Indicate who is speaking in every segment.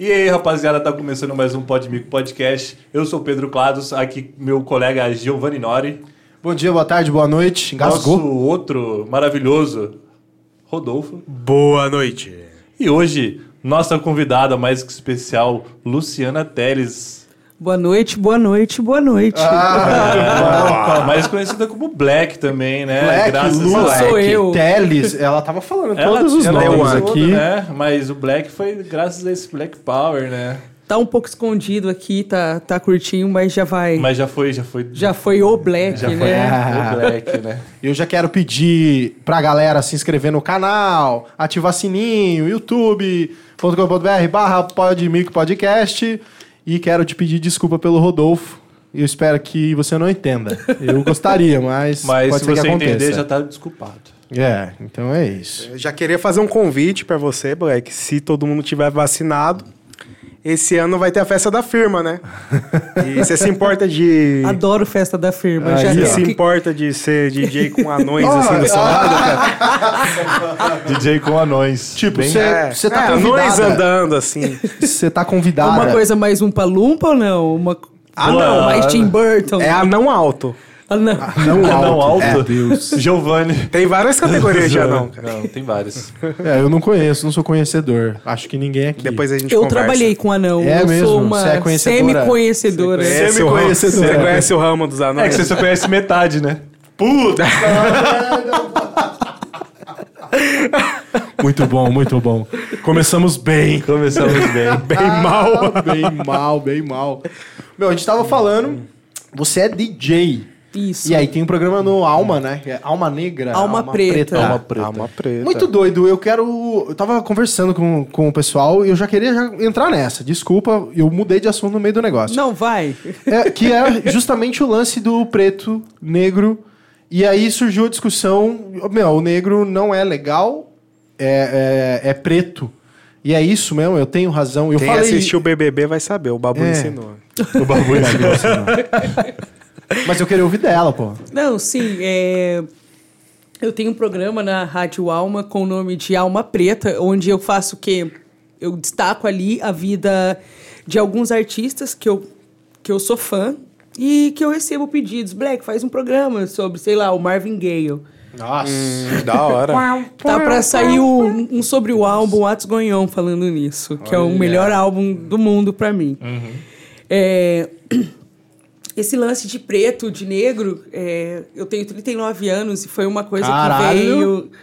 Speaker 1: E aí, rapaziada, tá começando mais um Podmico Podcast. Eu sou o Pedro Clados, aqui meu colega Giovanni Nori.
Speaker 2: Bom dia, boa tarde, boa noite. Engasgou?
Speaker 1: Nosso outro maravilhoso, Rodolfo.
Speaker 3: Boa noite.
Speaker 1: E hoje, nossa convidada mais que especial, Luciana Teles.
Speaker 4: Boa noite, boa noite, boa noite.
Speaker 1: Ah, mais conhecida como Black também, né?
Speaker 2: Black,
Speaker 1: Graças
Speaker 2: Lu,
Speaker 1: a
Speaker 4: Black. Sou eu.
Speaker 2: Teles, ela tava falando
Speaker 1: Ela-
Speaker 2: todos os
Speaker 1: ela
Speaker 2: nomes aqui.
Speaker 1: Né? Mas o Black foi graças a esse Black Power, né?
Speaker 4: Tá um pouco escondido aqui, tá, tá curtinho, mas já vai.
Speaker 1: Mas já foi, já foi.
Speaker 4: Já foi o Black,
Speaker 1: já foi
Speaker 4: né?
Speaker 1: o Black, né?
Speaker 2: Eu já quero pedir pra galera se inscrever no canal, ativar sininho, youtube.com.br barra podmico podcast. E quero te pedir desculpa pelo Rodolfo. Eu espero que você não entenda. Eu gostaria, mas,
Speaker 1: Mas
Speaker 2: pode
Speaker 1: se
Speaker 2: ser que
Speaker 1: você
Speaker 2: aconteça.
Speaker 1: entender, já tá desculpado.
Speaker 2: É, então é isso.
Speaker 3: Eu já queria fazer um convite pra você, Black. Se todo mundo tiver vacinado, esse ano vai ter a festa da firma, né? E você se importa de.
Speaker 4: Adoro festa da firma.
Speaker 2: Aí,
Speaker 4: já.
Speaker 3: Você se
Speaker 4: que-
Speaker 3: importa de ser DJ com anões assim do seu lado, cara?
Speaker 1: DJ com anões.
Speaker 2: Tipo, você
Speaker 3: É,
Speaker 2: tá
Speaker 3: é, anões andando assim.
Speaker 2: Você tá convidada.
Speaker 4: uma coisa mais um palumpa ou não? Uma...
Speaker 3: Ah,
Speaker 4: não,
Speaker 1: não.
Speaker 4: mais Tim Burton.
Speaker 3: É anão alto.
Speaker 4: Ah, não.
Speaker 2: Não
Speaker 1: Não
Speaker 2: alto.
Speaker 1: alto.
Speaker 2: É, Deus.
Speaker 1: Giovanni.
Speaker 3: Tem várias categorias de anão, cara.
Speaker 1: Não, tem vários.
Speaker 2: É, eu não conheço, não sou conhecedor. Acho que ninguém aqui.
Speaker 3: Depois a gente
Speaker 4: Eu
Speaker 3: conversa.
Speaker 4: trabalhei com anão.
Speaker 2: É
Speaker 4: eu
Speaker 2: mesmo?
Speaker 4: sou uma
Speaker 2: Você é conhecedora?
Speaker 4: semi-conhecedora.
Speaker 2: Semi-conhecedora.
Speaker 3: você conhece o ramo dos
Speaker 1: É
Speaker 3: anões?
Speaker 1: que você só conhece metade, né? Puta!
Speaker 2: Muito bom, muito bom. Começamos bem.
Speaker 1: Começamos bem.
Speaker 2: Bem mal. bem mal, bem mal. Meu, a gente tava falando, você é DJ.
Speaker 4: Isso.
Speaker 2: E aí tem um programa no Alma, né? Que é Alma Negra.
Speaker 4: Alma Preta.
Speaker 1: Alma preta.
Speaker 3: Alma preta.
Speaker 2: Muito doido, eu quero. Eu tava conversando com, com o pessoal e eu já queria já entrar nessa. Desculpa, eu mudei de assunto no meio do negócio.
Speaker 4: Não, vai.
Speaker 2: É, que é justamente o lance do preto, negro. E aí surgiu a discussão: meu, o negro não é legal, é, é, é preto. E é isso mesmo, eu tenho razão. Eu
Speaker 3: Quem
Speaker 2: falei,
Speaker 3: assistiu o BBB vai saber, o Babu
Speaker 2: É.
Speaker 3: ensinou.
Speaker 1: O bagulho.
Speaker 2: Mas eu queria ouvir dela, pô.
Speaker 4: Não, sim, é... eu tenho um programa na Rádio Alma com o nome de Alma Preta, onde eu faço o quê? Eu destaco ali a vida de alguns artistas que eu, que eu sou fã e que eu recebo pedidos. Black, faz um programa sobre, sei lá, o Marvin Gaye.
Speaker 2: Nossa.
Speaker 3: Hum, da hora.
Speaker 4: Tá pra sair o- um sobre o álbum What's Going On falando nisso, que é o
Speaker 2: Olha.
Speaker 4: melhor álbum do mundo pra mim. É, esse lance de preto, de negro, é, eu tenho 39 anos e foi uma coisa
Speaker 2: Caralho.
Speaker 4: que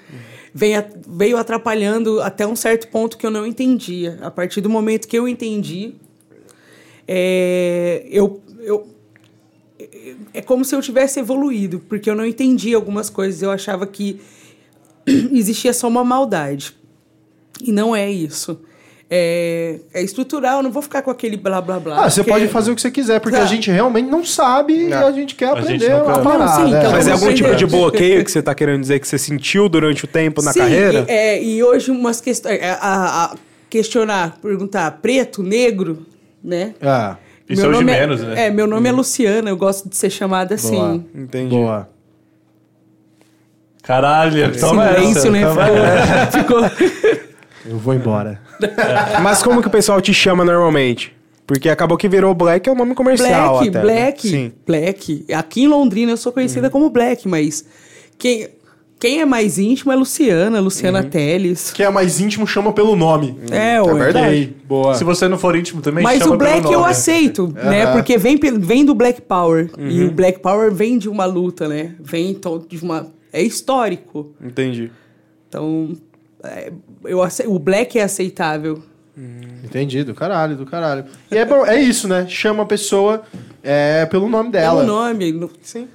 Speaker 4: veio, veio atrapalhando até um certo ponto que eu não entendia. A partir do momento que eu entendi, é, eu, eu, é como se eu tivesse evoluído, porque eu não entendia algumas coisas. Eu achava que existia só uma maldade. E não é isso. É, é estrutural, não vou ficar com aquele blá blá blá.
Speaker 2: Ah, você
Speaker 4: porque-
Speaker 2: pode fazer o que você quiser, porque
Speaker 4: Tá.
Speaker 2: a gente realmente não sabe e a gente quer
Speaker 1: A gente
Speaker 2: aprender
Speaker 1: não
Speaker 2: a parada.
Speaker 4: Não, sim,
Speaker 2: é.
Speaker 4: então
Speaker 3: Mas é algum tipo de bloqueio que você tá querendo dizer que você sentiu durante o tempo na
Speaker 4: Sim,
Speaker 3: carreira?
Speaker 4: E, é, e hoje umas questões. A, a- a questionar, perguntar preto, negro, né?
Speaker 2: Ah,
Speaker 1: Isso é de
Speaker 4: nome
Speaker 1: menos, né?
Speaker 4: É, meu nome é Luciana, eu gosto de ser chamada assim.
Speaker 2: Boa.
Speaker 3: Entendi.
Speaker 2: boa.
Speaker 1: Caralho, toma
Speaker 4: Silêncio,
Speaker 1: essa,
Speaker 4: né?
Speaker 1: toma essa.
Speaker 4: Ficou.
Speaker 2: Eu vou embora.
Speaker 3: Mas como que o pessoal te chama normalmente? Porque acabou que virou Black é o nome comercial
Speaker 4: Black,
Speaker 3: até. né?
Speaker 4: Black,
Speaker 3: Sim.
Speaker 4: Black. Aqui em Londrina eu sou conhecida como Black, mas quem, quem é mais íntimo é Luciana, Luciana Teles.
Speaker 2: Quem é mais íntimo chama pelo nome.
Speaker 4: É, ué.
Speaker 2: verdade. Boa.
Speaker 1: Se você não for íntimo também,
Speaker 4: Mas
Speaker 1: chama
Speaker 4: o Black
Speaker 1: pelo
Speaker 4: eu aceito, né?
Speaker 2: Aham.
Speaker 4: Porque vem, vem do Black Power. E o Black Power vem de uma luta, né? Vem de uma. É histórico.
Speaker 3: Entendi.
Speaker 4: Então, é, eu ace- o Black é aceitável.
Speaker 2: Entendi, do caralho, do caralho. E é, bom- é isso, né? Chama a pessoa é, pelo nome dela.
Speaker 4: Pelo nome. no-
Speaker 3: Sim.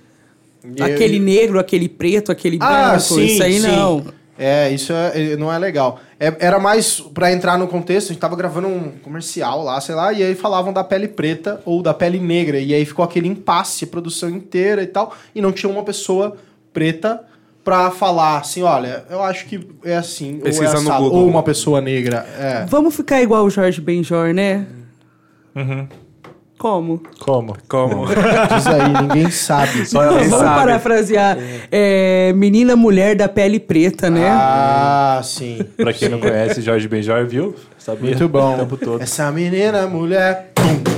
Speaker 2: E-
Speaker 4: Aquele negro, aquele preto, aquele
Speaker 2: Ah,
Speaker 4: branco.
Speaker 2: sim,
Speaker 4: isso aí
Speaker 2: sim.
Speaker 4: não.
Speaker 2: É, isso é- não é legal. É- era mais pra entrar no contexto, a gente tava gravando um comercial lá, sei lá, e aí falavam da pele preta ou da pele negra. E aí ficou aquele impasse, a produção inteira e tal, e não tinha uma pessoa preta pra falar assim, olha, eu acho que é assim, ou, é assado,
Speaker 3: Google.
Speaker 2: ou uma pessoa negra. É.
Speaker 4: Vamos ficar igual o Jorge Benjor, né? Como?
Speaker 1: Como?
Speaker 3: Como?
Speaker 2: Diz aí, ninguém sabe.
Speaker 1: Só ela
Speaker 4: Vamos
Speaker 1: sabe.
Speaker 4: parafrasear. É, menina mulher da pele preta, né?
Speaker 2: Ah, sim.
Speaker 1: Pra quem não conhece, Jorge Benjor, viu? Sabia?
Speaker 2: Muito bom.
Speaker 1: O tempo todo.
Speaker 2: Essa menina, mulher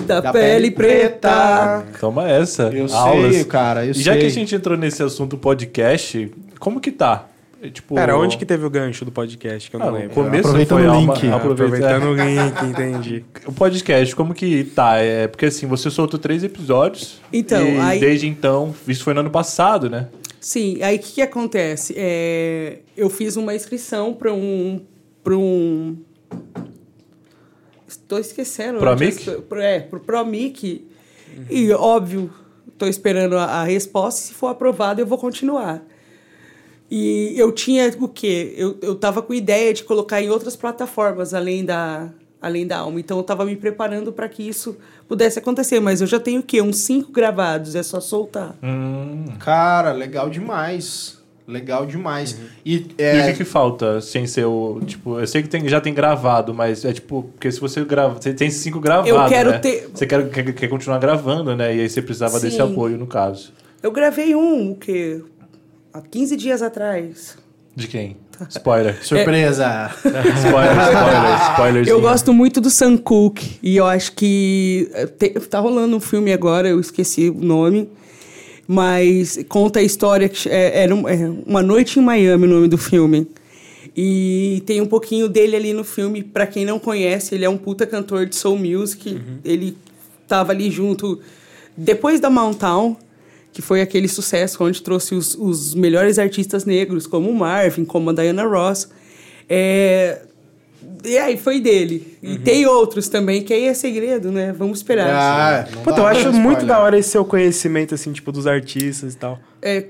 Speaker 4: da, pele, preta.
Speaker 1: Toma essa.
Speaker 2: Eu
Speaker 1: Aulas.
Speaker 2: sei, cara, eu
Speaker 1: e já
Speaker 2: sei.
Speaker 1: que a gente entrou nesse assunto podcast, como que tá? É, Tipo,
Speaker 3: Pera, onde que teve o gancho do podcast que eu não
Speaker 1: Ah,
Speaker 3: lembro?
Speaker 1: começo
Speaker 2: Aproveitando
Speaker 1: foi
Speaker 2: o link.
Speaker 3: Ah,
Speaker 1: aproveita-
Speaker 3: Aproveitando o link, entendi.
Speaker 1: O podcast, como que tá? É porque assim, você soltou três episódios.
Speaker 4: Então,
Speaker 1: e
Speaker 4: aí-
Speaker 1: desde então, isso foi no ano passado, né?
Speaker 4: Sim, aí o que, que acontece? É, eu fiz uma inscrição para um. Para um. Estou esquecendo.
Speaker 1: Promic?
Speaker 4: É, pro Promic. E, óbvio, estou esperando a, a resposta. Se for aprovado, eu vou continuar. E eu tinha o quê? Eu, eu tava com ideia de colocar em outras plataformas além da, além da Alma. Então eu tava me preparando para que isso pudesse acontecer. Mas eu já tenho o quê? Uns cinco gravados, é só soltar.
Speaker 1: Hum.
Speaker 2: Cara, legal demais. Legal demais. E,
Speaker 1: E o
Speaker 2: é,
Speaker 1: que, que falta sem ser o. Tipo, eu sei que tem, já tem gravado, mas é tipo, porque se você grava. Você tem cinco gravados.
Speaker 4: Eu quero
Speaker 1: né?
Speaker 4: ter-
Speaker 1: Você quer, quer, quer continuar gravando, né? E aí você precisava desse
Speaker 4: Sim.
Speaker 1: apoio, no caso.
Speaker 4: Eu gravei um, o quê? Há 15 dias atrás.
Speaker 1: De quem? Spoiler.
Speaker 2: surpresa.
Speaker 1: spoiler, spoiler, spoiler.
Speaker 4: Eu gosto muito do Sam Cooke e eu acho que eh, te- tá rolando um filme agora, eu esqueci o nome, mas conta a história que é, era um- é, uma noite em Miami o nome do filme. E tem um pouquinho dele ali no filme, Pra quem não conhece, ele é um puta cantor de soul music. Ele tava ali junto depois da Mountown, que foi aquele sucesso onde trouxe os, os melhores artistas negros, como o Marvin, como a Diana Ross. É, e aí foi dele. E tem outros também, que aí é segredo, né? Vamos esperar.
Speaker 2: Ah, não
Speaker 3: Puta, eu acho
Speaker 2: spoiler.
Speaker 3: muito da hora esse seu conhecimento, assim, tipo, dos artistas e tal.
Speaker 4: É,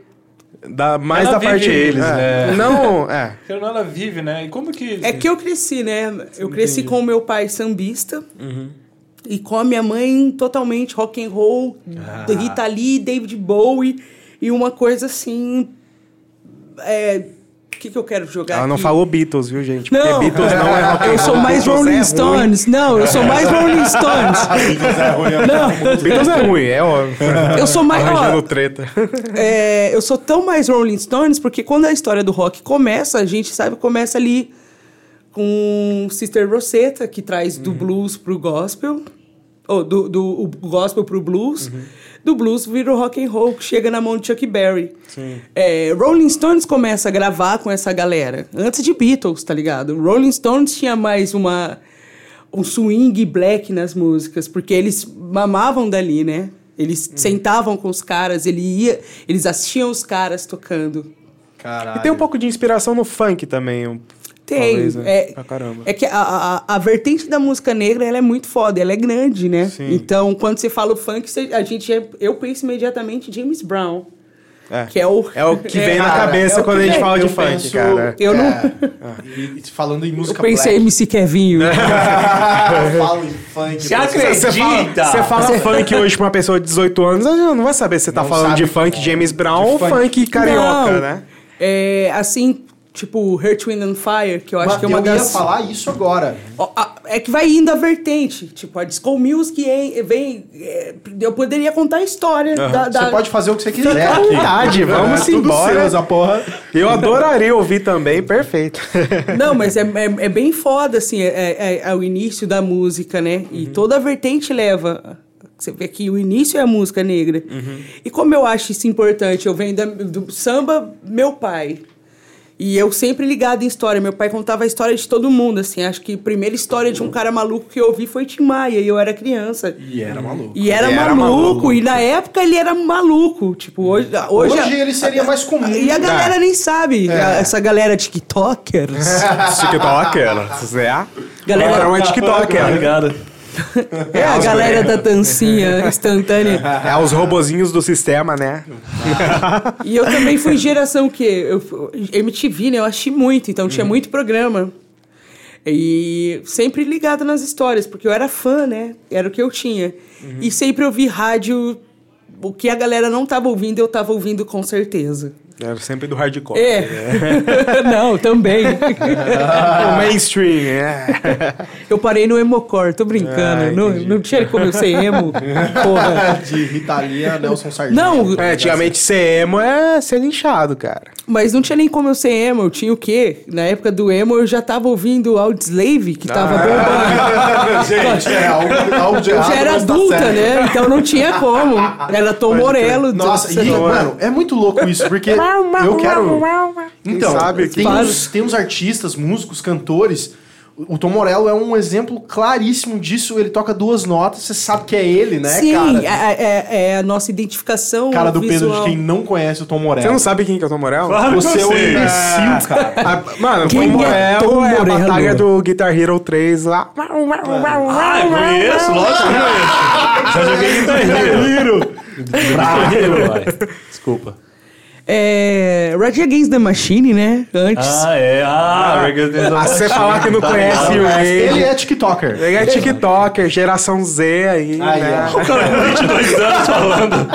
Speaker 3: Da, mais
Speaker 1: Ela
Speaker 3: da
Speaker 1: vive
Speaker 3: parte
Speaker 1: eles,
Speaker 3: é.
Speaker 1: né?
Speaker 3: Não, é.
Speaker 1: Porque ela vive, né? E como que.
Speaker 4: é que eu cresci, né? Eu cresci com o meu pai sambista. E com a minha mãe totalmente rock and roll, Rita Lee, David Bowie. E uma coisa assim... É... O que, que eu quero jogar
Speaker 3: Ela não
Speaker 4: aqui?
Speaker 3: falou Beatles, viu, gente? Porque
Speaker 4: Não,
Speaker 3: Beatles não é rock
Speaker 4: eu sou mais
Speaker 3: Beatles é
Speaker 4: Rolling
Speaker 3: ruim.
Speaker 4: Stones. Não, eu sou mais Rolling Stones. Não,
Speaker 3: Beatles é ruim, é óbvio.
Speaker 4: eu sou mais... ó,
Speaker 3: Arranjando treta.
Speaker 4: É, eu sou tão mais Rolling Stones porque quando a história do rock começa, a gente sabe começa ali com Sister Rosetta, que traz do blues pro gospel, ou do, do o gospel pro blues, do blues vira o rock and roll, que chega na mão de Chuck Berry. É, Rolling Stones começa a gravar com essa galera, antes de Beatles, tá ligado? Rolling Stones tinha mais uma um swing black nas músicas, porque eles mamavam dali, né? Eles sentavam com os caras, ele ia, eles assistiam os caras tocando.
Speaker 2: Caralho.
Speaker 3: E tem um pouco de inspiração no funk também.
Speaker 4: Tem.
Speaker 3: talvez, né?
Speaker 4: é,
Speaker 3: Pra caramba.
Speaker 4: é que a, a, a vertente da música negra ela é muito foda, ela é grande, né?
Speaker 3: Sim.
Speaker 4: Então, quando você fala o funk, você- a gente é- eu penso imediatamente em James Brown,
Speaker 3: É.
Speaker 4: que é o
Speaker 3: É o que vem na
Speaker 2: Cara,
Speaker 3: cabeça
Speaker 2: é
Speaker 3: quando a gente fala de
Speaker 2: Eu
Speaker 3: funk,
Speaker 2: penso-
Speaker 3: cara.
Speaker 4: Eu não-
Speaker 2: É, e- e falando em
Speaker 4: eu
Speaker 2: música
Speaker 4: pensei em MC Kevinho.
Speaker 3: É.
Speaker 2: black. Falo em funk.
Speaker 1: Você
Speaker 2: você-
Speaker 1: acredita?
Speaker 3: Você fala, você fala funk hoje pra uma pessoa de 18 anos, ela não vai saber se você tá
Speaker 2: Não
Speaker 3: falando de funk. James Brown
Speaker 2: De
Speaker 3: ou
Speaker 2: funk.
Speaker 3: funk carioca,
Speaker 4: Não.
Speaker 3: né?
Speaker 4: É, assim, tipo Hurt, Wind and Fire, que eu acho
Speaker 2: Mas
Speaker 4: que é uma
Speaker 2: eu
Speaker 4: das...
Speaker 2: ia falar isso agora.
Speaker 4: É que vai indo a vertente. Tipo, a disco music é- vem. é, eu poderia contar a história da, da-
Speaker 2: Você pode fazer o que você quiser. Aqui.
Speaker 3: vontade, vamos
Speaker 2: é
Speaker 3: embora.
Speaker 2: seu, essa porra.
Speaker 3: Eu adoraria ouvir também, perfeito.
Speaker 4: Não, mas é, é, é bem foda, assim, é, é- é o início da música, né? E toda a vertente leva. Você vê que o início é a música negra. E como eu acho isso importante, eu venho da- do samba, meu pai. E eu sempre ligado em história. Meu pai contava a história de todo mundo, assim. Acho que a primeira história de um cara maluco que eu ouvi foi Tim Maia, e eu era criança.
Speaker 2: E era maluco.
Speaker 4: E era,
Speaker 3: Ele era
Speaker 4: maluco,
Speaker 3: maluco.
Speaker 4: e na época ele era maluco. Tipo, hoje. Hoje,
Speaker 2: Hoje ele seria mais comum.
Speaker 4: E a galera
Speaker 2: É.
Speaker 4: nem sabe. A- Essa galera TikTokers.
Speaker 3: TikToker, Zé.
Speaker 4: Galera-
Speaker 3: Galera, é TikToker.
Speaker 1: Obrigado.
Speaker 4: É a galera da dancinha instantânea.
Speaker 3: É os robozinhos do sistema, né?
Speaker 4: E eu também fui geração que eu MTV, né? Eu achei muito, então tinha muito programa. E sempre ligado nas histórias, porque eu era fã, né? Era o que eu tinha. E sempre ouvi rádio, o que a galera não tava ouvindo, eu tava ouvindo com certeza.
Speaker 3: Era sempre do hardcore.
Speaker 4: É. Não, também.
Speaker 3: O mainstream, é.
Speaker 4: Eu parei no emocore, tô brincando.
Speaker 3: Ah,
Speaker 4: não, não tinha como eu ser emo. Porra.
Speaker 2: De Ritalia, Nelson Sardinha.
Speaker 4: Não,
Speaker 3: É, antigamente ser emo é ser linchado, cara.
Speaker 4: mas não tinha nem como eu ser emo. Eu tinha o quê? Na época do emo eu já tava ouvindo Audioslave, que tava bombando.
Speaker 2: Gente, é algo, algo de
Speaker 4: Eu já era
Speaker 2: tá
Speaker 4: adulta,
Speaker 2: certo.
Speaker 4: né? Então não tinha como. Era Tom Morello.
Speaker 2: Nossa, e, mano, é muito louco isso, porque eu quero. Então,
Speaker 3: sabe
Speaker 2: tem,
Speaker 3: que-
Speaker 2: uns, tem uns artistas, músicos, cantores. O Tom Morello é um exemplo claríssimo disso. Ele toca duas notas, você sabe que é ele, né,
Speaker 4: Sim,
Speaker 2: cara?
Speaker 4: é, é- é a nossa identificação
Speaker 2: Cara do Pedro,
Speaker 4: visual.
Speaker 2: de quem não conhece o Tom Morello.
Speaker 3: Você não sabe quem que é o Tom Morello?
Speaker 1: Claro que
Speaker 2: Você é
Speaker 1: eu
Speaker 2: um
Speaker 1: sei.
Speaker 2: imbecil, cara.
Speaker 3: Ah, Mano,
Speaker 4: Quem
Speaker 3: Tom
Speaker 4: é
Speaker 3: Morello
Speaker 4: Tom
Speaker 3: é a
Speaker 4: Morello?
Speaker 3: batalha do Guitar Hero 3 lá.
Speaker 1: Ah, eu conheço, lógico que eu conheço. Já joguei Guitar Hero. Guitar Hero, vai. Desculpa.
Speaker 4: É, Rage Against the Machine, né? Antes.
Speaker 1: Ah, é. Ah,
Speaker 3: Ah, se você falar que não conhece o
Speaker 2: Ele
Speaker 3: Rage.
Speaker 2: é TikToker.
Speaker 3: Ele é TikToker, geração Z aí,
Speaker 2: Aí,
Speaker 3: né?
Speaker 2: ó.
Speaker 1: O cara com 22 anos falando.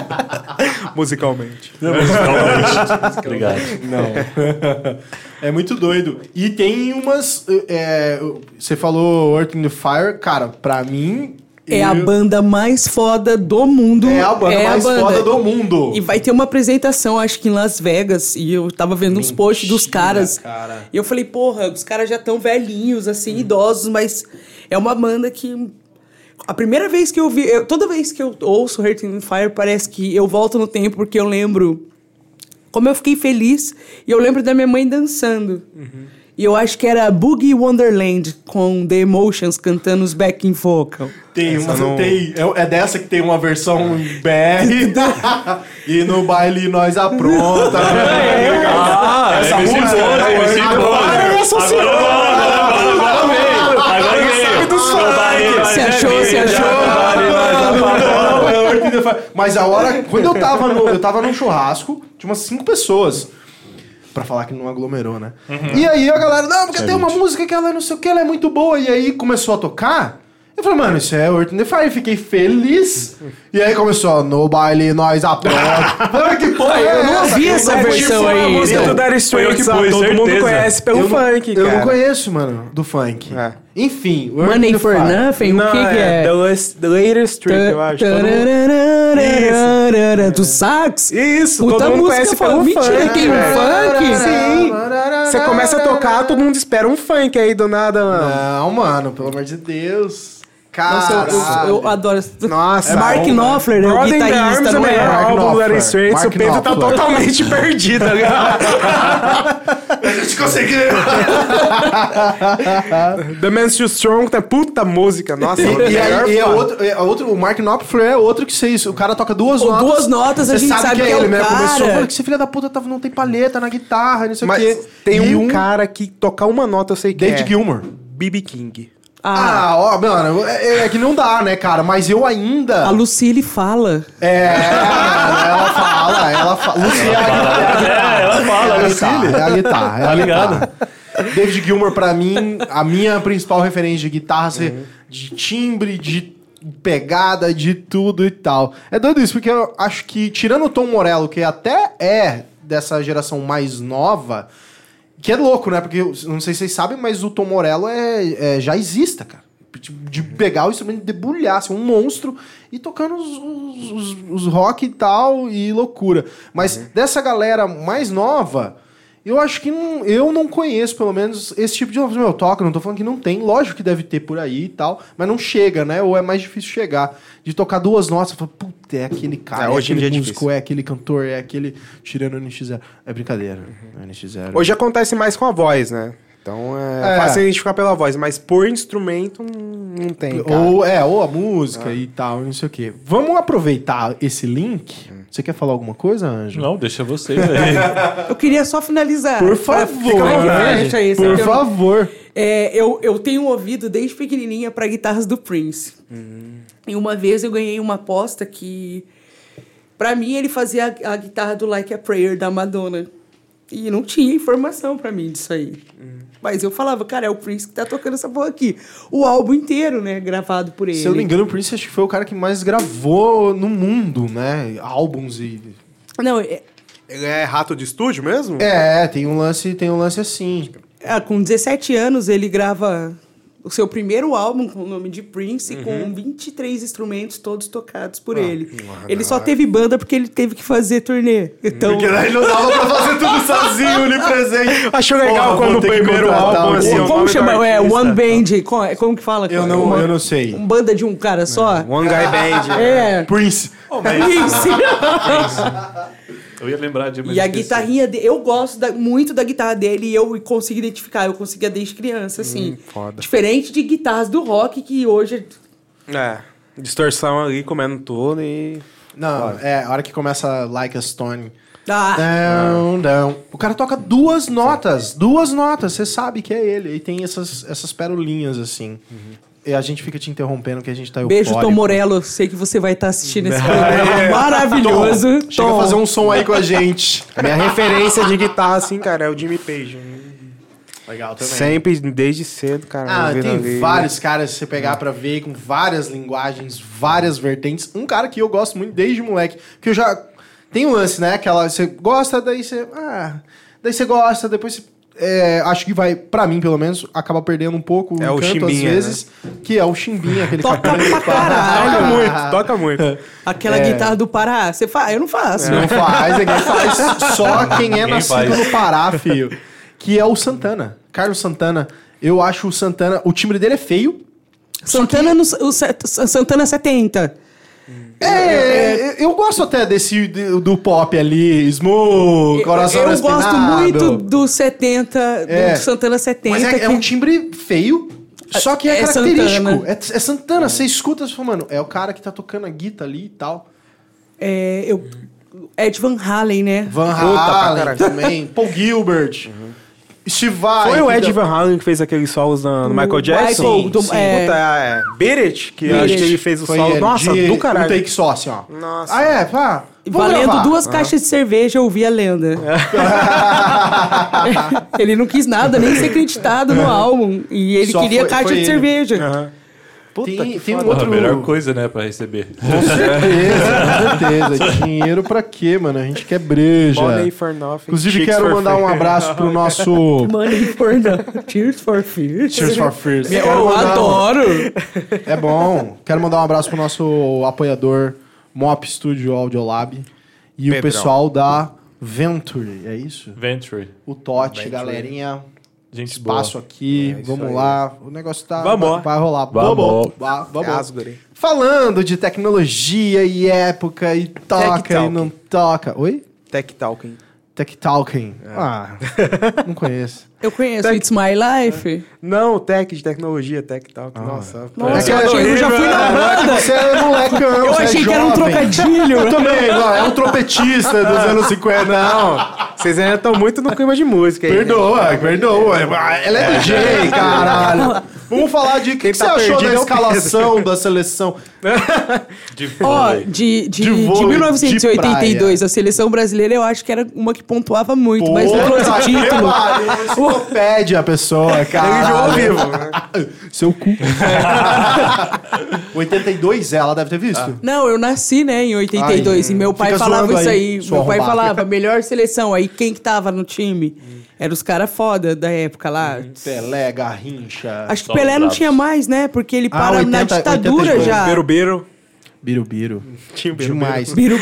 Speaker 3: Musicalmente.
Speaker 1: Musicalmente. Obrigado.
Speaker 2: Não. é muito doido. E tem umas. é, você falou Earth in the Fire, cara, pra mim.
Speaker 4: É a banda mais foda do mundo.
Speaker 2: É a banda mais foda do mundo.
Speaker 4: E vai ter uma apresentação, acho que em Las Vegas. E eu tava vendo uns posts dos
Speaker 2: Mentira,
Speaker 4: caras.
Speaker 2: cara.
Speaker 4: E eu falei, porra, os caras já estão velhinhos, assim, idosos, mas é uma banda que. A primeira vez que eu vi. eu- toda vez que eu ouço Hurt in Fire, parece que eu volto no tempo, porque eu lembro como eu fiquei feliz. E eu lembro da minha mãe dançando. E eu acho que era Boogie Wonderland com The Emotions cantando os backing vocal.
Speaker 2: Tem uma,
Speaker 3: não-
Speaker 2: tem, é, é dessa que tem uma versão BR e no baile nós apronta.
Speaker 1: Ah,
Speaker 2: Essa
Speaker 1: MC
Speaker 2: música,
Speaker 1: Boa,
Speaker 2: né?
Speaker 1: MC
Speaker 2: Agora
Speaker 1: Boa.
Speaker 2: eu associei.
Speaker 1: Agora, agora, agora, agora. Agora veio.
Speaker 3: dos
Speaker 1: nós
Speaker 4: Se
Speaker 1: é
Speaker 4: achou, se achou.
Speaker 2: é. Mas a hora, quando eu tava, no, eu tava num churrasco, tinha umas cinco pessoas. Pra falar que não aglomerou, né? E aí a galera, não, porque tem uma música que ela não sei o que, ela é muito boa. E aí começou a tocar. Eu falei, mano, isso é Earth in the Fire. Fiquei feliz. E aí começou, no baile nós apronta. Falei, que porra é
Speaker 4: Eu não
Speaker 2: essa?
Speaker 4: ouvi essa
Speaker 3: É
Speaker 4: versão
Speaker 3: a
Speaker 4: aí.
Speaker 3: música
Speaker 1: Então,
Speaker 3: do Dire
Speaker 1: foi eu que
Speaker 3: Straits,
Speaker 1: pus,
Speaker 3: todo mundo
Speaker 1: certeza.
Speaker 3: conhece pelo
Speaker 2: eu não-
Speaker 3: funk,
Speaker 2: Eu
Speaker 3: cara.
Speaker 2: não conheço, mano, do funk.
Speaker 3: É.
Speaker 2: Enfim, o Earth
Speaker 4: Money
Speaker 2: the
Speaker 4: for
Speaker 2: Fire.
Speaker 4: Nothing?
Speaker 3: Não,
Speaker 4: o que, que é?
Speaker 3: The, Last- the Latest Trick, eu acho. Todo mundo-
Speaker 4: Tararararara, Do sax?
Speaker 3: Isso,
Speaker 4: Puta
Speaker 3: todo mundo
Speaker 4: música
Speaker 3: conhece pelo
Speaker 4: Mentira,
Speaker 3: funk.
Speaker 4: tem um
Speaker 3: velho.
Speaker 4: funk?
Speaker 3: Sim. Você começa a tocar, todo mundo espera um funk aí do nada, mano.
Speaker 2: Não, mano, pelo amor de Deus.
Speaker 4: Nossa, eu- eu, eu adoro. essa-
Speaker 3: Nossa.
Speaker 4: Mark
Speaker 3: bom,
Speaker 4: Knopfler é o guitarrista,
Speaker 3: Arms é o melhor
Speaker 4: é?
Speaker 3: Álbum do. Dire Straits. O Pedro tá totalmente perdido, tá ligado?
Speaker 2: A gente conseguiu.
Speaker 3: The Man's Too Strong, tá puta música. Nossa,
Speaker 2: E, e,
Speaker 3: melhor
Speaker 2: aí, e é
Speaker 3: fã.
Speaker 2: outro, é outro, o Mark Knopfler é outro que você isso. O cara toca duas
Speaker 4: Pô,
Speaker 2: notas.
Speaker 4: duas notas, a
Speaker 2: você
Speaker 4: gente sabe que é o
Speaker 2: né?
Speaker 4: cara.
Speaker 2: Começou, "Pô, que esse filho da puta tava, não tem palheta na guitarra, não sei o
Speaker 3: Mas
Speaker 2: quê.
Speaker 3: tem
Speaker 2: E
Speaker 3: um, cara que tocar uma nota, eu sei que
Speaker 2: David
Speaker 3: é.
Speaker 2: Gilmour.
Speaker 3: B.B. King.
Speaker 4: Ah,
Speaker 2: Ah, ó, mano, é, é que não dá, né, cara? Mas eu ainda.
Speaker 4: a Lucille fala.
Speaker 2: É, ela fala, ela fala. Luciana.
Speaker 1: É, ela fala,
Speaker 2: É a
Speaker 1: Lucille.
Speaker 2: é a guitarra. é
Speaker 1: Tá ligado?
Speaker 2: David Gilmour, pra mim, a minha principal referência de guitarra, ser de timbre, de pegada, de tudo e tal. É doido isso, porque eu acho que, tirando o Tom Morello, que até é dessa geração mais nova, que é louco, né? Porque, não sei se vocês sabem, mas o Tom Morello é, é já exista, cara. Tipo, De pegar o instrumento, debulhar, ser um monstro e tocando os, os, os- os rock e tal, e loucura. Mas dessa galera mais nova, eu acho que não, eu não conheço, pelo menos, esse tipo de. Meu, toca, não tô falando que não tem, lógico que deve ter por aí e tal, mas não chega, né? Ou é mais difícil chegar. De tocar duas notas, fala, puta, é aquele cara,
Speaker 3: É,
Speaker 2: é,
Speaker 3: hoje em
Speaker 2: aquele
Speaker 3: dia é
Speaker 2: músico,
Speaker 3: difícil.
Speaker 2: é aquele cantor, é aquele tirando o NX0. É brincadeira, é NX0.
Speaker 3: Hoje acontece mais com a voz, né? Então é,
Speaker 2: É.
Speaker 3: fácil identificar pela voz, mas por instrumento não não tem, cara.
Speaker 2: Ou, é, ou a música e tal, não sei o quê. Vamos aproveitar esse link. Você quer falar alguma coisa, Anjo?
Speaker 1: Não, deixa você.
Speaker 4: Eu queria só finalizar.
Speaker 2: Por
Speaker 4: Pra-
Speaker 2: favor,
Speaker 4: fica
Speaker 2: né?
Speaker 4: aí,
Speaker 2: Por favor.
Speaker 4: É, eu, eu tenho um ouvido desde pequenininha para guitarras do Prince. E uma vez eu ganhei uma aposta que, para mim, ele fazia a, a guitarra do Like a Prayer da Madonna. E não tinha informação para mim disso aí. Mas eu falava, cara, é o Prince que tá tocando essa porra aqui. O álbum inteiro, né? Gravado por ele.
Speaker 2: Se eu não me engano, o Prince acho que foi o cara que mais gravou no mundo, né? Álbuns e.
Speaker 4: Não, é-
Speaker 3: Ele é rato de estúdio mesmo?
Speaker 2: É, tem um lance, tem um lance assim.
Speaker 4: Ah, com 17 anos, ele grava o seu primeiro álbum com o nome de Prince, com 23 instrumentos, todos tocados por ele. Ele só teve banda porque ele teve que fazer turnê. Então,
Speaker 2: Porque daí não dava pra fazer tudo sozinho, onipresente.
Speaker 3: Achou legal
Speaker 2: Porra,
Speaker 3: quando
Speaker 2: vou
Speaker 3: o primeiro álbum,
Speaker 2: um
Speaker 3: assim,
Speaker 4: como chama? É. One Band. Como, como que fala?
Speaker 2: Eu não,
Speaker 4: Uma-
Speaker 2: eu não sei.
Speaker 4: Um banda de um cara só?
Speaker 3: One Guy Band.
Speaker 4: É.
Speaker 2: Prince.
Speaker 4: Isso.
Speaker 1: Eu ia lembrar de
Speaker 4: E a
Speaker 1: esqueci.
Speaker 4: guitarrinha dele, eu gosto da- muito da guitarra dele e eu consigo identificar, eu conseguia desde criança, assim.
Speaker 3: foda.
Speaker 4: Diferente de guitarras do rock que hoje.
Speaker 3: É. Distorção ali, comendo tudo e...
Speaker 2: Não, é, a hora que começa Like a Stone.
Speaker 4: Ah,
Speaker 2: Down, down. O cara toca duas notas, duas notas, você sabe que é ele. E tem essas, essas perolinhas assim. E a gente fica te interrompendo que a gente tá
Speaker 4: beijo,
Speaker 2: eufórico.
Speaker 4: Tom Morello. Eu sei que você vai estar assistindo esse programa maravilhoso.
Speaker 2: Tom, chega a
Speaker 4: Tom.
Speaker 2: fazer um som aí com a gente.
Speaker 3: Minha referência de guitarra, assim, cara, é o Jimmy Page.
Speaker 2: Legal também.
Speaker 3: Sempre, desde cedo, cara.
Speaker 2: Ah, tem vários caras que você pegar pra ver com várias linguagens, várias vertentes. Um cara que eu gosto muito desde moleque, que eu já tem um lance, né? Aquela você gosta, daí você, ah, daí você gosta, depois você é, acho que vai, pra mim pelo menos, acaba perdendo um pouco
Speaker 3: É o
Speaker 2: encanto às
Speaker 3: Chimbinha,
Speaker 2: vezes, que é o Chimbinha, aquele
Speaker 4: Toca caralho.
Speaker 3: Toca muito, toca muito.
Speaker 4: Aquela guitarra do Pará. Você faz? Eu não faço.
Speaker 2: Não faz, ninguém faz. Só quem é
Speaker 1: Ninguém
Speaker 2: nascido
Speaker 1: faz.
Speaker 2: no Pará, filho. Que é o Santana. Carlos Santana. Eu acho o Santana. O timbre dele é feio.
Speaker 4: Santana, no, o Santana 70.
Speaker 2: É, eu gosto até desse do, do pop ali, Smooth, Coração
Speaker 4: eu
Speaker 2: Espinado.
Speaker 4: gosto muito do 70,
Speaker 2: É.
Speaker 4: do Santana 70.
Speaker 2: Mas é, é
Speaker 4: que-
Speaker 2: um timbre feio, só que é,
Speaker 4: É
Speaker 2: característico.
Speaker 4: Santana.
Speaker 2: É, é Santana, você escuta e fala, mano, é o cara que tá tocando a guitarra ali e tal.
Speaker 4: é, eu, Ed Van Halen, né?
Speaker 2: Van Halen também, Paul Gilbert, Steve Vai.
Speaker 3: Foi o Ed Van Halen que fez aqueles solos na- no Michael Jackson?
Speaker 4: Michael, do-
Speaker 3: Sim,
Speaker 4: é.
Speaker 3: Puta, é. Beat It, que eu
Speaker 4: Beat
Speaker 3: acho
Speaker 4: It.
Speaker 3: que ele fez o
Speaker 2: Foi
Speaker 3: solo.
Speaker 2: ele,
Speaker 3: Nossa,
Speaker 2: de
Speaker 3: do caralho.
Speaker 2: Um take só, assim, ó.
Speaker 3: Nossa.
Speaker 2: Ah, é? Pá.
Speaker 4: Valendo
Speaker 2: gravar.
Speaker 4: duas caixas de cerveja, eu ouvi a lenda. ele não quis nada, nem ser acreditado no álbum. E ele
Speaker 2: Só
Speaker 4: queria
Speaker 2: foi-
Speaker 4: caixa
Speaker 2: foi
Speaker 4: de
Speaker 2: ele.
Speaker 4: cerveja.
Speaker 3: Aham. Puta
Speaker 2: Tem-
Speaker 3: que
Speaker 2: tem um outro-
Speaker 1: a melhor coisa, né, pra receber.
Speaker 2: Com certeza, com certeza. Dinheiro pra quê, mano? A gente quer breja.
Speaker 3: Money for nothing.
Speaker 2: Inclusive,
Speaker 3: chicks
Speaker 2: quero
Speaker 3: for
Speaker 2: mandar
Speaker 3: free.
Speaker 2: um abraço pro nosso.
Speaker 4: Money for no... Tears for Fears.
Speaker 2: Cheers for Fears.
Speaker 4: Eu
Speaker 2: mandar- um-
Speaker 4: adoro.
Speaker 2: É bom. Quero mandar um abraço pro nosso apoiador Mop Studio Audiolab e o pessoal da Venture, é isso?
Speaker 1: Venture.
Speaker 2: O Tote,
Speaker 3: Venture.
Speaker 2: galerinha.
Speaker 1: Gente
Speaker 2: Espaço
Speaker 1: boa.
Speaker 2: aqui,
Speaker 3: É
Speaker 2: vamos lá. O negócio tá.
Speaker 3: Vamos.
Speaker 2: Vai, vai rolar.
Speaker 1: Vamos.
Speaker 2: Vamos. Falando de tecnologia e época e toca e não toca. Oi?
Speaker 3: Tech Talking.
Speaker 2: Tech Talking. Ah, não conheço.
Speaker 4: Eu conheço
Speaker 3: Tec-
Speaker 4: It's My Life.
Speaker 3: Não, tech de tecnologia, Tech Talking. Nossa.
Speaker 4: Nossa,
Speaker 2: É
Speaker 4: eu, achei- eu já fui na
Speaker 2: Não, é que
Speaker 4: banda.
Speaker 2: você é molecão,
Speaker 4: Eu
Speaker 2: é
Speaker 4: achei que era um trocadilho.
Speaker 2: Eu também, não, é um trompetista dos anos 50.
Speaker 3: Não, vocês ainda estão muito no clima de música aí. né?
Speaker 2: Perdoa, perdoa. Ela é DJ, caralho. Vamos falar de o que,
Speaker 3: Quem
Speaker 2: que
Speaker 3: tá
Speaker 2: você achou da
Speaker 3: é
Speaker 2: escalação da seleção.
Speaker 1: De vôlei.
Speaker 4: de, de,
Speaker 2: De
Speaker 4: de,
Speaker 2: vôlei,
Speaker 4: 1982, a seleção brasileira eu acho que era uma que pontuava muito, mas não trouxe título.
Speaker 2: Enciclopédia a pessoa, cara.
Speaker 3: Ele ao vivo.
Speaker 2: Seu cu. 82 ela deve ter visto.
Speaker 4: Não, eu nasci, né, em 82,
Speaker 2: Aí,
Speaker 4: e meu pai falava isso
Speaker 2: aí,
Speaker 4: aí. Meu pai falava, melhor seleção. Aí quem que tava no time? Era os caras foda da época lá.
Speaker 2: Pelé, Garrincha.
Speaker 4: Acho que Pelé não tinha mais, né? Porque ele
Speaker 2: Ah,
Speaker 4: para
Speaker 2: 80,
Speaker 4: na ditadura
Speaker 2: 82.
Speaker 4: já.
Speaker 3: Birubiru.
Speaker 2: Birubiru.
Speaker 3: Tinha o Birubiru.
Speaker 2: Demais.
Speaker 4: Biru-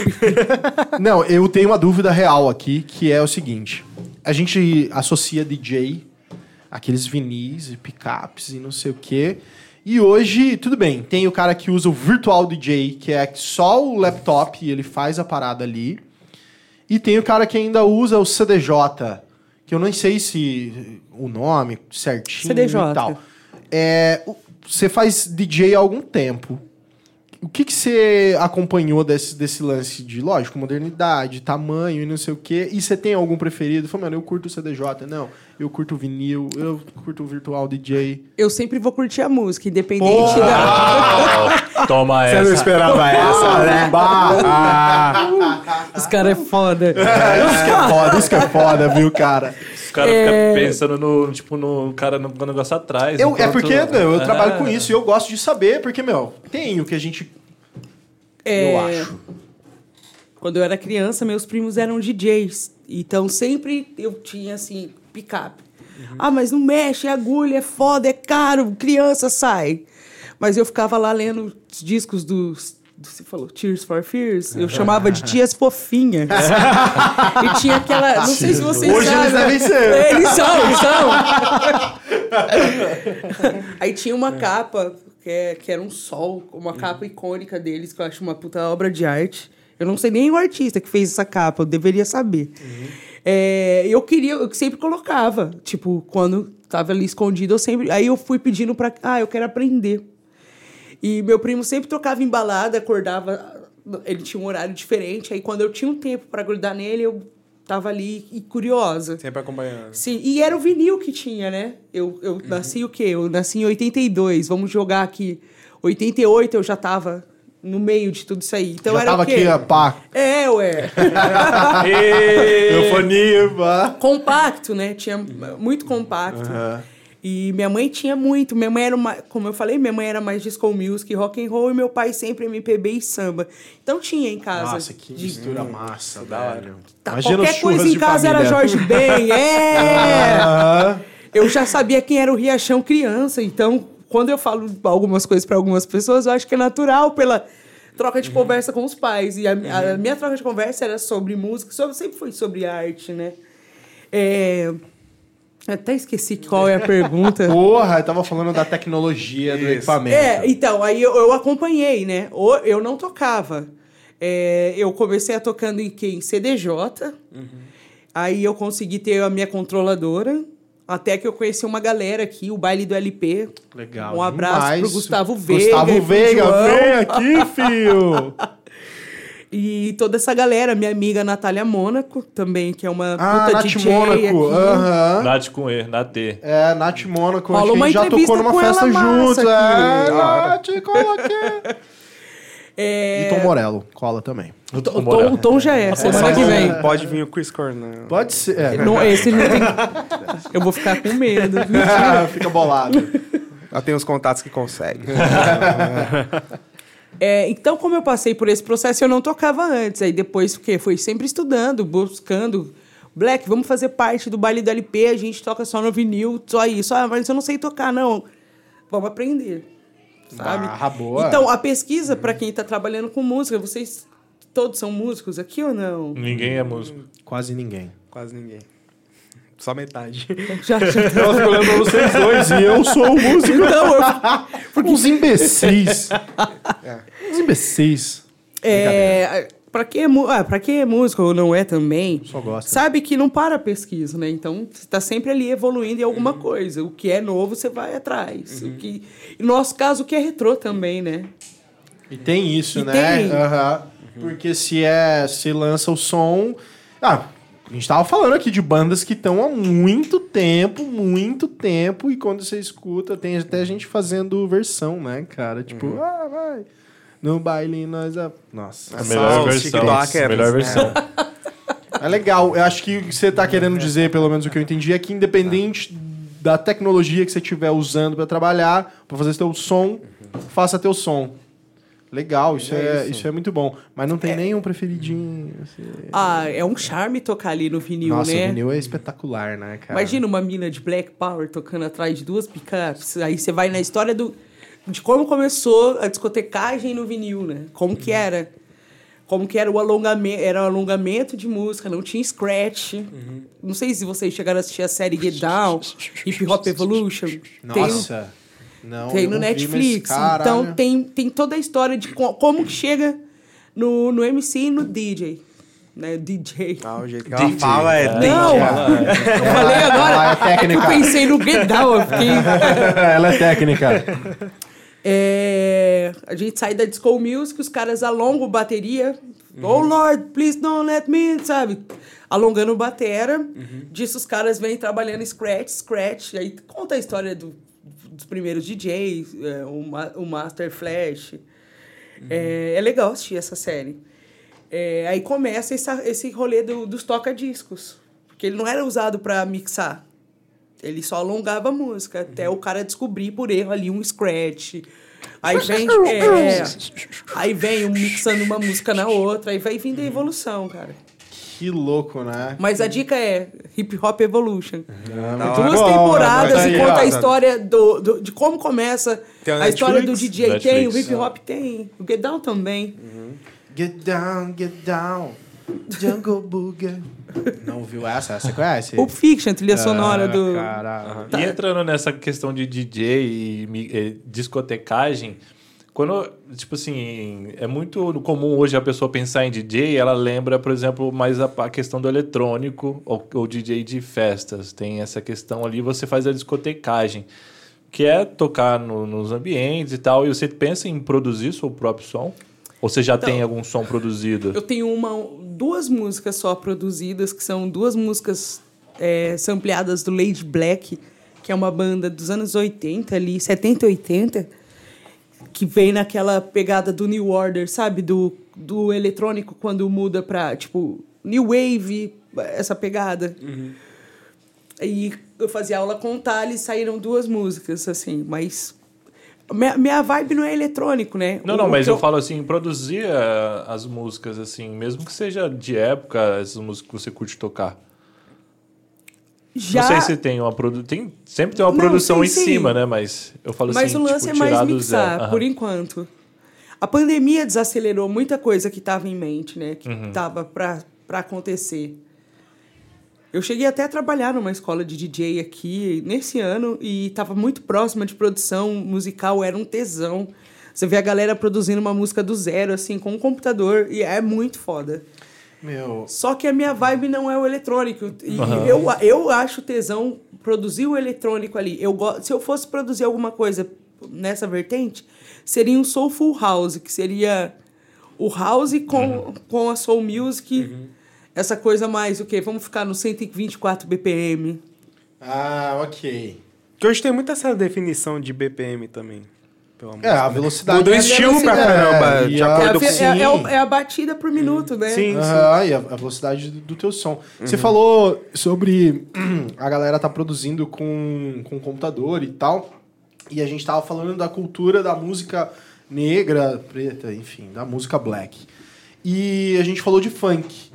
Speaker 2: Não, eu tenho uma dúvida real aqui, que é o seguinte. A gente associa DJ, aqueles vinis e picapes e não sei o quê. E hoje, tudo bem, tem o cara que usa o Virtual DJ, que é só o laptop e ele faz a parada ali. E tem o cara que ainda usa o CDJ, que eu não sei se o nome certinho
Speaker 4: CDJ.
Speaker 2: e tal. É, você faz DJ há algum tempo. O que, que você acompanhou desse, desse lance de, lógico, modernidade, tamanho e não sei o quê? E você tem algum preferido? Falei, mano, eu curto o CDJ. Não, eu curto o vinil, eu curto o virtual DJ.
Speaker 4: Eu sempre vou curtir a música, independente da.
Speaker 1: Toma
Speaker 3: Você não
Speaker 1: essa.
Speaker 3: esperava essa, né? Ah,
Speaker 4: Os caras é foda.
Speaker 2: É, isso que é foda, isso que é foda, viu, cara?
Speaker 1: Os caras
Speaker 4: É.
Speaker 1: ficam pensando no, tipo, no cara no, no negócio atrás.
Speaker 2: Eu, é
Speaker 1: enquanto-
Speaker 2: porque, meu, eu
Speaker 1: É.
Speaker 2: trabalho com isso e eu gosto de saber, porque, meu, tem o que a gente.
Speaker 4: É,
Speaker 2: Eu acho.
Speaker 4: Quando eu era criança, meus primos eram DJs. Então sempre eu tinha assim, picape. Ah, mas não mexe, é agulha, é foda, é caro, criança sai. Mas eu ficava lá lendo os discos dos. Você falou Tears for Fears? Eu chamava de tias fofinhas. e tinha aquela. Não sei se vocês
Speaker 2: Hoje eles
Speaker 4: sabem.
Speaker 2: devem ser.
Speaker 4: É, Eles são, eles são. Aí tinha uma capa, que, é, que era um sol, uma capa icônica deles, que eu acho uma puta obra de arte. Eu não sei nem o artista que fez essa capa, eu deveria saber. É, eu queria, eu sempre colocava, tipo, quando tava ali escondido, eu sempre. Aí eu fui pedindo pra. Ah, eu quero aprender. E meu primo sempre trocava embalada, acordava. Ele tinha um horário diferente. Aí quando eu tinha um tempo pra grudar nele, eu tava ali e curiosa.
Speaker 3: Sempre acompanhando.
Speaker 4: Sim, e era o vinil que tinha, né? Eu, eu nasci o quê? Eu nasci em 82, vamos jogar aqui. 88 eu já tava no meio de tudo isso aí. Então
Speaker 2: Já
Speaker 4: era
Speaker 2: tava
Speaker 4: o quê?
Speaker 2: aqui, pá.
Speaker 4: É, ué.
Speaker 2: Eufonia, pá.
Speaker 4: compacto, né? Tinha muito compacto. E minha mãe tinha muito. Minha mãe era uma, como eu falei, minha mãe era mais disco music, rock and roll e meu pai sempre MPB e samba. Então tinha em casa.
Speaker 2: Nossa, que
Speaker 4: de-
Speaker 2: mistura massa, velho.
Speaker 4: Tá,
Speaker 2: Imagina
Speaker 4: qualquer coisa em casa
Speaker 2: família.
Speaker 4: era Jorge Ben, é! Eu já sabia quem era o Riachão criança, então quando eu falo algumas coisas para algumas pessoas, eu acho que é natural pela troca de conversa com os pais. E a, a minha troca de conversa era sobre música, sobre, sempre foi sobre arte, né? É, até esqueci qual é a pergunta.
Speaker 2: Porra, eu tava falando da tecnologia do
Speaker 3: Isso.
Speaker 2: equipamento.
Speaker 4: É, então, aí eu, eu acompanhei, né? Eu não tocava. É, eu comecei a tocando em, que? em CDJ. Aí eu consegui ter a minha controladora. Até que eu conheci uma galera aqui, o baile do LP.
Speaker 2: Legal.
Speaker 4: Um abraço
Speaker 2: demais.
Speaker 4: pro Gustavo Veiga.
Speaker 2: Gustavo Veiga, vem aqui, filho.
Speaker 4: E toda essa galera, minha amiga Natália Mônaco, também, que é uma
Speaker 2: Ah,
Speaker 4: puta
Speaker 2: Nath
Speaker 4: DJ
Speaker 2: Mônaco. Aham.
Speaker 1: Nath com E, na T.
Speaker 2: É, Nath Mônaco. A gente já tocou numa festa
Speaker 4: ela massa
Speaker 2: juntos.
Speaker 4: aqui.
Speaker 2: É, Nath, cola aqui.
Speaker 4: É,
Speaker 2: E Tom Morello, cola também.
Speaker 4: o, Tom, o Tom- o Tom já é, semana que vem.
Speaker 3: Pode vir o Chris Cornell.
Speaker 2: Pode ser. É.
Speaker 4: Não, esse não tem... Eu vou ficar com medo.
Speaker 2: Fica bolado.
Speaker 3: Ela tem os contatos que consegue.
Speaker 4: É, então, como eu passei por esse processo, eu não tocava antes. Aí depois, o quê? Foi sempre estudando, buscando. Black, vamos fazer parte do baile do LP, a gente toca só no vinil, só isso. Ah, mas eu não sei tocar, não. Vamos aprender. Sabe?
Speaker 2: Ah, boa.
Speaker 4: Então, a pesquisa, para quem está trabalhando com música, vocês todos são músicos aqui ou não?
Speaker 1: Ninguém é músico.
Speaker 2: Quase ninguém.
Speaker 3: Quase ninguém. Só metade.
Speaker 4: Já, já
Speaker 2: olhando pra vocês dois e eu sou o músico.
Speaker 4: Então, eu,
Speaker 2: Porque os imbecis. Os imbecis.
Speaker 4: É, para quem é, mu- ah, pra quem é músico ou não é também,
Speaker 2: Só gosta.
Speaker 4: sabe que não para a pesquisa, né? Então, você tá sempre ali evoluindo em alguma coisa. O que é novo, você vai atrás. O que, no nosso caso, o que é retrô também, né?
Speaker 2: E tem isso,
Speaker 4: E
Speaker 2: né?
Speaker 4: tem.
Speaker 2: Aham. Porque se é. Se lança o som. Ah, a gente tava falando aqui de bandas que estão há muito tempo, muito tempo, e quando você escuta, tem até gente fazendo versão, né, cara? Tipo, ah, vai. No baile nós. A... Nossa.
Speaker 1: A melhor versão.
Speaker 3: TikTokers,
Speaker 1: Melhor
Speaker 3: né?
Speaker 1: versão.
Speaker 2: É legal. Eu acho que o que você tá querendo dizer, pelo menos o que eu entendi, é que independente da tecnologia que você estiver usando para trabalhar, para fazer seu som, faça teu som. Legal, isso é, isso. é muito bom. Mas não tem nenhum preferidinho. assim.
Speaker 4: Ah, é um charme tocar ali no vinil,
Speaker 2: Nossa,
Speaker 4: né?
Speaker 2: o vinil é espetacular, né, cara?
Speaker 4: Imagina uma mina de Black Power tocando atrás de duas picapes. Aí você vai na história do, de como começou a discotecagem no vinil, né? Como que era. Como que era o alongamento, era um alongamento de música, não tinha scratch. Não sei se vocês chegaram a assistir a série Get Down, Hip Hop Evolution. Tem,
Speaker 2: Nossa. Não,
Speaker 4: tem no Netflix.
Speaker 2: caralho.
Speaker 4: então tem, tem toda a história de co- como que chega no, no MC e no DJ. Né? DJ.
Speaker 3: Ah, o jeito que ela fala é...
Speaker 4: Não, eu falei agora.
Speaker 2: Ela é técnica.
Speaker 4: eu pensei no Get Down. Fiquei...
Speaker 2: Ela é técnica.
Speaker 4: É, a gente sai da disco music, os caras alongam bateria. Oh Lord, please don't let me, sabe? Alongando batera. Disso os caras vêm trabalhando scratch, scratch. Aí conta a história do- dos primeiros DJs, é, o, Ma- o Master Flash. É, é legal assistir essa série. É, aí começa essa, esse rolê do- dos toca-discos. Porque ele não era usado para mixar. Ele só alongava a música, até o cara descobrir por erro ali um scratch, Aí vem, é, aí vem um mixando uma música na outra, aí vai vindo a evolução, cara.
Speaker 2: Que louco, né?
Speaker 4: Mas a dica é Hip Hop Evolution.
Speaker 3: Da
Speaker 4: Duas
Speaker 3: hora.
Speaker 4: temporadas e conta a história do, do- de como começa
Speaker 3: Tem a
Speaker 4: a história do
Speaker 3: Netflix?
Speaker 4: DJ. Tem, o
Speaker 1: Netflix.
Speaker 4: hip hop tem, o Get Down também.
Speaker 2: Get down, get down. Jungle Boogie. Não viu essa? Essa você conhece?
Speaker 4: Pulp Fiction, trilha sonora do.
Speaker 2: Caralho.
Speaker 1: E entrando nessa questão de DJ e mi- eh, discotecagem, quando, tipo assim, é muito comum hoje a pessoa pensar em DJ, ela lembra, por exemplo, mais a, a questão do eletrônico ou, ou DJ de festas. Tem essa questão ali, você faz a discotecagem, que é tocar no- nos ambientes e tal. E você pensa em produzir seu próprio som? Ou você já tem algum som produzido?
Speaker 4: Eu tenho uma, duas músicas só produzidas, que são duas músicas é, sampleadas do Lady Black, que é uma banda dos anos 80 ali, 70 e 80, que vem naquela pegada do New Order, sabe? Do, do eletrônico quando muda pra, tipo, New Wave, essa pegada. E eu fazia aula com o Thales, saíram duas músicas, assim, mas... Minha, minha vibe não é eletrônico, né?
Speaker 1: Não,
Speaker 4: O-
Speaker 1: não, mas
Speaker 4: que
Speaker 1: eu falo assim, produzir eh, as músicas, assim, mesmo que seja de época, essas músicas que você curte tocar.
Speaker 4: Já...
Speaker 1: Não sei se tem uma produção. Tem, sempre tem uma
Speaker 4: Não,
Speaker 1: produção
Speaker 4: sim,
Speaker 1: em
Speaker 4: sim.
Speaker 1: cima, né? Mas eu falo
Speaker 4: Mas
Speaker 1: assim.
Speaker 4: o lance
Speaker 1: tipo,
Speaker 4: é mais mixar.
Speaker 1: Aham.
Speaker 4: por enquanto. A pandemia desacelerou muita coisa que estava em mente, né? Que
Speaker 1: Uhum.
Speaker 4: estava para acontecer. Eu cheguei até a trabalhar numa escola de DJ aqui nesse ano e estava muito próxima de produção musical, era um tesão. Você vê a galera produzindo uma música do zero, assim, com um computador, e é muito foda.
Speaker 2: Meu,
Speaker 4: Só que a minha vibe não é o eletrônico. E eu, eu acho tesão produzir o eletrônico ali. Eu go... Se eu fosse produzir alguma coisa nessa vertente, seria um Soulful House, que seria o house com, com a Soul Music. Essa coisa mais o quê? Vamos ficar no 124 BPM.
Speaker 2: Ah, ok.
Speaker 3: Que hoje tem muito essa definição de BPM também. Pelo amor
Speaker 2: É, a
Speaker 3: de Deus.
Speaker 2: velocidade.
Speaker 3: Mudou
Speaker 2: é a
Speaker 3: estilo pra
Speaker 2: velocidade,
Speaker 3: caramba,
Speaker 2: é,
Speaker 3: de
Speaker 4: É
Speaker 3: acordo
Speaker 4: ve-
Speaker 3: com-
Speaker 4: é- é o- é a batida por minuto, né?
Speaker 3: Sim, sim.
Speaker 2: Aham, e a, a velocidade do, do teu som. Você falou sobre a galera tá produzindo com, com computador e tal. E a gente tava falando da cultura da música negra, preta, enfim, da música black. E a gente falou de funk.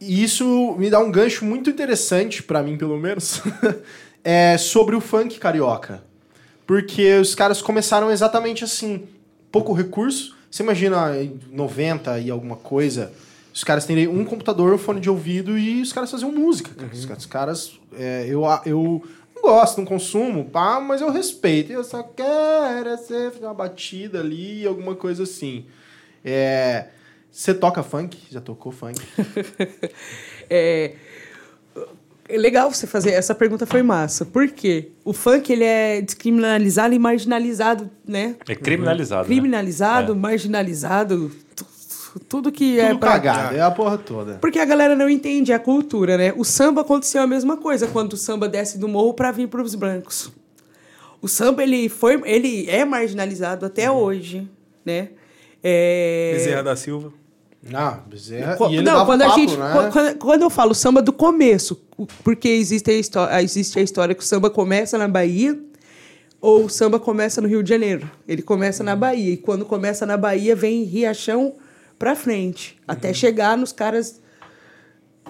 Speaker 2: E isso me dá um gancho muito interessante, pra mim pelo menos, é sobre o funk carioca. Porque os caras começaram exatamente assim, pouco recurso. Você imagina em 90 e alguma coisa, os caras terem um computador, um fone de ouvido e os caras faziam música. cara. Os, os caras, é, eu, eu não gosto, não consumo, pá, mas eu respeito. Eu só quero é ser fazer uma batida ali, alguma coisa assim. É, você toca funk? Já tocou funk?
Speaker 4: É legal você fazer essa pergunta foi massa. Por quê? O funk ele é descriminalizado e marginalizado, né?
Speaker 1: É criminalizado. né?
Speaker 4: Criminalizado,
Speaker 1: É.
Speaker 4: marginalizado, tu- tudo que é
Speaker 2: Tudo
Speaker 4: pra...
Speaker 2: cagado, é a porra toda.
Speaker 4: Porque a galera não entende a cultura, né? O samba aconteceu a mesma coisa quando o samba desce do morro para vir para os brancos. O samba ele foi, ele é marginalizado até hoje, né? É...
Speaker 3: Bezerra da Silva.
Speaker 2: Ah, Bezerra.
Speaker 4: Qu-
Speaker 2: e ele
Speaker 4: não, quando a
Speaker 2: papo,
Speaker 4: gente,
Speaker 2: né?
Speaker 4: qu- quando, quando eu falo samba do começo, o- porque existe a, a- existe a história que o samba começa na Bahia ou o samba começa no Rio de Janeiro. Ele começa na Bahia e quando começa na Bahia vem Riachão pra frente, até chegar nos caras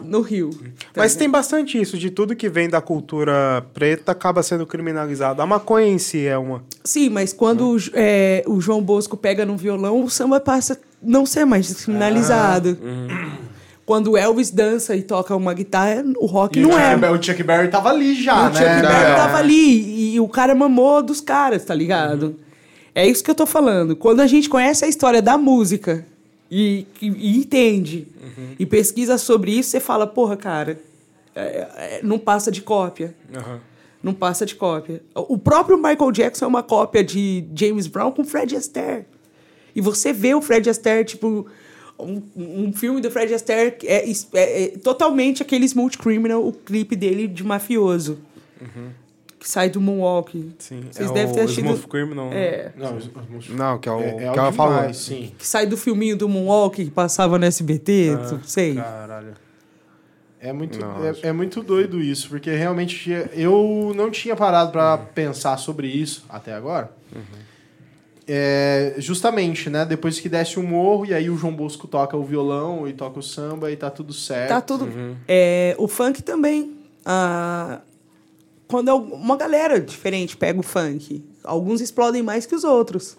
Speaker 4: no Rio. tá
Speaker 3: Mas
Speaker 4: ligado?
Speaker 3: tem bastante isso, de tudo que vem da cultura preta acaba sendo criminalizado. A maconha em si é uma.
Speaker 4: Sim, mas quando o, J- é, o João Bosco pega no violão, o samba passa a não ser mais descriminalizado. Quando o Elvis dança e toca uma guitarra, o rock
Speaker 2: E
Speaker 4: não
Speaker 2: o
Speaker 4: é.
Speaker 2: O Chuck Berry tava ali já,
Speaker 4: o
Speaker 2: né?
Speaker 4: Chuck Berry
Speaker 2: É.
Speaker 4: tava ali e, o cara mamou dos caras, tá ligado? É isso que eu tô falando. Quando a gente conhece a história da música e, e- e entende e pesquisa sobre isso, você fala, porra, cara, é- é- não passa de cópia. Não passa de cópia. O próprio Michael Jackson é uma cópia de James Brown com Fred Astaire. E você vê o Fred Astaire, tipo... Um, um filme do Fred Astaire que é, é- é totalmente aquele Smooth Criminal, o clipe dele de mafioso. Que sai do Moonwalk.
Speaker 3: Sim.
Speaker 4: Vocês
Speaker 3: é
Speaker 4: devem
Speaker 3: o
Speaker 4: ter assistido...
Speaker 3: Smooth Criminal.
Speaker 4: É,
Speaker 2: Não,
Speaker 3: Não, que é o
Speaker 2: é, é
Speaker 3: que ela falou.
Speaker 2: sim.
Speaker 4: que sai do filminho do Moonwalk que passava no SBT, tu- sei.
Speaker 3: Caralho.
Speaker 2: É muito,
Speaker 3: Nossa.
Speaker 2: é, é muito doido isso, porque realmente eu não tinha parado pra pensar sobre isso até agora. É, justamente, né? Depois que desce o morro, e aí o João Bosco toca o violão e toca o samba e tá tudo certo.
Speaker 4: Tá tudo. É, o funk também. Ah, quando é uma galera diferente pega o funk, alguns explodem mais que os outros.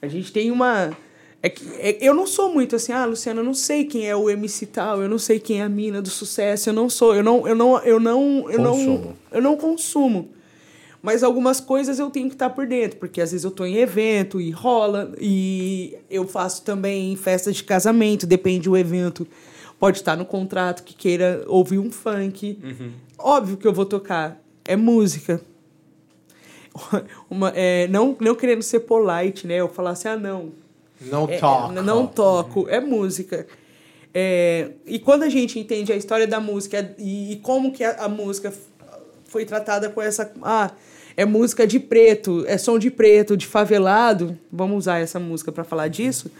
Speaker 4: A gente tem uma. É que, é- eu não sou muito assim, ah, Luciana, eu não sei quem é o MC tal, eu não sei quem é a mina do sucesso, eu não sou, eu não, eu não, eu não, eu não,
Speaker 1: Consumo.
Speaker 4: eu não consumo. Mas algumas coisas eu tenho que estar por dentro, porque às vezes eu tô em evento e rola, e eu faço também festas de casamento, depende do evento. Pode estar no contrato que queira ouvir um funk. Óbvio que eu vou tocar. É música. Uma, é, não, não querendo ser polite, né? Eu falar assim, ah, não,
Speaker 2: Não
Speaker 4: é, é, não toco, é música. É, e quando a gente entende a história da música e, e como que a, a música foi tratada com essa... Ah, é música de preto, é som de preto, de favelado. Vamos usar essa música para falar disso.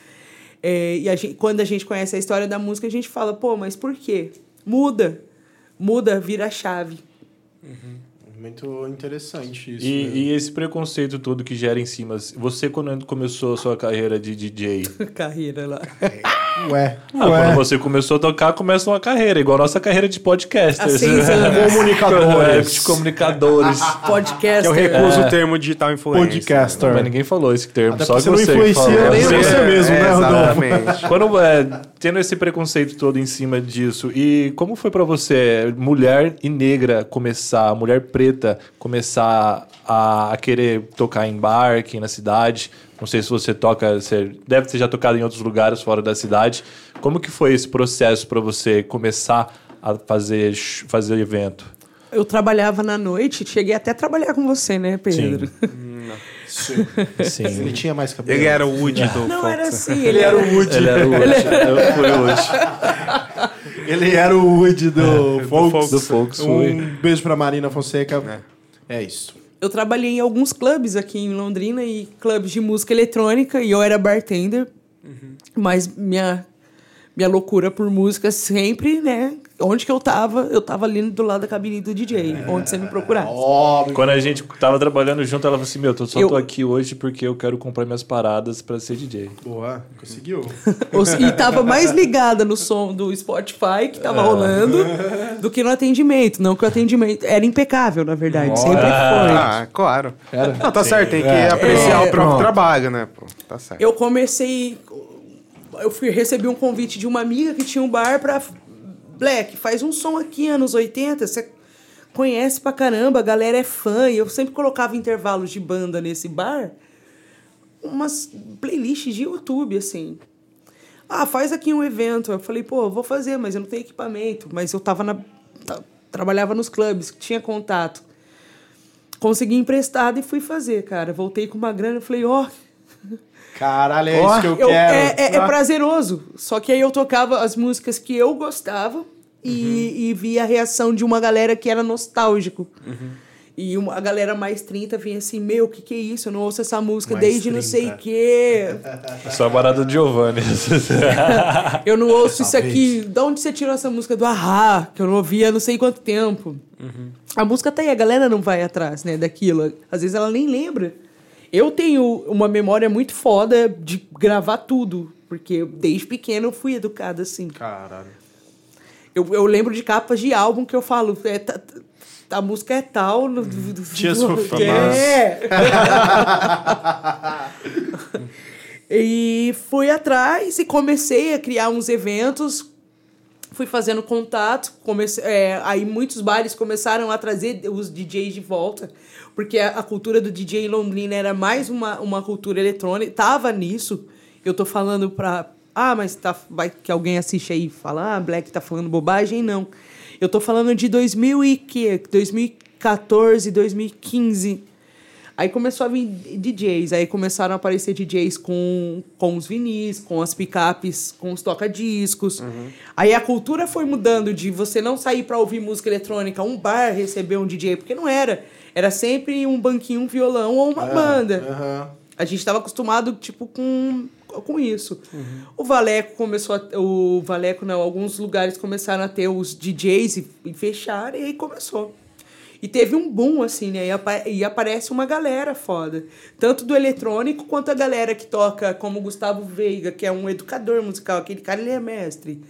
Speaker 4: É, e a gente, quando a gente conhece a história da música, a gente fala, pô, mas por quê? Muda. Muda, vira a chave.
Speaker 2: Muito interessante isso.
Speaker 1: E,
Speaker 2: mesmo.
Speaker 1: e esse preconceito todo que gera em cima. Você, quando começou a sua carreira de DJ,
Speaker 4: Carreira lá.
Speaker 2: Ué,
Speaker 1: ah,
Speaker 2: ué.
Speaker 1: quando você começou a tocar, começa uma carreira, igual a nossa carreira de podcasters.
Speaker 4: Seis anos.
Speaker 2: Comunicadores.
Speaker 1: de comunicadores.
Speaker 4: Podcast.
Speaker 3: Eu recuso o termo digital influencer.
Speaker 2: Podcaster.
Speaker 1: Mas ninguém falou esse termo,
Speaker 2: Até
Speaker 1: só
Speaker 2: você não
Speaker 1: você que
Speaker 2: influencia
Speaker 1: falou.
Speaker 2: nem
Speaker 1: Você-
Speaker 2: você mesmo, né, Rodolfo?
Speaker 3: Exatamente.
Speaker 1: Quando, é, tendo esse preconceito todo em cima disso, e como foi pra você, mulher e negra, começar, mulher preta, começar a, a querer tocar em bar aqui na cidade? Não sei se você toca, você deve ter já tocado em outros lugares fora da cidade. Como que foi esse processo pra você começar a fazer, fazer evento?
Speaker 4: Eu trabalhava na noite, cheguei até a trabalhar com você, né, Pedro?
Speaker 1: Sim.
Speaker 2: Ele tinha mais cabelo.
Speaker 3: Ele era o Woody do
Speaker 4: Não,
Speaker 3: Fox,
Speaker 4: era assim.
Speaker 2: Ele era o Woody.
Speaker 1: Ele era o fui hoje.
Speaker 2: Ele era o Woody do Folks.
Speaker 1: Do Folks,
Speaker 2: Um
Speaker 1: foi.
Speaker 2: beijo pra Marina Fonseca. É, isso.
Speaker 4: Eu trabalhei em alguns clubes aqui em Londrina e clubes de música eletrônica e eu era bartender. Mas minha, minha loucura por música sempre, né? Onde que eu tava, eu tava ali do lado da cabine do DJ, onde você me procurasse.
Speaker 2: Óbvio.
Speaker 1: Quando a gente tava trabalhando junto, ela falou assim: Meu, eu só
Speaker 4: Eu-
Speaker 1: tô aqui hoje porque eu quero comprar minhas paradas pra ser DJ.
Speaker 2: Boa, conseguiu.
Speaker 4: E tava mais ligada no som do Spotify que tava rolando do que no atendimento. Não que o atendimento era impecável, na verdade. Sempre foi.
Speaker 3: Ah, claro. Não, tá certo, tem que
Speaker 2: É.
Speaker 3: apreciar
Speaker 4: É,
Speaker 3: o próprio
Speaker 2: pronto.
Speaker 3: trabalho, né? Pô, tá certo.
Speaker 4: Eu comecei. Eu fui recebi um convite de uma amiga que tinha um bar pra. Black, faz um som aqui, anos 80. Você conhece pra caramba, a galera é fã. E eu sempre colocava intervalos de banda nesse bar. Umas playlists de YouTube, assim. Ah, faz aqui um evento. Eu falei, pô, vou fazer, mas eu não tenho equipamento. Mas eu tava na. Trabalhava nos clubes, tinha contato. Consegui emprestado e fui fazer, cara. Voltei com uma grana falei, ó,
Speaker 2: Caralho, é
Speaker 3: Ó,
Speaker 2: isso que eu,
Speaker 4: eu-
Speaker 2: quero.
Speaker 4: é, é- é
Speaker 2: Ah.
Speaker 4: prazeroso. Só que aí eu tocava as músicas que eu gostava e, e via a reação de uma galera que era nostálgico. E uma, a galera mais 30 vinha assim, meu, o que, que é isso? Eu não ouço essa música
Speaker 2: Mais
Speaker 4: desde não sei
Speaker 2: 30.
Speaker 4: o quê.
Speaker 1: Só a barata do Giovanni.
Speaker 4: Eu não ouço isso aqui. De onde você tirou essa música do Ahá? Que eu não ouvia há não sei quanto tempo. A música tá aí, a galera não vai atrás, né, daquilo. Às vezes ela nem lembra. Eu tenho uma memória muito foda de gravar tudo. Porque desde pequeno eu fui educada assim.
Speaker 2: Caralho.
Speaker 4: Eu, eu lembro de capas de álbum que eu falo. É, tá- tá- a música é tal. No,
Speaker 2: Just for fun.
Speaker 4: É. e fui atrás e comecei a criar uns eventos. Fui fazendo contato. Comecei, é, aí muitos bares começaram a trazer os DJs de volta. Porque a, a cultura do DJ Londrina era mais uma, uma cultura eletrônica. Tava nisso. Eu tô falando pra. Ah, mas tá, vai que alguém assiste aí e fala, ah, Black tá falando bobagem. Não. Eu tô falando de 2000 e que? 2014, 2015. Aí começou a vir DJs, aí começaram a aparecer DJs com, com os vinis, com as picapes, com os toca-discos. Aí a cultura foi mudando de você não sair pra ouvir música eletrônica, um bar receber um DJ, porque não era. Era sempre um banquinho, um violão ou uma banda.
Speaker 2: Aham.
Speaker 4: A gente estava acostumado, tipo, com, com isso. O Valeco começou a, O Valeco, não, alguns lugares começaram a ter os DJs e, e fecharam, e aí começou. E teve um boom, assim, né? E, apa e aparece uma galera foda. Tanto do eletrônico quanto a galera que toca, como Gustavo Veiga, que é um educador musical. Aquele cara, ele é mestre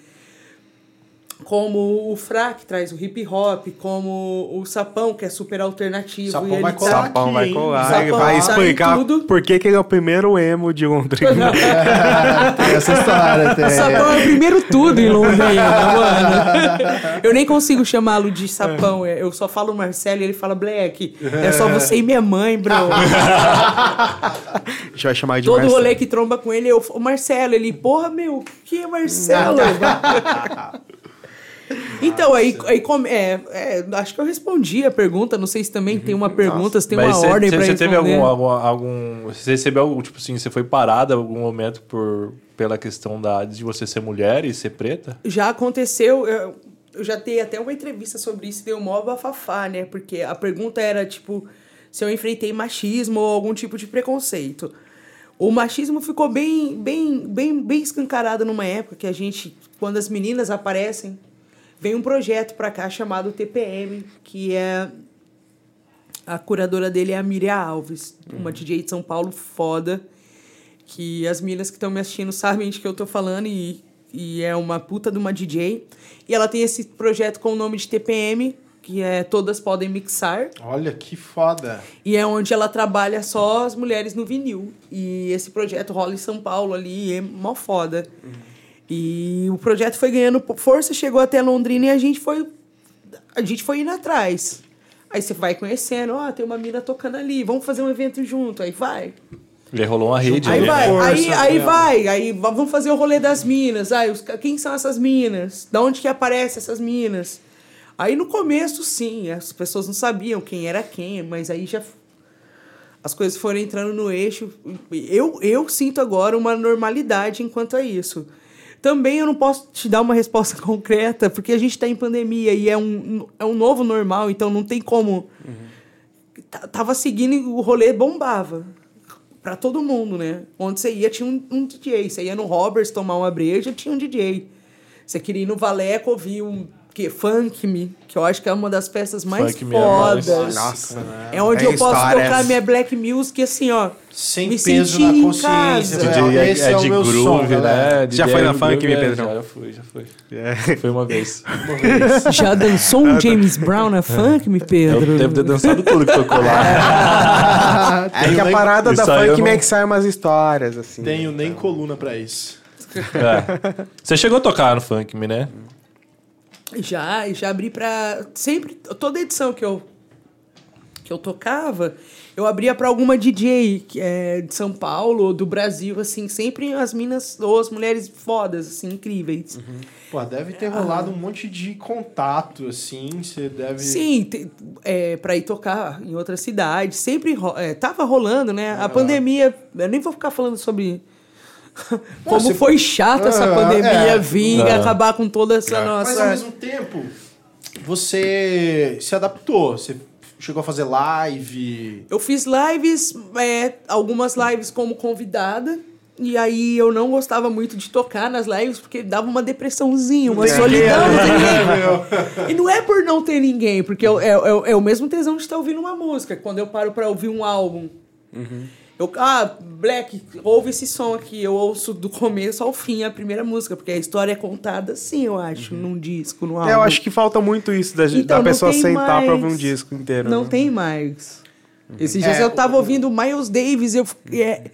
Speaker 4: como o Fra, que traz o hip hop, como o Sapão, que é super alternativo.
Speaker 2: Sapão
Speaker 4: e ele
Speaker 2: vai
Speaker 4: tá-
Speaker 2: colar
Speaker 3: Sapão
Speaker 2: aqui,
Speaker 3: vai colar,
Speaker 4: Sapão
Speaker 3: vai
Speaker 4: tá
Speaker 3: explicar
Speaker 4: tudo.
Speaker 3: por que, que ele é o primeiro emo de Londrina.
Speaker 2: tem essa história, tem.
Speaker 4: O Sapão é o primeiro tudo em Londrina, mano. Eu nem consigo chamá-lo de Sapão. é- Eu só falo Marcelo e ele fala Black. É só você e minha mãe, bro.
Speaker 3: A gente vai chamar de
Speaker 4: Todo
Speaker 3: Marcelo.
Speaker 4: rolê que tromba com ele, eu, o Marcelo, ele, porra, meu, que é Marcelo? Então, aí, aí come- é, é, acho que eu respondi a pergunta, não sei se também tem uma pergunta, se tem uma
Speaker 1: Mas você-
Speaker 4: ordem
Speaker 1: você,
Speaker 4: pra
Speaker 1: você
Speaker 4: responder.
Speaker 1: teve algum, algum, algum. Você recebeu algum, tipo assim, você foi parada em algum momento por, pela questão da, de você ser mulher e ser preta?
Speaker 4: Já aconteceu, eu, eu já dei até uma entrevista sobre isso, deu mó bafafá, né? Porque a pergunta era, tipo, se eu enfrentei machismo ou algum tipo de preconceito. O machismo ficou bem, bem, bem, bem escancarado numa época que a gente, quando as meninas aparecem, vem um projeto pra cá chamado TPM, que é a curadora dele é a Miriam Alves, uma DJ de São Paulo foda, que as meninas que estão me assistindo sabem de que eu tô falando e, e é uma puta de uma DJ. E ela tem esse projeto com o nome de TPM, que é Todas Podem Mixar,
Speaker 2: Olha que foda.
Speaker 4: e é onde ela trabalha só as mulheres no vinil. E esse projeto rola em São Paulo ali, é mó foda. E o projeto foi ganhando força, chegou até Londrina e a gente foi a gente foi indo atrás. Aí você vai conhecendo, ó, tem uma mina tocando ali, vamos fazer um evento junto, aí vai.
Speaker 1: E aí rolou uma rede
Speaker 4: Aí
Speaker 1: ali.
Speaker 4: vai,
Speaker 2: Força,
Speaker 4: aí, aí
Speaker 2: né?
Speaker 4: vai, aí va- vamos fazer o rolê das minas. Aí, os quem são essas minas? Da onde que aparecem essas minas? Aí no começo, sim, as pessoas não sabiam quem era quem, mas aí já as coisas foram entrando no eixo. Eu, eu sinto agora uma normalidade enquanto a isso. Também eu não posso te dar uma resposta concreta, porque a gente está em pandemia e é um, é um novo normal, então não tem como. T- Tava seguindo e o rolê bombava. Pra todo mundo, né? Onde você ia, tinha um, um DJ. Você ia no Roberts tomar uma breja, tinha um DJ. Você queria ir no Valeco ouvir um que, Funk Me, que eu acho que é uma das festas mais
Speaker 1: Funk Me é mais-
Speaker 4: fodas.
Speaker 3: Nossa,
Speaker 4: É onde
Speaker 3: Tem
Speaker 4: eu posso
Speaker 3: histórias.
Speaker 4: tocar minha black music assim, ó.
Speaker 2: Sem
Speaker 4: me
Speaker 2: peso na consciência.
Speaker 4: casa.
Speaker 2: velho.
Speaker 1: DJ é,
Speaker 2: Esse
Speaker 1: é
Speaker 2: é o
Speaker 1: de
Speaker 2: meu
Speaker 1: groove,
Speaker 2: som,
Speaker 1: né? DJ
Speaker 3: Já foi
Speaker 1: é
Speaker 3: na Funk Me,
Speaker 1: é,
Speaker 3: Pedrão?
Speaker 1: Já, já fui, já fui.
Speaker 3: É.
Speaker 1: Foi uma vez.
Speaker 4: Já dançou um James Brown na Funk Me,
Speaker 1: Eu
Speaker 4: Pedro?
Speaker 1: devo ter dançado tudo que tocou lá.
Speaker 3: É que a parada da
Speaker 1: eu
Speaker 3: Funk
Speaker 1: não-
Speaker 3: Max sai umas histórias, assim.
Speaker 2: Tenho nem coluna pra isso.
Speaker 1: É. Você chegou a tocar no Funk Me, né?
Speaker 4: Já, e já abri pra. Sempre, toda edição que eu, que eu tocava, eu abria pra alguma DJ é de São Paulo ou do Brasil, assim, sempre as minas ou as mulheres fodas, assim, incríveis.
Speaker 2: Pô, deve ter rolado um monte de contato, assim. Você deve.
Speaker 4: Sim, te, é, pra ir tocar em outra cidade. Sempre ro- é, tava rolando, né? A pandemia. Eu nem vou ficar falando sobre. Como foi chato essa
Speaker 2: Ah,
Speaker 4: pandemia
Speaker 2: é.
Speaker 4: vir e
Speaker 1: É.
Speaker 4: acabar com toda essa
Speaker 2: Mas
Speaker 4: nossa.
Speaker 2: ao mesmo tempo, você se adaptou. Você chegou a fazer live.
Speaker 4: Eu fiz lives, é, algumas lives como convidada. E aí eu não gostava muito de tocar nas lives porque dava uma depressãozinha, uma
Speaker 2: Tem
Speaker 4: solidão. não tem
Speaker 2: É,
Speaker 4: ninguém. E não é por não ter ninguém, porque eu- é, é- é o mesmo tesão de estar ouvindo uma música. Quando eu paro pra ouvir um álbum. Eu, ah, Black, ouve esse som aqui. Eu ouço do começo ao fim a primeira música, porque a história é contada assim, eu acho, num disco, num álbum.
Speaker 3: É, eu acho que falta muito isso da,
Speaker 4: Então,
Speaker 3: da pessoa sentar pra
Speaker 4: mais.
Speaker 3: ouvir um disco inteiro.
Speaker 4: Não
Speaker 3: né?
Speaker 4: tem mais. Esses dias
Speaker 2: É,
Speaker 4: eu tava
Speaker 2: o-
Speaker 4: ouvindo Miles Davis eu, e, é-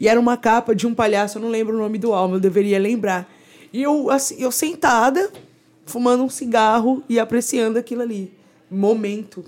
Speaker 4: e era uma capa de um palhaço, eu não lembro o nome do álbum, eu deveria lembrar. E eu, assim, eu sentada, fumando um cigarro e apreciando aquilo ali. Momento.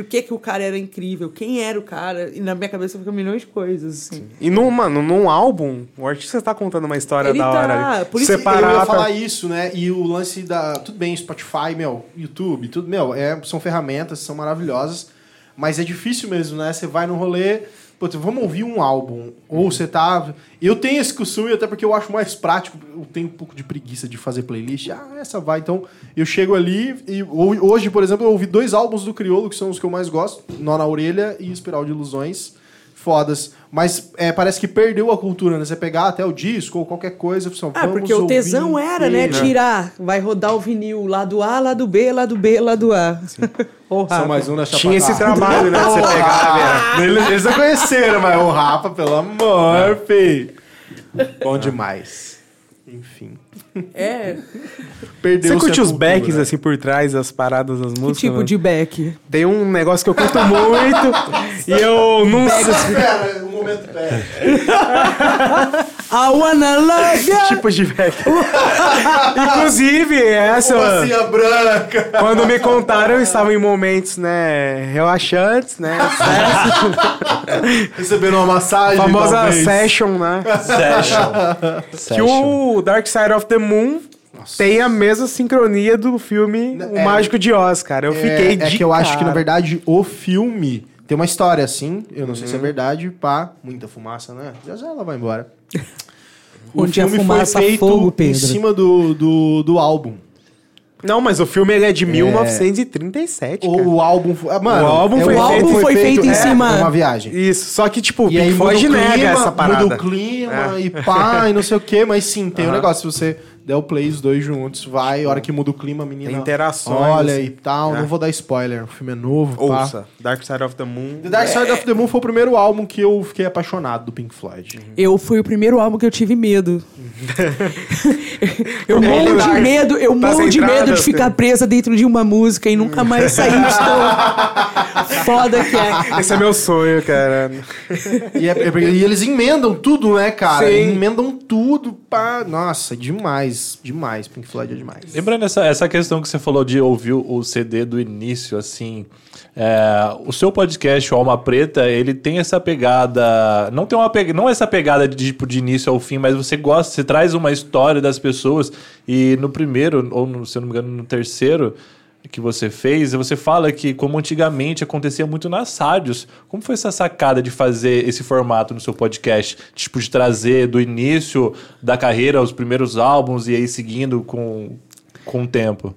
Speaker 4: Por que, que o cara era incrível? Quem era o cara? E na minha cabeça fica milhões de coisas, assim.
Speaker 3: E num, mano, num álbum, o artista tá contando uma história
Speaker 4: Ele
Speaker 3: da hora.
Speaker 4: tá,
Speaker 3: ali.
Speaker 4: por isso
Speaker 2: eu
Speaker 3: Separar
Speaker 2: ia
Speaker 3: pra-
Speaker 2: falar isso, né? E o lance da. Tudo bem, Spotify, meu, YouTube, tudo, meu, é, são ferramentas, são maravilhosas. Mas é difícil mesmo, né? Você vai no rolê, putz, vamos ouvir um álbum. Ou você tá. Eu tenho esse costume, até porque eu acho mais prático. Eu tenho um pouco de preguiça de fazer playlist. Ah, essa vai. Então, eu chego ali e hoje, por exemplo, eu ouvi dois álbuns do Criolo, que são os que eu mais gosto: Nó na Orelha e Espiral de Ilusões. Fodas. Mas é, parece que perdeu a cultura, né? Você pegar até o disco ou qualquer coisa. Assim,
Speaker 4: Ah, porque o tesão era, né? Tirar, vai rodar o vinil lá do A, lá do B, lá do B, lá do A.
Speaker 2: São
Speaker 4: Rafa.
Speaker 2: mais um na
Speaker 3: Tinha esse
Speaker 2: Chapada.
Speaker 3: trabalho, né? Você pegava.
Speaker 2: Eles, eles não conheceram, mas o Rafa, pelo amor, fi. Bom demais. Enfim.
Speaker 4: É,
Speaker 2: Perdeu
Speaker 3: Você curte os backs assim por trás das paradas das
Speaker 4: que
Speaker 3: músicas?
Speaker 4: tipo
Speaker 3: né?
Speaker 4: de back?
Speaker 3: Tem um negócio que eu curto muito e eu não sei.
Speaker 2: Espera, um momento, pera.
Speaker 4: I wanna love you.
Speaker 3: Tipo de back. Inclusive, essa.
Speaker 2: Mocinha branca.
Speaker 3: Quando me contaram, eu estava em momentos, né, relaxantes, né?
Speaker 2: Recebendo uma massagem,
Speaker 3: famosa
Speaker 2: talvez.
Speaker 3: session, né?
Speaker 1: Session.
Speaker 3: Que
Speaker 1: Session.
Speaker 3: o Dark Side of the Moon tem a mesma sincronia do filme O
Speaker 2: É.
Speaker 3: Mágico de Oz, cara. Eu fiquei
Speaker 2: é,
Speaker 3: de
Speaker 2: é que eu acho que, na
Speaker 3: cara.
Speaker 2: verdade, o filme tem uma história assim. Eu não sei
Speaker 3: Uhum.
Speaker 2: se é verdade, pá. Muita fumaça, né? Já já ela vai embora.
Speaker 4: Onde a fumaça, fogo, Pedro.
Speaker 2: em cima do, do, do álbum.
Speaker 3: Não, mas o filme ele é de 1937,
Speaker 2: Ou
Speaker 3: cara.
Speaker 2: o álbum. foi- ah, Mano,
Speaker 3: O álbum
Speaker 2: é,
Speaker 3: foi
Speaker 2: o
Speaker 3: feito-
Speaker 2: álbum
Speaker 4: foi feito em
Speaker 2: é,
Speaker 4: cima-
Speaker 2: É uma viagem.
Speaker 3: Isso, só que, tipo, o
Speaker 2: E aí
Speaker 3: Pink
Speaker 2: muda o
Speaker 3: Floyd nega
Speaker 2: clima,
Speaker 3: essa parada.
Speaker 2: muda o clima e pá, e não sei o que, mas sim, tem um negócio. Se você der o play os dois juntos, vai, a hora que muda o clima, a menina.
Speaker 3: Tem interações,
Speaker 2: Olha
Speaker 3: assim.
Speaker 2: e tal.
Speaker 3: É.
Speaker 2: Não vou dar spoiler, o filme é novo. pá.
Speaker 3: Ouça, Dark Side of the Moon.
Speaker 2: The Dark Side of the Moon foi o primeiro álbum que eu fiquei apaixonado do Pink Floyd.
Speaker 4: Eu fui o primeiro álbum que eu tive medo. eu morro de
Speaker 3: Dark.
Speaker 4: medo, eu
Speaker 3: Tá
Speaker 4: morro de medo de ficar
Speaker 3: filho.
Speaker 4: presa dentro de uma música e nunca mais sair de tão foda que é.
Speaker 3: Esse é meu sonho, cara.
Speaker 2: E, é- é- e eles emendam tudo, né, cara?
Speaker 3: Sim.
Speaker 2: Emendam tudo. Pá. Nossa, demais. Demais. Pink Floyd é demais.
Speaker 1: Lembrando essa, essa questão que você falou de ouvir o CD do início, assim, é, o seu podcast, o Alma Preta, ele tem essa pegada, não tem uma não essa pegada de tipo de início ao fim, mas você gosta, você traz uma história das pessoas e no primeiro ou no, se eu não me engano no terceiro que você fez, você fala que como antigamente acontecia muito nas rádios. Como foi essa sacada de fazer esse formato no seu podcast? Tipo, de trazer do início da carreira os primeiros álbuns e aí seguindo com, com o tempo.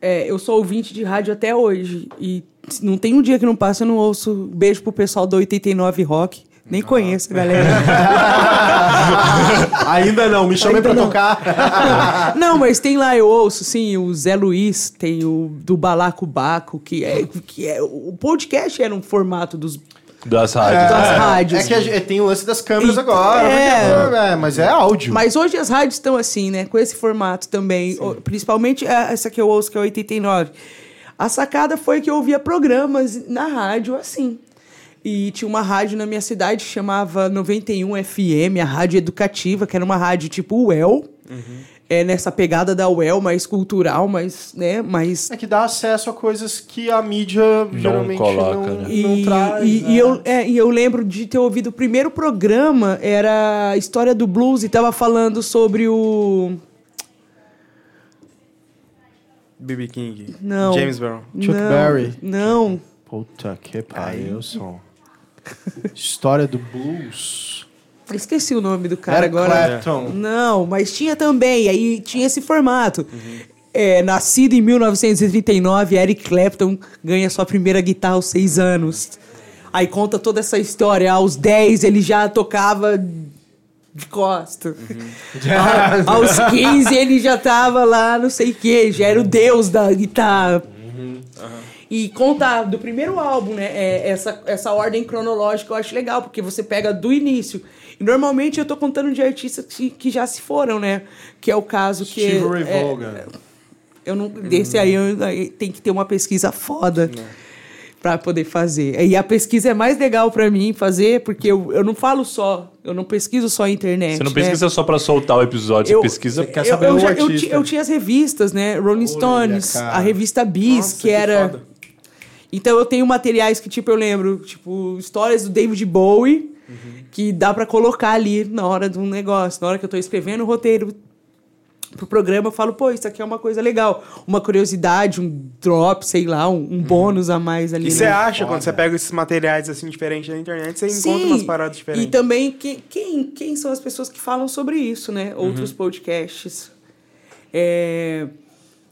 Speaker 4: É, eu sou ouvinte de rádio até hoje. E não tem um dia que não passa, eu não ouço. Beijo pro pessoal do 89 Rock. Nem conheço, galera.
Speaker 2: Ainda não, me chamem
Speaker 4: Ainda
Speaker 2: pra
Speaker 4: não.
Speaker 2: tocar.
Speaker 4: Não, mas tem lá, eu ouço, sim, o Zé Luiz, tem o do Balaco Baco, que é, que é. O podcast era um formato dos,
Speaker 1: Das rádios.
Speaker 4: das
Speaker 1: É.
Speaker 4: rádios.
Speaker 2: É que a gente- tem o lance das câmeras
Speaker 4: E-
Speaker 2: agora.
Speaker 4: é.
Speaker 2: mas é, mas é áudio.
Speaker 4: Mas hoje as rádios estão assim, né? Com esse formato também. O- Principalmente a- essa que eu ouço, que é 89. A sacada foi que eu ouvia programas na rádio assim. E tinha uma rádio na minha cidade que chamava 91 FM, a rádio educativa, que era uma rádio tipo UEL. É nessa pegada da UEL, mais cultural, mais, né, mais
Speaker 2: É que dá acesso a coisas que a mídia geralmente
Speaker 1: coloca,
Speaker 2: não,
Speaker 1: né?
Speaker 4: E,
Speaker 2: não traz.
Speaker 4: e,
Speaker 2: né?
Speaker 4: e eu, é, e eu lembro de ter ouvido o primeiro programa, era a história do blues, e tava falando sobre o.
Speaker 3: B.B. King.
Speaker 4: Não.
Speaker 3: James Brown.
Speaker 2: Chuck
Speaker 4: não,
Speaker 2: Berry.
Speaker 4: Não.
Speaker 2: Puta que pariu, som. História do blues.
Speaker 4: Esqueci o nome do cara
Speaker 2: Eric
Speaker 4: agora.
Speaker 2: Clapton.
Speaker 4: Não, mas tinha também, aí tinha esse formato. É, nascido em 1939, Eric Clapton ganha sua primeira guitarra aos seis anos. Aí conta toda essa história. Aos 10 ele já tocava de costa. A- aos 15 ele já tava lá, não sei o que, já era o deus da guitarra. E conta do primeiro álbum, né? É, essa, essa ordem cronológica eu acho legal, porque você pega do início. E normalmente eu tô contando de artistas que, que já se foram, né? Que é o caso que.
Speaker 2: Steve Ray
Speaker 4: é,
Speaker 2: Vaughan.
Speaker 4: eu não, desse aí, eu, aí tem que ter uma pesquisa foda pra poder fazer. E a pesquisa é mais legal pra mim fazer, porque eu, eu não falo só, eu não pesquiso só a internet.
Speaker 1: Você não
Speaker 4: né?
Speaker 1: pesquisa só pra soltar o episódio,
Speaker 4: Eu-
Speaker 1: você pesquisa.
Speaker 2: Quer
Speaker 4: eu,
Speaker 2: saber
Speaker 4: eu,
Speaker 2: o
Speaker 4: já- eu, eu tinha as revistas, né? Rolling Stones,
Speaker 2: cara.
Speaker 4: a revista Bis,
Speaker 3: Nossa,
Speaker 4: que
Speaker 3: que
Speaker 4: era.
Speaker 3: foda.
Speaker 4: Então eu tenho materiais que, tipo, eu lembro, tipo, histórias do David Bowie, que dá pra colocar ali na hora de um negócio. Na hora que eu tô escrevendo o roteiro pro programa, eu falo, pô, isso aqui é uma coisa legal. Uma curiosidade, um drop, sei lá, um, um bônus a mais ali.
Speaker 3: E você
Speaker 4: né?
Speaker 3: acha, quando você pega esses materiais assim diferentes na internet, você encontra umas paradas diferentes.
Speaker 4: E também quem, quem, quem são as pessoas que falam sobre isso, né? Outros podcasts. É,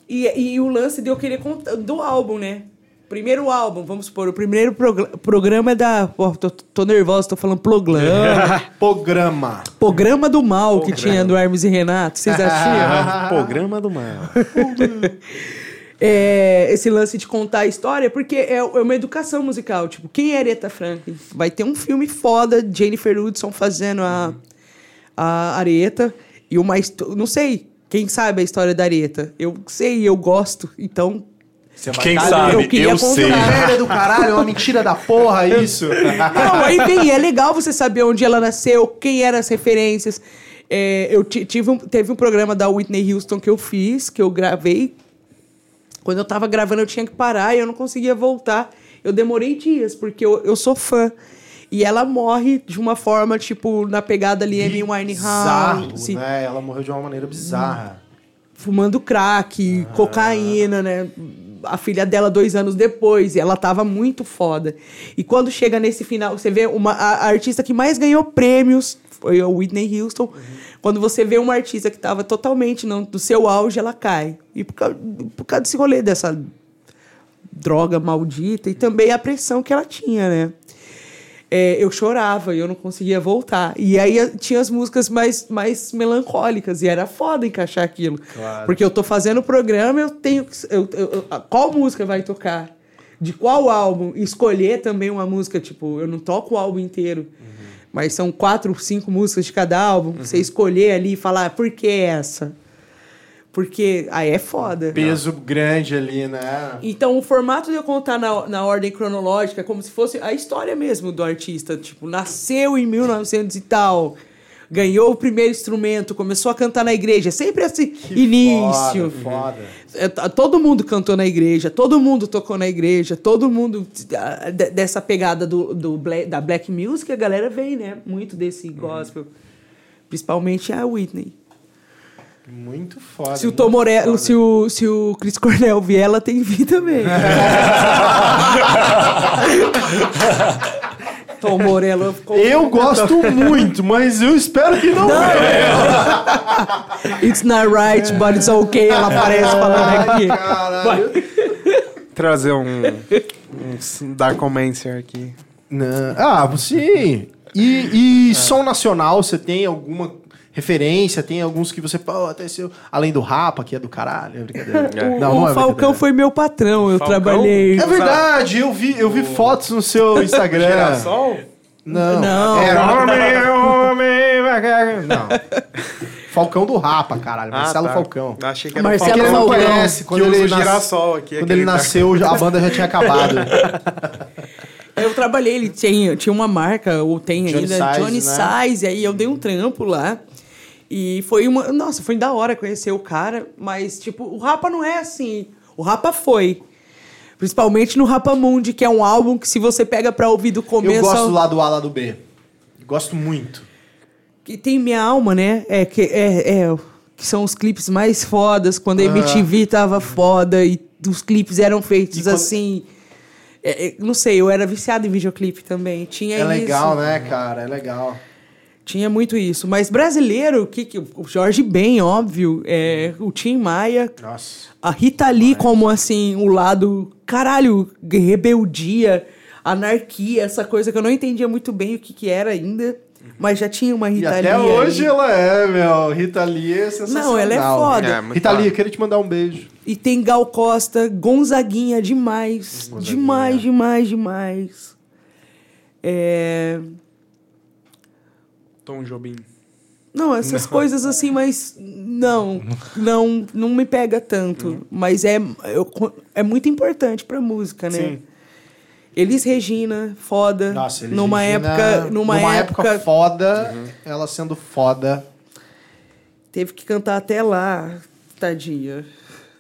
Speaker 4: E, e o lance de eu querer contar do álbum, né? Primeiro álbum, vamos supor, o primeiro progr- programa é da. Pô, tô, tô nervosa, tô falando programa.
Speaker 2: Programa.
Speaker 4: programa do mal que tinha do Hermes e Renato. Vocês assistiam?
Speaker 3: Programa do mal.
Speaker 4: É, esse lance de contar a história, porque é, é uma educação musical. Tipo, quem é Aretha Franklin? Vai ter um filme foda, Jennifer Hudson fazendo a, a Aretha. E uma. Não sei. Quem sabe a história da Aretha? Eu sei, eu gosto. Então.
Speaker 2: Você vai
Speaker 1: Quem sabe?
Speaker 4: eu queria
Speaker 1: Eu sei.
Speaker 4: contar.
Speaker 2: Merda do caralho, é uma mentira da porra isso.
Speaker 4: Não, aí vem, é legal você saber onde ela nasceu, quem eram as referências. É, eu ti- tive um, teve um programa da Whitney Houston que eu fiz, que eu gravei. Quando eu tava gravando, eu tinha que parar e eu não conseguia voltar. Eu demorei dias, porque eu, eu sou fã. E ela morre de uma forma, tipo, na pegada ali, Amy Winehouse,
Speaker 2: né? Ela morreu de uma maneira bizarra.
Speaker 4: fumando crack, cocaína, né? A filha dela dois anos depois, e ela tava muito foda. E quando chega nesse final, você vê uma, a, a artista que mais ganhou prêmios foi a Whitney Houston. Quando você vê uma artista que tava totalmente no, no seu auge, ela cai. E por causa, por causa desse rolê, dessa droga maldita, e também a pressão que ela tinha, né? É, eu chorava e eu não conseguia voltar. E aí eh, tinha as músicas mais, mais melancólicas, e era foda encaixar aquilo.
Speaker 2: Claro.
Speaker 4: Porque eu tô fazendo o programa, eu tenho que. Eu, eu- qual música vai tocar? De qual álbum? Escolher também uma música, tipo, eu não toco o álbum inteiro. Mas são quatro, cinco músicas de cada álbum. Você escolher ali e falar, "Ah, por que essa? Porque aí é foda.
Speaker 2: Peso grande ali, né?
Speaker 4: Então, o formato de eu contar na, na ordem cronológica, é como se fosse a história mesmo do artista. Tipo, nasceu em 1900 e tal, ganhou o primeiro instrumento, começou a cantar na igreja. Sempre esse início.
Speaker 2: Foda, foda.
Speaker 4: É, t- Todo mundo cantou na igreja, todo mundo tocou na igreja, todo mundo. ah, de- Dessa pegada do, do bla- da black music, a galera vem, né? Muito desse gospel. Principalmente a Whitney.
Speaker 2: Muito foda.
Speaker 4: Se o Tom Morello, se o, se o Chris Cornell vier, ela tem vir também. Tom Morello ficou.
Speaker 2: Eu gosto muito, mas eu espero que não.
Speaker 4: It's not right, but it's okay. Ela aparece falando aqui.
Speaker 2: Caralho.
Speaker 3: Trazer um, um Darkomancer aqui.
Speaker 2: Não. Ah, sim. E, e som nacional, você tem alguma referência? Tem alguns que você. Pô, até seu. Além do Rapa, que é do caralho. É brincadeira.
Speaker 4: O,
Speaker 2: Não, não
Speaker 4: o
Speaker 2: é
Speaker 4: Falcão foi meu patrão, eu
Speaker 3: Falcão?
Speaker 4: trabalhei.
Speaker 2: É verdade, eu vi, eu vi fotos no seu Instagram.
Speaker 3: Girassol?
Speaker 2: Não.
Speaker 4: Não.
Speaker 2: Era
Speaker 3: Homem, homem, vai-
Speaker 2: Não. Falcão do Rapa, caralho. Marcelo
Speaker 3: tá.
Speaker 2: Falcão.
Speaker 3: Achei que era
Speaker 4: Marcelo
Speaker 2: Que ele não
Speaker 4: Falcão.
Speaker 2: conhece. Quando
Speaker 3: que
Speaker 2: ele,
Speaker 3: usa o
Speaker 2: nas-
Speaker 3: girassol aqui.
Speaker 2: quando ele nasceu, já- a banda já tinha acabado.
Speaker 4: Eu trabalhei, ele tinha, tinha uma marca, ou tem
Speaker 2: Johnny
Speaker 4: ainda,
Speaker 2: Size,
Speaker 4: Johnny
Speaker 2: né?
Speaker 4: Size, aí eu dei um trampo lá. E foi uma. Nossa, foi da hora conhecer o cara, mas, tipo, o Rapa não é assim. O Rapa foi. Principalmente no Rapa Mundi, que é um álbum que se você pega pra ouvir do começo.
Speaker 2: Eu gosto
Speaker 4: ao-
Speaker 2: do lado A, lado B. Gosto muito.
Speaker 4: Que tem Minha Alma, né? É, que, é, é, que são os clipes mais fodas, quando a MTV tava foda e os clipes eram feitos
Speaker 2: quando-
Speaker 4: assim. é, é, não sei, eu era viciado em videoclipe também. Tinha
Speaker 2: É
Speaker 4: isso.
Speaker 2: legal, né, cara? É legal.
Speaker 4: Tinha muito isso. Mas brasileiro, que, que, o Jorge Ben, óbvio, é, o Tim Maia,
Speaker 2: Nossa.
Speaker 4: a Rita Lee como assim, o lado, caralho, rebeldia, anarquia, essa coisa que eu não entendia muito bem o que, que era ainda, mas já tinha uma
Speaker 2: E
Speaker 4: Rita
Speaker 2: até
Speaker 4: Lee.
Speaker 2: hoje
Speaker 4: ali.
Speaker 2: ela é, meu. Rita Lee é sensacional.
Speaker 4: Não, ela é foda.
Speaker 3: É,
Speaker 2: Rita Lee, eu queria te mandar um beijo.
Speaker 4: E tem Gal Costa, Gonzaguinha, demais. Demais, demais, demais. É...
Speaker 3: Tom Jobim.
Speaker 4: Não, essas coisas assim, mas não, não, não me pega tanto. Mas é, eu- é muito importante pra música, né?
Speaker 3: Sim.
Speaker 4: Elis Regina, foda.
Speaker 2: Nossa, Elis
Speaker 4: numa
Speaker 2: Regina,
Speaker 4: época, numa, época,
Speaker 2: foda, ela sendo foda.
Speaker 4: teve que cantar até lá, tadinha.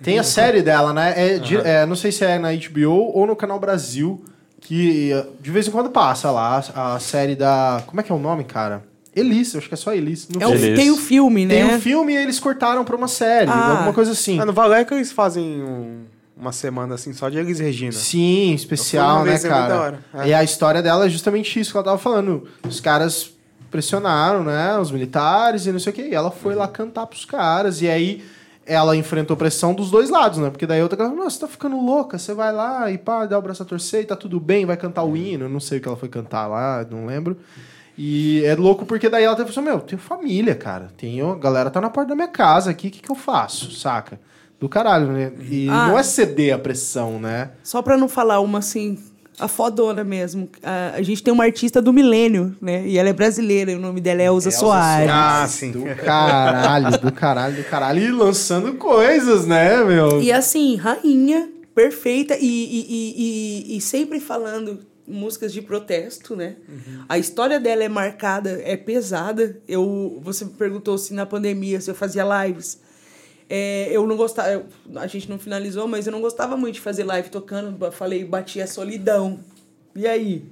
Speaker 2: Tem a série dela, né? É, de- é, não sei se é na HBO ou no Canal Brasil, que de vez em quando passa lá a série da. Como é que é o nome, cara? Elis, eu acho que é só Elis.
Speaker 4: É
Speaker 2: filme.
Speaker 1: Elis.
Speaker 4: tem o filme, né?
Speaker 2: Tem um filme e eles cortaram pra uma série,
Speaker 4: Ah.
Speaker 2: alguma coisa assim.
Speaker 3: Ah, no Valeca eles fazem um- uma semana assim só de Elis Regina.
Speaker 2: Sim, especial, né,
Speaker 3: é
Speaker 2: cara?
Speaker 3: É.
Speaker 2: E a história dela é justamente isso que ela tava falando. Os caras pressionaram, né, os militares e não sei o que. E ela foi lá cantar pros caras. E aí ela enfrentou pressão dos dois lados, né? Porque daí a outra galera, nossa, você tá ficando louca, você vai lá e pá, dá o braço a torcer e tá tudo bem, vai cantar o hino. Eu não sei o que ela foi cantar lá, não lembro. E é louco porque daí ela teve assim, meu, tenho família, cara. Tenho, a galera tá na porta da minha casa aqui, o que, que eu faço, saca? Do caralho, né? E
Speaker 4: Ah.
Speaker 2: não é ceder a pressão, né?
Speaker 4: Só pra não falar uma assim, a fodona mesmo. A, a gente tem uma artista do milênio, né? E ela é brasileira, e o nome dela é Elza,
Speaker 2: Elza
Speaker 4: Soares.
Speaker 3: Ah, sim.
Speaker 2: Do caralho, do caralho, do caralho. E lançando coisas, né, meu?
Speaker 4: E assim, rainha, perfeita, e, e, e, e, e sempre falando músicas de protesto, né? A história dela é marcada, é pesada. Eu, você me perguntou se na pandemia se eu fazia lives. É, eu não gostava, eu- a gente não finalizou, mas eu não gostava muito de fazer live tocando. Falei, bati a solidão. E aí?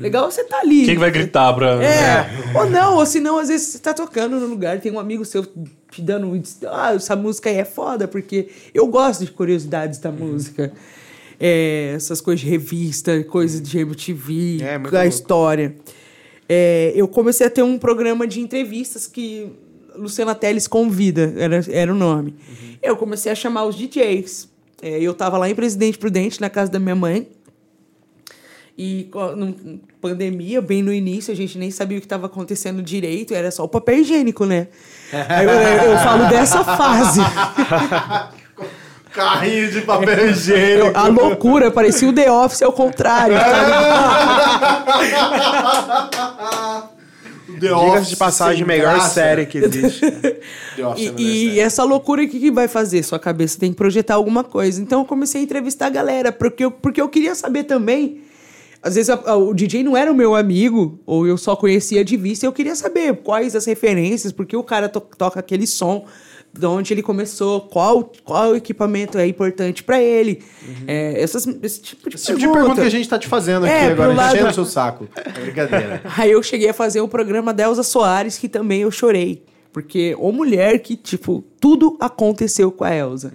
Speaker 4: Legal você tá ali.
Speaker 1: Quem que vai gritar pra.
Speaker 4: É, ou não, ou se não, às vezes você tá tocando no lugar, tem um amigo seu te dando. Ah, essa música aí é foda, porque eu gosto de curiosidades da música. É, essas coisas de revista, coisas de MTV,
Speaker 3: É,
Speaker 4: da
Speaker 3: louco.
Speaker 4: história. É, eu comecei a ter um programa de entrevistas que Luciana Teles Convida, era, era o nome. Eu comecei a chamar os DJs. É, eu tava lá em Presidente Prudente, na casa da minha mãe. E num- pandemia, bem no início, a gente nem sabia o que estava acontecendo direito, era só o papel higiênico, né? Eu, eu falo dessa fase.
Speaker 2: Carrinho de papel higiênico.
Speaker 4: A loucura, parecia o The Office ao contrário.
Speaker 2: The Office
Speaker 3: de passagem, melhor
Speaker 2: graça.
Speaker 3: série que existe.
Speaker 2: The Office é
Speaker 4: E, e essa loucura, o que, que vai fazer? Sua cabeça tem que projetar alguma coisa. Então eu comecei a entrevistar a galera, porque eu, porque eu queria saber também. Às vezes a- a- o DJ não era o meu amigo, ou eu só conhecia de vista, e eu queria saber quais as referências, porque o cara to- toca aquele som, de onde ele começou, qual, qual equipamento é importante pra ele. É, essas, esse tipo de
Speaker 2: Esse tipo de pergunta que a gente tá te fazendo aqui
Speaker 4: É,
Speaker 2: agora,
Speaker 4: pro lado-
Speaker 2: enchendo o seu saco. É brincadeira.
Speaker 4: Aí eu cheguei a fazer o programa da Elza Soares, que também eu chorei. Porque, ô mulher que, tipo, tudo aconteceu com a Elza.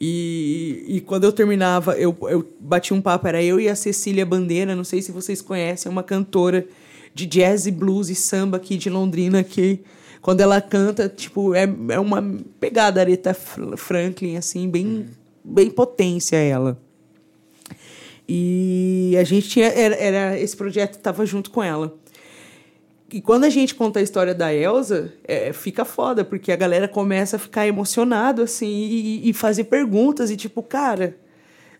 Speaker 4: E, e quando eu terminava, eu, eu bati um papo, era eu e a Cecília Bandeira, não sei se vocês conhecem, é uma cantora de jazz e blues e samba aqui de Londrina, que quando ela canta, tipo, é, é uma pegada Aretha Fr- Franklin, assim, bem, bem potência ela. E a gente tinha. Era, era- esse projeto estava junto com ela. E quando a gente conta a história da Elsa, é, fica foda, porque a galera começa a ficar emocionado, assim, e, e fazer perguntas, e tipo, cara,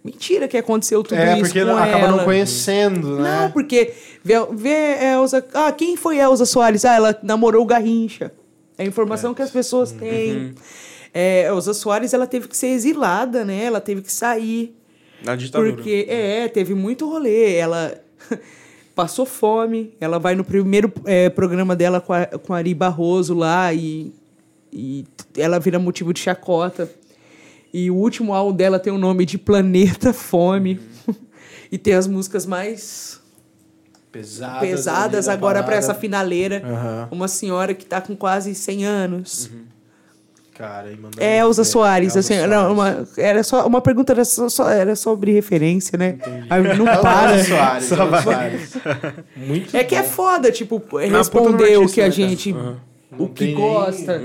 Speaker 4: mentira que aconteceu tudo
Speaker 2: é,
Speaker 4: isso
Speaker 2: porque
Speaker 4: com
Speaker 2: acaba
Speaker 4: ela.
Speaker 2: não conhecendo, né?
Speaker 4: Não, porque vê, vê Elza. Ah, quem foi Elza Soares? Ah, ela namorou o Garrincha. É a informação que as pessoas
Speaker 2: Uhum.
Speaker 4: têm. É, Elza Soares, ela teve que ser exilada, né? Ela teve que sair.
Speaker 3: Na ditadura.
Speaker 4: Porque, é, teve muito rolê. Ela passou fome. Ela vai no primeiro é, programa dela com a, com a Ari Barroso lá e, e ela vira motivo de chacota. E o último álbum dela tem o nome de Planeta Fome. e tem as músicas mais
Speaker 2: Pesadas,
Speaker 4: pesadas agora para essa finaleira.
Speaker 2: Aham.
Speaker 4: Uma senhora que tá com quase 100 anos.
Speaker 2: Cara, aí mandando
Speaker 4: É Elza
Speaker 2: ver.
Speaker 4: Soares,
Speaker 2: Elza
Speaker 4: assim,
Speaker 2: Soares.
Speaker 4: não, uma, era só uma pergunta era só, só- era sobre referência, né? Aí não
Speaker 2: Elza
Speaker 4: para.
Speaker 2: Soares, Elza Soares. Muito
Speaker 4: É que é
Speaker 2: bom.
Speaker 4: foda, tipo, responder o que a
Speaker 3: né,
Speaker 4: gente
Speaker 3: Aham.
Speaker 4: o que gosta.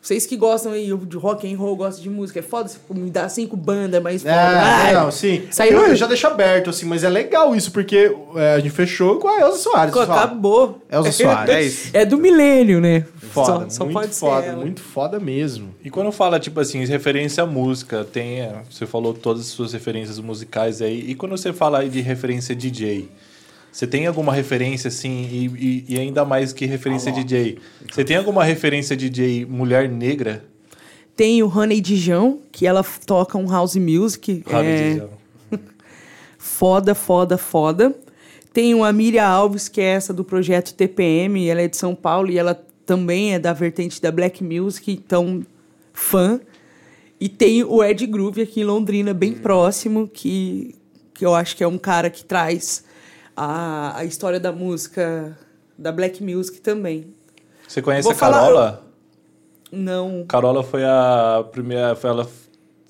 Speaker 4: Vocês que gostam aí de rock and roll, gostam de música, é foda você me dar cinco bandas, mas.
Speaker 2: É,
Speaker 4: Ai,
Speaker 2: não, sim.
Speaker 4: Saiu-
Speaker 2: Eu, eu já deixo aberto, assim, mas é legal isso, porque é, a gente fechou com a Elza Soares.
Speaker 4: acabou.
Speaker 2: Elza Soares.
Speaker 3: É isso.
Speaker 4: É do milênio, né?
Speaker 2: Foda,
Speaker 4: só, só
Speaker 2: muito
Speaker 4: pode
Speaker 2: foda, muito foda mesmo.
Speaker 1: E quando fala, tipo assim, referência à música, tem. é, Você falou todas as suas referências musicais aí. E quando você fala aí de referência DJ, você tem alguma referência, assim, e, e- e ainda mais que referência DJ? Você tem alguma referência DJ mulher negra?
Speaker 4: Tem o Honey Dijon, que ela toca um house music.
Speaker 1: Rabi
Speaker 4: é,
Speaker 1: Dijon.
Speaker 4: foda, foda, foda. Tem a Miriam Alves, que é essa do projeto TPM, ela é de São Paulo e ela também é da vertente da Black Music, então fã. E tem o Ed Groove aqui em Londrina, bem próximo, que, que eu acho que é um cara que traz a, a história da música, da Black Music também.
Speaker 1: Você conhece
Speaker 4: Vou
Speaker 1: a
Speaker 4: falar-
Speaker 1: Carola?
Speaker 4: Não.
Speaker 1: Carola foi a primeira. Foi ela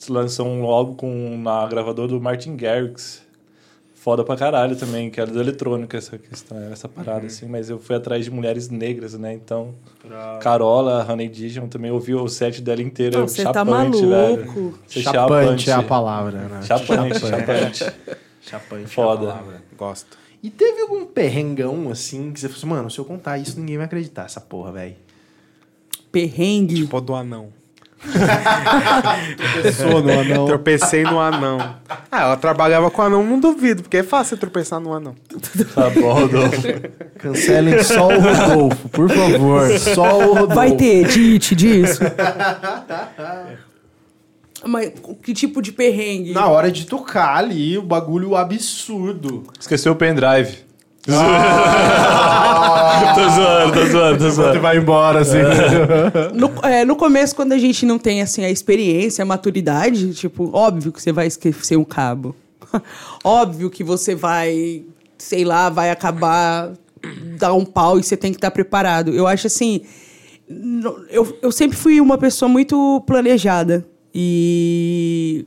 Speaker 1: lançou um álbum com, na gravadora do Martin Garrix. foda pra caralho também, que era do eletrônico, essa questão, essa parada, assim. Mas eu fui atrás de mulheres negras, né? Então, Carola, Honey Dijon, também ouvi o set dela inteira.
Speaker 4: Não, você tá
Speaker 1: chapante,
Speaker 4: maluco.
Speaker 1: velho. Você
Speaker 2: Chapante é a palavra, né?
Speaker 1: Chapante, chapante.
Speaker 2: Chapante
Speaker 1: Foda.
Speaker 2: é a palavra.
Speaker 3: Gosto.
Speaker 2: E teve algum perrengão, assim, que você falou assim, mano, se eu contar isso, ninguém vai acreditar, essa porra, velho.
Speaker 4: Perrengue.
Speaker 3: Tipo do anão.
Speaker 2: Pessoa no anão.
Speaker 3: Tropecei no anão. Ah, ela trabalhava com anão, não duvido, porque é fácil tropeçar no anão.
Speaker 1: Tá bom, Rodolfo.
Speaker 2: Cancelem só o Rodolfo, por favor. Só o Rodolfo.
Speaker 4: Vai ter edit disso. Mas que tipo de perrengue?
Speaker 2: Na hora de tocar ali, o bagulho absurdo.
Speaker 1: Esqueceu o pendrive. tô zoando, tô zoando, tô
Speaker 2: Você
Speaker 1: zoando.
Speaker 2: vai embora, assim.
Speaker 4: No, é, no começo, quando a gente não tem assim, a experiência, a maturidade, tipo, óbvio que você vai esquecer um cabo. óbvio que você vai, sei lá, vai acabar dar um pau e você tem que estar preparado. Eu acho assim. Eu, eu sempre fui uma pessoa muito planejada. E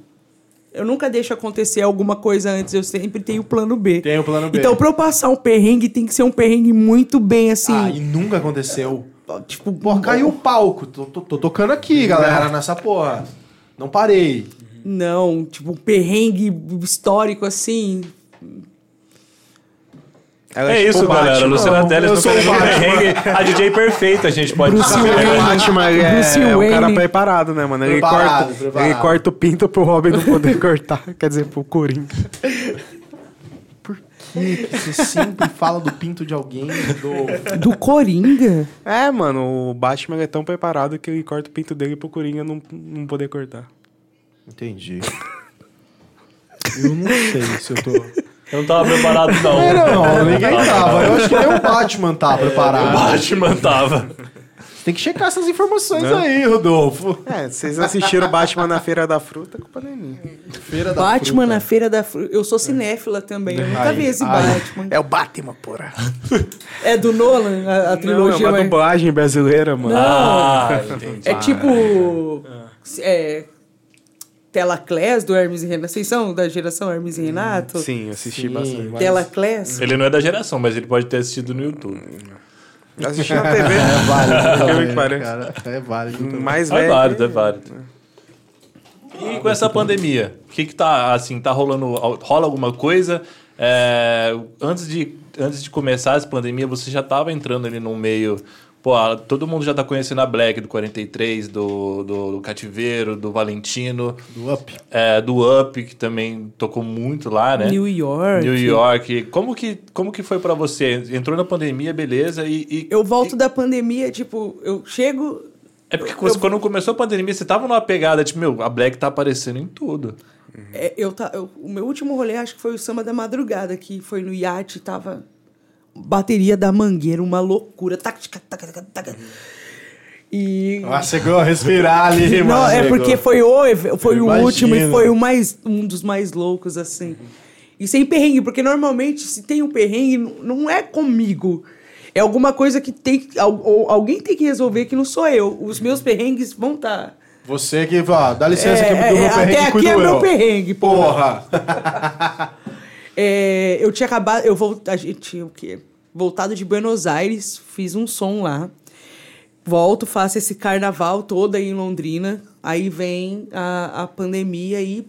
Speaker 4: eu nunca deixo acontecer alguma coisa antes, eu sempre tenho plano B.
Speaker 2: Tem o plano B.
Speaker 4: Então, pra eu passar um perrengue, tem que ser um perrengue muito bem assim.
Speaker 2: Ah, e nunca aconteceu.
Speaker 4: Tipo,
Speaker 2: Porra, caiu o palco. Tô, tô- tô tocando aqui, galera, nessa porra. Não parei.
Speaker 4: Não, tipo, um perrengue histórico assim.
Speaker 3: Ela
Speaker 1: É
Speaker 3: tipo
Speaker 1: isso,
Speaker 3: Batman.
Speaker 1: galera. Luciana
Speaker 2: Não,
Speaker 1: Teles
Speaker 2: eu sou o Batman.
Speaker 1: A DJ perfeita, a gente pode
Speaker 4: Bruce
Speaker 1: dizer.
Speaker 3: O
Speaker 4: Wayne.
Speaker 3: Batman ele
Speaker 4: Bruce
Speaker 3: é um cara
Speaker 4: Wayne.
Speaker 3: preparado, né, mano? Ele,
Speaker 2: Preparado,
Speaker 3: corta,
Speaker 2: preparado.
Speaker 3: ele corta o pinto pro Robin não poder cortar. Quer dizer, pro Coringa.
Speaker 2: Por que você sempre fala do pinto de alguém, Rodolfo?
Speaker 4: Do Coringa?
Speaker 3: É, mano, o Batman é tão preparado que ele corta o pinto dele pro Coringa não, não poder cortar.
Speaker 2: Entendi. Eu não sei se eu tô...
Speaker 1: Eu não tava preparado, não.
Speaker 2: É, não, ninguém tava. Eu acho que nem o Batman tá
Speaker 1: O
Speaker 2: preparado.
Speaker 1: Batman tava.
Speaker 2: Você tem que checar essas informações
Speaker 3: Né?
Speaker 2: aí, Rodolfo.
Speaker 3: É, vocês assistiram o Batman na Feira da Fruta, culpa não é minha.
Speaker 2: Feira da
Speaker 4: Batman
Speaker 2: Fruta.
Speaker 4: na Feira da Fruta. Eu sou cinéfila também, eu nunca
Speaker 2: Aí,
Speaker 4: vi esse
Speaker 2: aí.
Speaker 4: Batman.
Speaker 3: É o Batman, porra.
Speaker 4: É do Nolan, a, a
Speaker 3: Não, é
Speaker 4: trilogia.
Speaker 3: uma
Speaker 4: mas-
Speaker 3: dublagem brasileira, mano.
Speaker 1: Ah, entendi.
Speaker 4: é tipo. É, Telaclés do Hermes e Renato. Vocês são da geração Hermes e Renato?
Speaker 3: Sim, assisti
Speaker 2: Sim.
Speaker 3: bastante. mas-
Speaker 4: Telaclés?
Speaker 1: Ele não é da geração, mas ele pode ter assistido no YouTube.
Speaker 3: Assisti na TV.
Speaker 2: É válido
Speaker 3: que parece.
Speaker 2: cara. É válido também.
Speaker 3: Mais
Speaker 1: É
Speaker 3: velho.
Speaker 1: válido, é válido. E com essa pandemia, o que que tá, assim, tá rolando, rola alguma coisa? É, antes, de, antes de começar essa pandemia, você já tava entrando ali no meio... Pô, a- todo mundo já tá conhecendo a Black do 43, do, do, do Cativeiro, do Valentino,
Speaker 2: Do Up.
Speaker 1: é, do Up, que também tocou muito lá, né?
Speaker 4: New York.
Speaker 1: New York. Como que, como que foi pra você? Entrou na pandemia, beleza, e... e-
Speaker 4: Eu volto da pandemia, tipo, eu chego.
Speaker 1: É porque quando começou a pandemia, você tava numa pegada, tipo, meu, a Black tá aparecendo em tudo.
Speaker 4: é, eu, tá, eu- o meu último rolê acho que foi o Samba da Madrugada, que foi no iate, tava. Bateria da mangueira, uma loucura. Tac, tac, tac, tac, tac. E.
Speaker 2: Ah, chegou a respirar ali,
Speaker 4: Não,
Speaker 2: mano.
Speaker 4: é porque foi o, foi
Speaker 2: Eu
Speaker 4: o último e foi o mais, um dos mais loucos, assim. E sem perrengue, porque normalmente se tem um perrengue, não é comigo. É alguma coisa que tem alguém tem que resolver que não sou eu. Os meus perrengues vão estar.
Speaker 2: Você que, ó, dá licença
Speaker 4: É,
Speaker 2: que do
Speaker 4: é,
Speaker 2: meu
Speaker 4: até
Speaker 2: perrengue
Speaker 4: aqui
Speaker 2: cuido
Speaker 4: é
Speaker 2: eu.
Speaker 4: meu perrengue, porra.
Speaker 2: Porra.
Speaker 4: É, eu tinha acabado. Eu vou. A gente tinha o quê? Voltado de Buenos Aires, fiz um som lá. Volto, faço esse carnaval todo aí em Londrina. Aí vem a, a pandemia e.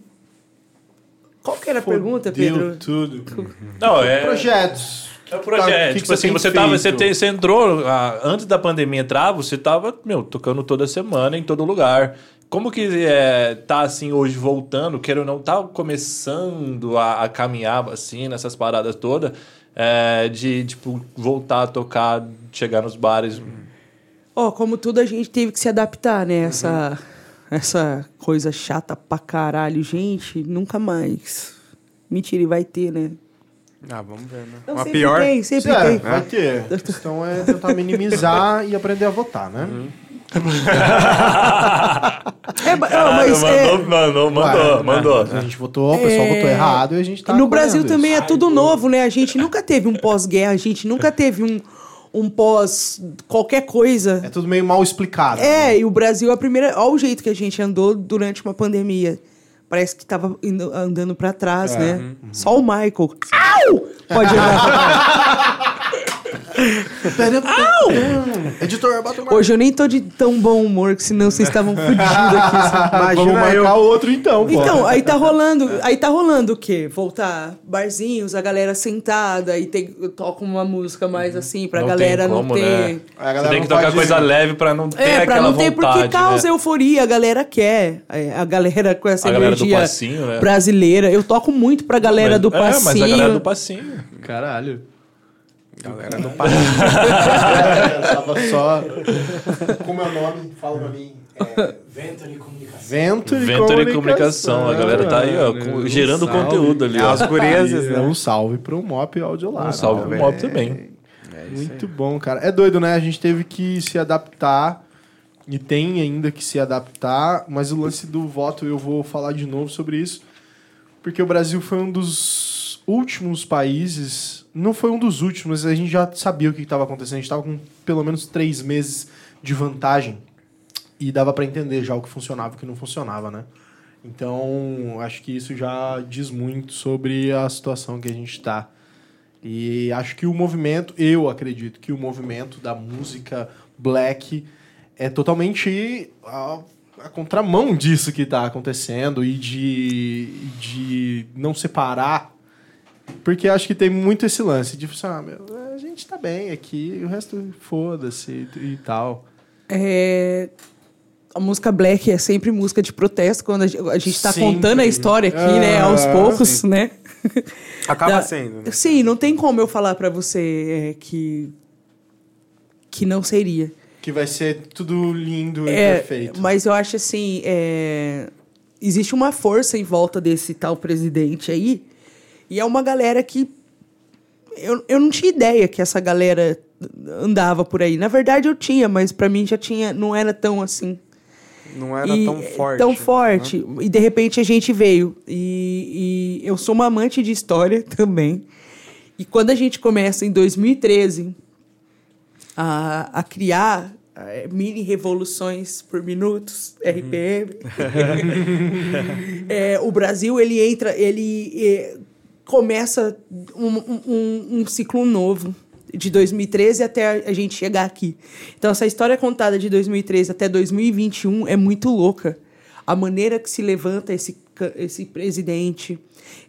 Speaker 4: Qual que era a pergunta,
Speaker 2: Fudeu
Speaker 4: Pedro?
Speaker 2: tudo.
Speaker 1: Não, é.
Speaker 2: Projetos.
Speaker 1: É o projeto.
Speaker 2: Tá, que que
Speaker 1: tipo
Speaker 2: você
Speaker 1: assim, você, tava, você, tem- você entrou, ah, antes da pandemia entrar, você tava, meu, tocando toda semana, em todo lugar. Como que é, tá assim hoje voltando, queira ou não, tá começando a, a caminhar assim nessas paradas todas, é, de tipo, voltar a tocar, chegar nos bares.
Speaker 4: Ó, como tudo a gente teve que se adaptar, né? Essa, essa coisa chata pra caralho. Gente, nunca mais. Mentira, e vai ter, né?
Speaker 3: Ah, vamos ver, né?
Speaker 4: Não,
Speaker 3: Uma
Speaker 4: sempre
Speaker 3: pior.
Speaker 4: tem, sempre
Speaker 2: É,
Speaker 4: tem.
Speaker 2: vai ter. A questão é tentar minimizar e aprender a votar, né?
Speaker 4: É, ba- não,
Speaker 1: Caralho,
Speaker 4: mas é,
Speaker 1: mandou, mandou, mandou,
Speaker 2: Ué,
Speaker 1: mandou.
Speaker 2: A gente votou, o pessoal votou errado e a gente tá.
Speaker 4: no Brasil também
Speaker 2: isso.
Speaker 4: é tudo novo, né? A gente nunca teve um pós-guerra, a gente nunca teve um, um pós qualquer coisa.
Speaker 2: É tudo meio mal explicado.
Speaker 4: É, e o Brasil é a primeira. Olha o jeito que a gente andou durante uma pandemia. parece que tava indo- andando pra trás, né? Só o Michael. Au! Pode olhar.
Speaker 2: Editor, bota uma...
Speaker 4: Hoje eu nem tô de tão bom humor, que senão vocês estavam fudidos aqui. sabe?
Speaker 2: Vamos
Speaker 3: Imagina
Speaker 2: marcar
Speaker 3: eu.
Speaker 2: outro então, pô.
Speaker 4: Então, aí tá rolando, aí tá rolando o quê? Voltar barzinhos, a galera sentada, e tem, toca uma música mais assim, pra
Speaker 1: Não
Speaker 4: galera
Speaker 1: tem como,
Speaker 4: não ter.
Speaker 1: né?
Speaker 2: A galera
Speaker 1: Você tem
Speaker 2: não
Speaker 1: que tocar
Speaker 2: pode-
Speaker 1: coisa leve pra não ter
Speaker 4: É, pra
Speaker 1: aquela
Speaker 4: não ter,
Speaker 1: vontade,
Speaker 4: porque causa
Speaker 1: né?
Speaker 4: euforia, a galera quer. É, A galera com essa
Speaker 1: A galera do
Speaker 4: energia
Speaker 1: passinho, né?
Speaker 4: brasileira. Eu toco muito pra galera
Speaker 1: Mas-
Speaker 4: do
Speaker 1: É,
Speaker 4: passinho.
Speaker 1: mas a galera do passinho.
Speaker 2: Caralho.
Speaker 3: Galera do
Speaker 2: É, tava só... Como é o nome? Fala pra mim. É...
Speaker 5: Venturi Comunicação.
Speaker 2: Vento e
Speaker 1: Vento e comunicação. A galera tá aí, ó,
Speaker 2: Um
Speaker 1: gerando
Speaker 2: salve.
Speaker 1: conteúdo ali,
Speaker 3: É,
Speaker 1: ó.
Speaker 3: as gurias, né?
Speaker 2: Um salve pro Mop Audiolar.
Speaker 1: Um salve pro
Speaker 2: né, velho?
Speaker 1: também.
Speaker 2: Muito bom, cara. É doido, né? A gente teve que se adaptar e tem ainda que se adaptar, mas o lance do voto eu vou falar de novo sobre isso, porque o Brasil foi um dos últimos países, não foi um dos últimos, a gente já sabia o que estava acontecendo, a gente estava com pelo menos três meses de vantagem e dava para entender já o que funcionava e o que não funcionava, né? Então, acho que isso já diz muito sobre a situação que a gente está. E acho que o movimento, eu acredito que o movimento da música black é totalmente a, a contramão disso que está acontecendo e de, de não separar. Porque acho que tem muito esse lance de assim, ah, meu, a gente tá bem aqui, o resto foda-se e, e tal.
Speaker 4: É, A música black é sempre música de protesto, quando a gente, a gente tá
Speaker 2: Sempre.
Speaker 4: contando a história aqui, né?
Speaker 2: Ah,
Speaker 4: Aos poucos, né?
Speaker 3: Acaba
Speaker 4: Da-
Speaker 3: sendo, né?
Speaker 4: Sim, não tem como eu falar pra você é, que. que não seria.
Speaker 2: Que vai ser tudo lindo e
Speaker 4: É,
Speaker 2: perfeito.
Speaker 4: mas eu acho assim, é, existe uma força em volta desse tal presidente aí, e é uma galera que eu, eu não tinha ideia que essa galera andava por aí. Na verdade eu tinha, mas pra mim já tinha, não era tão assim.
Speaker 3: Não era
Speaker 4: E-
Speaker 3: tão forte.
Speaker 4: Tão
Speaker 3: né?
Speaker 4: forte. E de repente a gente veio. E, e eu sou uma amante de história também. E quando a gente começa em 2013 a, a criar eh, mini revoluções por minutos, RPM, é, o Brasil ele entra, ele eh, começa um, um- um- ciclo novo de 2013 até a- gente chegar aqui. Então essa história contada de 2013 até 2021 é muito louca. A maneira que se levanta esse, esse presidente,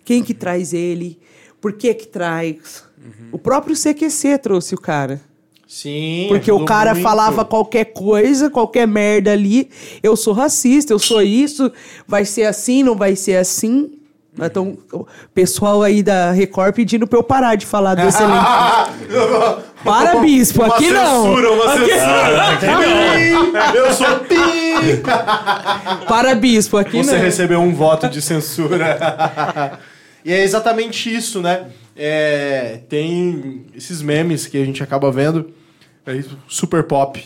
Speaker 4: quem que traz ele, por que que traz. O próprio CQC trouxe o cara.
Speaker 2: Sim.
Speaker 4: Porque o cara
Speaker 2: muito.
Speaker 4: falava qualquer coisa, qualquer merda ali. Eu sou racista, eu sou isso. Vai ser assim, não vai ser assim. Então, o pessoal aí da Record pedindo pra eu parar de falar do excelente. Para, bispo,
Speaker 2: Uma
Speaker 4: aqui não.
Speaker 2: censura, uma censura. Pi! Eu sou pi!
Speaker 4: Para, bispo, aqui
Speaker 2: Você
Speaker 4: não.
Speaker 2: recebeu um voto de censura. e é exatamente isso, né? É, tem esses memes que a gente acaba vendo. É isso, super pop,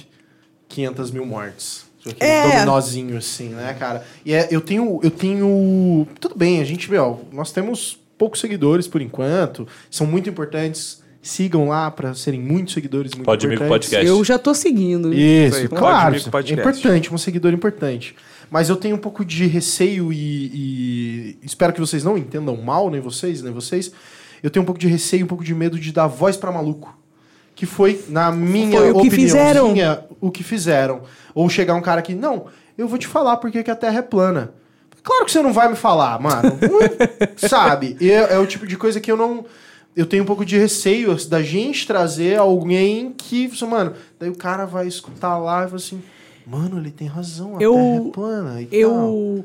Speaker 2: 500 mil mortes. Aquele
Speaker 4: É.
Speaker 2: dominozinho assim, né, cara? E é, eu tenho. Eu tenho. Tudo bem, a gente, meu, nós temos poucos seguidores por enquanto. São muito importantes. Sigam lá para serem muitos seguidores muito
Speaker 1: Pode
Speaker 2: importantes.
Speaker 1: Podcast.
Speaker 4: Eu já tô seguindo.
Speaker 2: Isso,
Speaker 3: pode
Speaker 2: claro. É
Speaker 3: podcast.
Speaker 2: importante, um seguidor importante. Mas eu tenho um pouco de receio e, e espero que vocês não entendam mal, nem vocês, nem vocês. Eu tenho um pouco de receio, um pouco de medo de dar voz pra maluco. Que foi, na minha
Speaker 4: Foi o que
Speaker 2: opiniãozinha, o que fizeram. Ou chegar um cara que, não, eu vou te falar porque que a Terra é plana. Claro que você não vai me falar, mano. Sabe? É, é o tipo de coisa que eu não. Eu tenho um pouco de receio da gente trazer alguém que, mano, daí o cara vai escutar lá e fala assim, mano, ele tem razão, a
Speaker 4: Eu-
Speaker 2: Terra é plana e tal.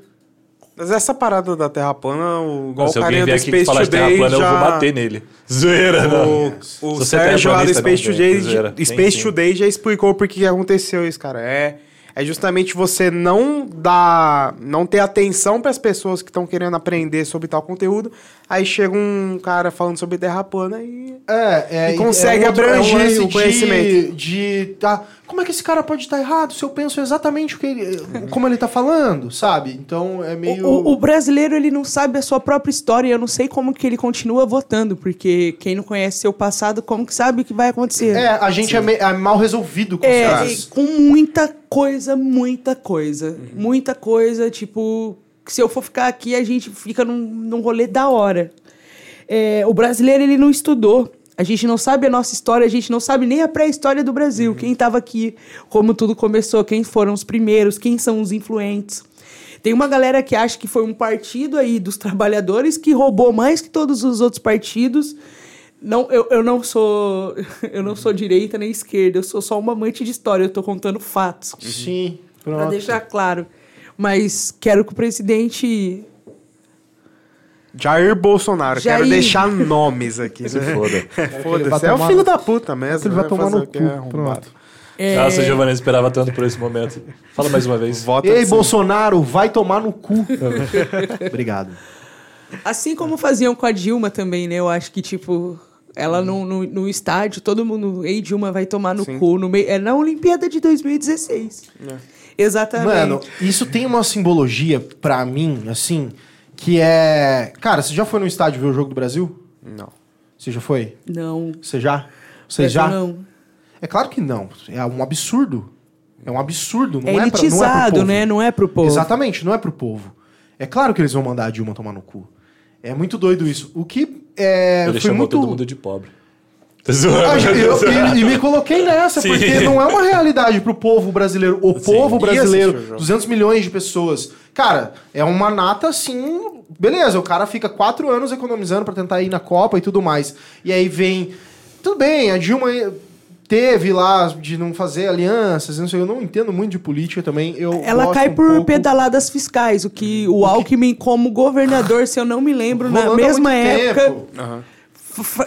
Speaker 3: Mas essa parada da Terra plana, o, igual
Speaker 1: Se
Speaker 3: o carinha do
Speaker 1: aqui
Speaker 3: Space
Speaker 1: falar de terra
Speaker 3: Today
Speaker 1: plana,
Speaker 3: já...
Speaker 1: eu vou bater nele. Zoeira, não.
Speaker 3: O, o
Speaker 1: Se você é
Speaker 3: Sérgio lá do Space,
Speaker 1: não,
Speaker 3: Today,
Speaker 1: zoeira.
Speaker 3: Space
Speaker 1: sim.
Speaker 3: Today já explicou por que aconteceu isso, cara. É, é justamente você não dar, não ter atenção para as pessoas que estão querendo aprender sobre tal conteúdo. Aí chega um cara falando sobre terra plana e
Speaker 2: É, é,
Speaker 3: E consegue
Speaker 2: é outro-
Speaker 3: abranger
Speaker 2: lance
Speaker 3: o conhecimento.
Speaker 2: De, de tá, como é que esse cara pode estar errado se eu penso exatamente o que ele, como ele tá falando, sabe? Então é meio.
Speaker 4: O, o- o brasileiro ele não sabe a sua própria história. Eu não sei como que ele continua votando, porque quem não conhece seu passado, como que sabe o que vai acontecer?
Speaker 2: É, a gente é, me- é mal resolvido com
Speaker 4: É, com muita coisa, muita coisa. Muita coisa, tipo. se eu for ficar aqui, a gente fica num, num rolê da hora. É, o brasileiro, ele não estudou. A gente não sabe a nossa história, a gente não sabe nem a pré-história do Brasil. Quem estava aqui, como tudo começou, quem foram os primeiros, quem são os influentes. Tem uma galera que acha que foi um partido aí dos trabalhadores que roubou mais que todos os outros partidos. Não, eu, eu não sou eu não sou direita nem esquerda, eu sou só uma amante de história, eu tô contando fatos.
Speaker 2: Sim,
Speaker 4: Pra
Speaker 2: pronto.
Speaker 4: deixar claro. Mas quero que o presidente
Speaker 3: Jair Bolsonaro,
Speaker 4: Jair.
Speaker 3: quero deixar nomes aqui.
Speaker 1: Se
Speaker 3: né?
Speaker 1: foda.
Speaker 2: vai
Speaker 3: Foda-se, é o
Speaker 2: tomar
Speaker 3: filho da puta mesmo.
Speaker 2: Ele vai tomar
Speaker 3: fazer
Speaker 2: no cu,
Speaker 3: Arrombado.
Speaker 2: pronto.
Speaker 4: é,
Speaker 1: Nossa, Giovanni, eu esperava tanto por esse momento. Fala mais uma vez.
Speaker 3: Vota
Speaker 2: Ei. Bolsonaro, vai tomar no cu. Obrigado.
Speaker 4: Assim como faziam com a Dilma também, né? Eu acho que, tipo, ela no, no, no estádio, todo mundo, ei, Dilma vai tomar no
Speaker 3: Sim.
Speaker 4: cu. No meio, é na Olimpíada de 2016. Exatamente.
Speaker 2: Mano, isso tem uma simbologia pra mim, assim, que é. Cara, você já foi no estádio ver o jogo do Brasil?
Speaker 3: Não.
Speaker 2: Você já foi?
Speaker 4: não.
Speaker 2: Você já? Você
Speaker 4: Brasil
Speaker 2: já?
Speaker 4: Não.
Speaker 2: É claro que não. É um absurdo. É um absurdo. Não
Speaker 4: É
Speaker 2: é, pra, não é pro
Speaker 4: elitizado,
Speaker 2: povo.
Speaker 4: né? Não é pro povo.
Speaker 2: Exatamente, não é pro povo. É claro que eles vão mandar a Dilma tomar no cu. É muito doido isso. O que é,
Speaker 1: Ele
Speaker 2: foi
Speaker 1: chamou
Speaker 2: muito...
Speaker 1: todo mundo de pobre. Tá zoando.
Speaker 2: Ah, eu- e, e me coloquei nessa,
Speaker 1: Sim.
Speaker 2: porque não é uma realidade pro povo brasileiro. O
Speaker 1: Sim.
Speaker 2: povo brasileiro,
Speaker 3: assistiu o jogo?
Speaker 2: 200 milhões de pessoas. Cara, é uma nata assim. Beleza, o cara fica quatro anos economizando pra tentar ir na Copa e tudo mais. E aí vem. Tudo bem, a Dilma teve lá de não fazer alianças, não sei, eu não entendo muito de política também. Eu
Speaker 4: Ela cai
Speaker 2: um
Speaker 4: por
Speaker 2: pouco-
Speaker 4: pedaladas fiscais, o que o Alckmin, como governador, se eu não me lembro, na
Speaker 2: Rolando há
Speaker 4: mesma época,
Speaker 2: tempo.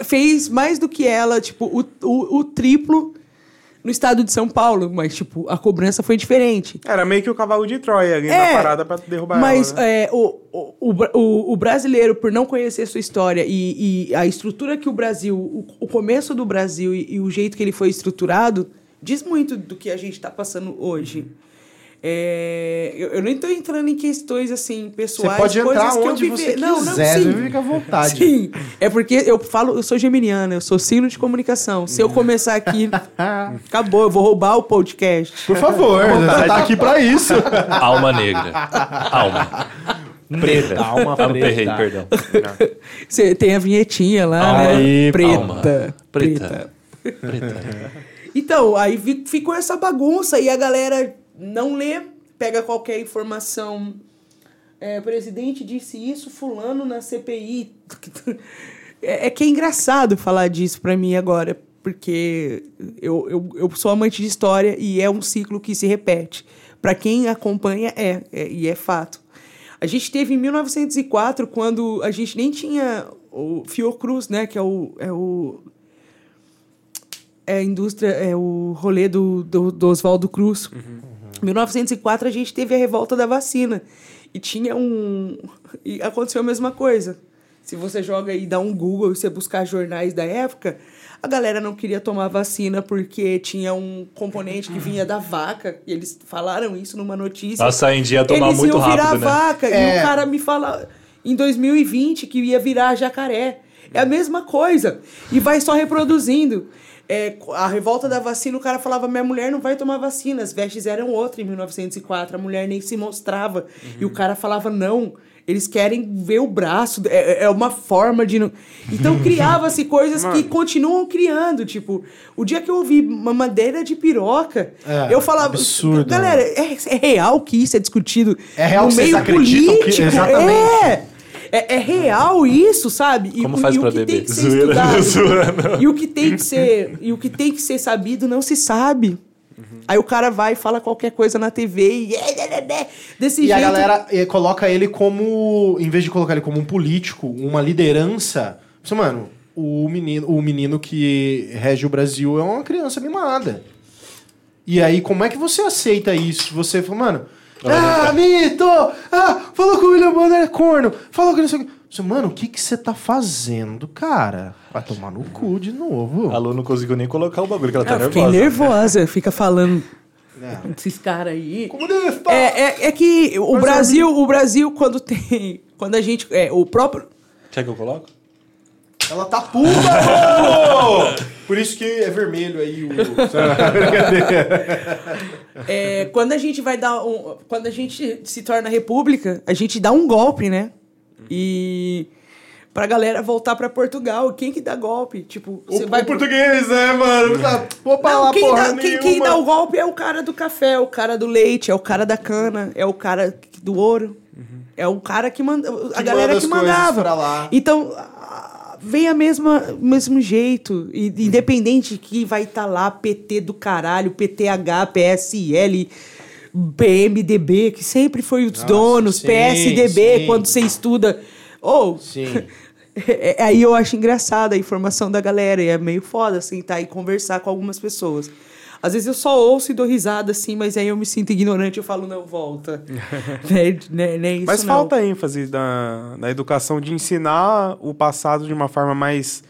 Speaker 4: Fez mais do que ela, tipo, o, o, o triplo no estado de São Paulo. Mas, tipo, a cobrança foi diferente.
Speaker 3: Era meio que o cavalo de Troia ali
Speaker 4: É,
Speaker 3: na parada pra derrubar
Speaker 4: Mas
Speaker 3: ela. né?
Speaker 4: é, o, o, o, o, brasileiro, por não conhecer sua história e, e a estrutura que o Brasil, o, o começo do Brasil e, e o jeito que ele foi estruturado, diz muito do que a gente está passando hoje. É, eu, eu nem estou entrando em questões assim
Speaker 2: Você
Speaker 4: pessoais,
Speaker 2: pode entrar
Speaker 4: coisas que eu
Speaker 2: onde
Speaker 4: vivi.
Speaker 2: você
Speaker 4: não, não,
Speaker 2: quiser,
Speaker 4: sim.
Speaker 2: você fica à vontade.
Speaker 4: Sim, é porque eu falo, eu sou geminiana, eu sou signo de comunicação. Se eu começar aqui, acabou, eu vou roubar o podcast.
Speaker 2: Por favor, você tá aqui pra isso.
Speaker 1: Alma negra. Alma. Preta.
Speaker 2: Alma preta.
Speaker 1: errei, perdão.
Speaker 4: Você tem a vinhetinha lá,
Speaker 2: Aí,
Speaker 4: né? Preta.
Speaker 1: alma.
Speaker 4: Preta.
Speaker 1: Preta. Preta.
Speaker 4: Então, aí ficou essa bagunça e a galera não lê, pega qualquer informação. É, presidente disse isso, fulano na CPI. É, é que é engraçado falar disso pra mim agora, porque eu, eu, eu sou amante de história e é um ciclo que se repete. Pra quem acompanha, é, é, e é fato. A gente teve em 1904, quando a gente nem tinha o Fiocruz, né, que é o, é o é a indústria, é o rolê do, do, do Oswaldo Cruz. Em 1904 a gente teve a revolta da vacina. E tinha um. E aconteceu a mesma coisa. Se você joga e dá um Google e você buscar jornais da época, a galera não queria tomar vacina porque tinha um componente que vinha da vaca. E eles falaram isso numa notícia.
Speaker 1: Nossa, a Índia ia tomar
Speaker 4: Eles
Speaker 1: muito
Speaker 4: iam virar
Speaker 1: rápido, né?
Speaker 4: vaca. E
Speaker 2: É.
Speaker 4: o cara me fala em 2020 que ia virar jacaré. É a mesma coisa. E vai só reproduzindo. É, a revolta da vacina, o cara falava: minha mulher não vai tomar vacina. As vestes eram outras em 1904. A mulher nem se mostrava. E o cara falava: não. Eles querem ver o braço. É, é uma forma de. não- Então criava-se coisas que continuam criando. Tipo, o dia que eu ouvi mamadeira de piroca,
Speaker 2: É,
Speaker 4: eu falava.
Speaker 2: absurdo,
Speaker 4: Galera, é, é real que isso é discutido
Speaker 2: É real
Speaker 4: no meio
Speaker 2: acreditam que-
Speaker 4: político?
Speaker 2: Exatamente.
Speaker 4: É. É, é real isso, sabe? E,
Speaker 1: Como
Speaker 4: o-
Speaker 1: faz
Speaker 4: e o
Speaker 1: pra
Speaker 4: que
Speaker 1: beber?
Speaker 4: tem que ser
Speaker 1: Zoeira, zoando.
Speaker 4: E o que tem que ser, e o que tem que ser sabido não se sabe. Aí o cara vai e fala qualquer coisa na TV e é, desse
Speaker 2: E
Speaker 4: jeito.
Speaker 2: a galera eh, coloca ele como, em vez de colocar ele como um político, uma liderança. Mano, o menino, o menino que rege o Brasil é uma criança mimada. E aí, como é que você aceita isso? Você fala, mano, ah, mito! Ah, falou que o William Bonner é corno! Falou que não sei o que. Mano, o que que você tá fazendo, cara? Vai tomar no cu de novo.
Speaker 1: A Lu não conseguiu nem colocar o bagulho, que ela tá
Speaker 4: Eu fiquei
Speaker 1: nervosa.
Speaker 4: nervosa, fica falando
Speaker 2: É.
Speaker 4: esses caras aí.
Speaker 2: Comunista!
Speaker 4: É, é, é que o Brasil, o Brasil, quando tem. Quando a gente. É, o próprio.
Speaker 1: Quer que eu coloque?
Speaker 2: Ela tá puta, mano! Por isso que é vermelho aí o.
Speaker 4: É, quando a gente vai dar um, quando a gente se torna república, a gente dá um golpe, né? E pra galera voltar pra Portugal, quem que dá golpe? Tipo,
Speaker 2: O,
Speaker 4: você vai
Speaker 2: o português, né, mano? Tá, Vou pra
Speaker 4: Não,
Speaker 2: lá,
Speaker 4: quem,
Speaker 2: porra
Speaker 4: dá, quem, quem dá o golpe é o cara do café, é o cara do leite, é o cara da cana, é o cara do ouro. É o cara que manda. A
Speaker 2: Que
Speaker 4: galera
Speaker 2: manda
Speaker 4: que mandava.
Speaker 2: pra lá.
Speaker 4: Então, vem a mesma mesmo jeito. E, independente que vai estar lá, PT do caralho, PTH, PSL. PMDB, que sempre foi os donos,
Speaker 2: sim,
Speaker 4: PSDB,
Speaker 2: sim.
Speaker 4: quando você estuda. Ou, é- aí eu acho engraçada a informação da galera. E é meio foda sentar e conversar com algumas pessoas. Às vezes eu só ouço e dou risada assim, mas aí eu me sinto ignorante e eu falo, não, volta. né, né, né, isso
Speaker 3: Mas
Speaker 4: não.
Speaker 3: falta ênfase na, na educação de ensinar o passado de uma forma mais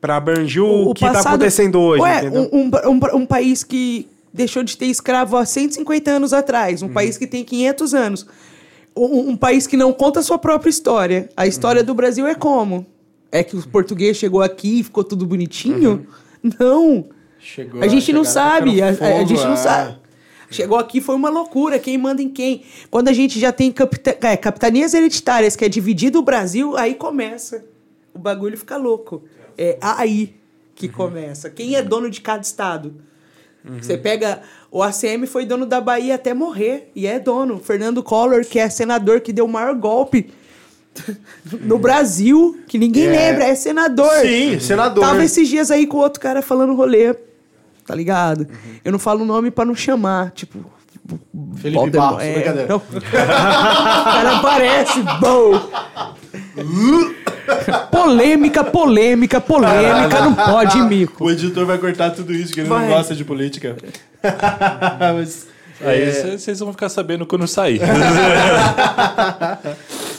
Speaker 3: para abranger o, que tá
Speaker 4: passado-
Speaker 3: acontecendo hoje,
Speaker 4: Ué,
Speaker 3: entendeu?
Speaker 4: um, um, um- um país que deixou de ter escravo há 150 anos atrás, um
Speaker 3: Uhum.
Speaker 4: país que tem 500 anos, um, um país que não conta a sua própria história. A
Speaker 3: Uhum.
Speaker 4: história do Brasil é como? É que o português chegou aqui e ficou tudo bonitinho?
Speaker 3: Uhum.
Speaker 4: Não.
Speaker 2: Chegou,
Speaker 4: A gente não sabe. A,
Speaker 2: tacando
Speaker 4: a-
Speaker 2: fogo,
Speaker 4: gente não
Speaker 2: é.
Speaker 4: sabe. Chegou aqui foi uma loucura, quem manda em quem. Quando a gente já tem capita é, capitanias hereditárias, que é dividido o Brasil, aí começa. O bagulho fica louco. É aí que começa. Quem é dono de cada estado? Você pega. O ACM foi dono da Bahia até morrer. E é dono. Fernando Collor, que é senador que deu o maior golpe no Brasil, que ninguém
Speaker 2: É.
Speaker 4: lembra, é senador.
Speaker 2: Sim, senador.
Speaker 4: Tava esses dias aí com outro cara falando rolê. Tá ligado? Eu não falo o nome pra não chamar. Tipo.
Speaker 2: Felipe
Speaker 4: Voldemort,
Speaker 2: Barros,
Speaker 4: é,
Speaker 2: brincadeira.
Speaker 4: não. o cara aparece, bom. polêmica, polêmica, polêmica, não pode, mico.
Speaker 2: O editor vai cortar tudo isso, que ele
Speaker 4: Vai.
Speaker 2: não gosta de política. Mas,
Speaker 1: Aí
Speaker 2: é,
Speaker 1: cê- vocês vão ficar sabendo quando sair.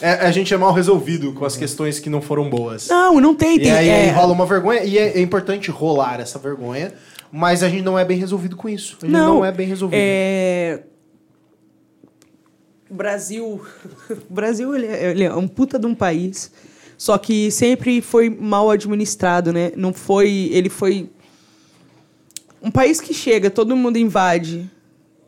Speaker 2: é, a gente é mal resolvido com as questões que não foram boas.
Speaker 4: Não, não tem.
Speaker 2: E
Speaker 4: tem
Speaker 2: aí,
Speaker 4: é,
Speaker 2: rola uma vergonha, e é, é importante rolar essa vergonha, mas a gente não é bem resolvido com isso. A gente não, é bem resolvido.
Speaker 4: É... O Brasil, o Brasil ele é, ele é um puta de um país, só que sempre foi mal administrado, né? Não foi, ele foi um país que chega, todo mundo invade,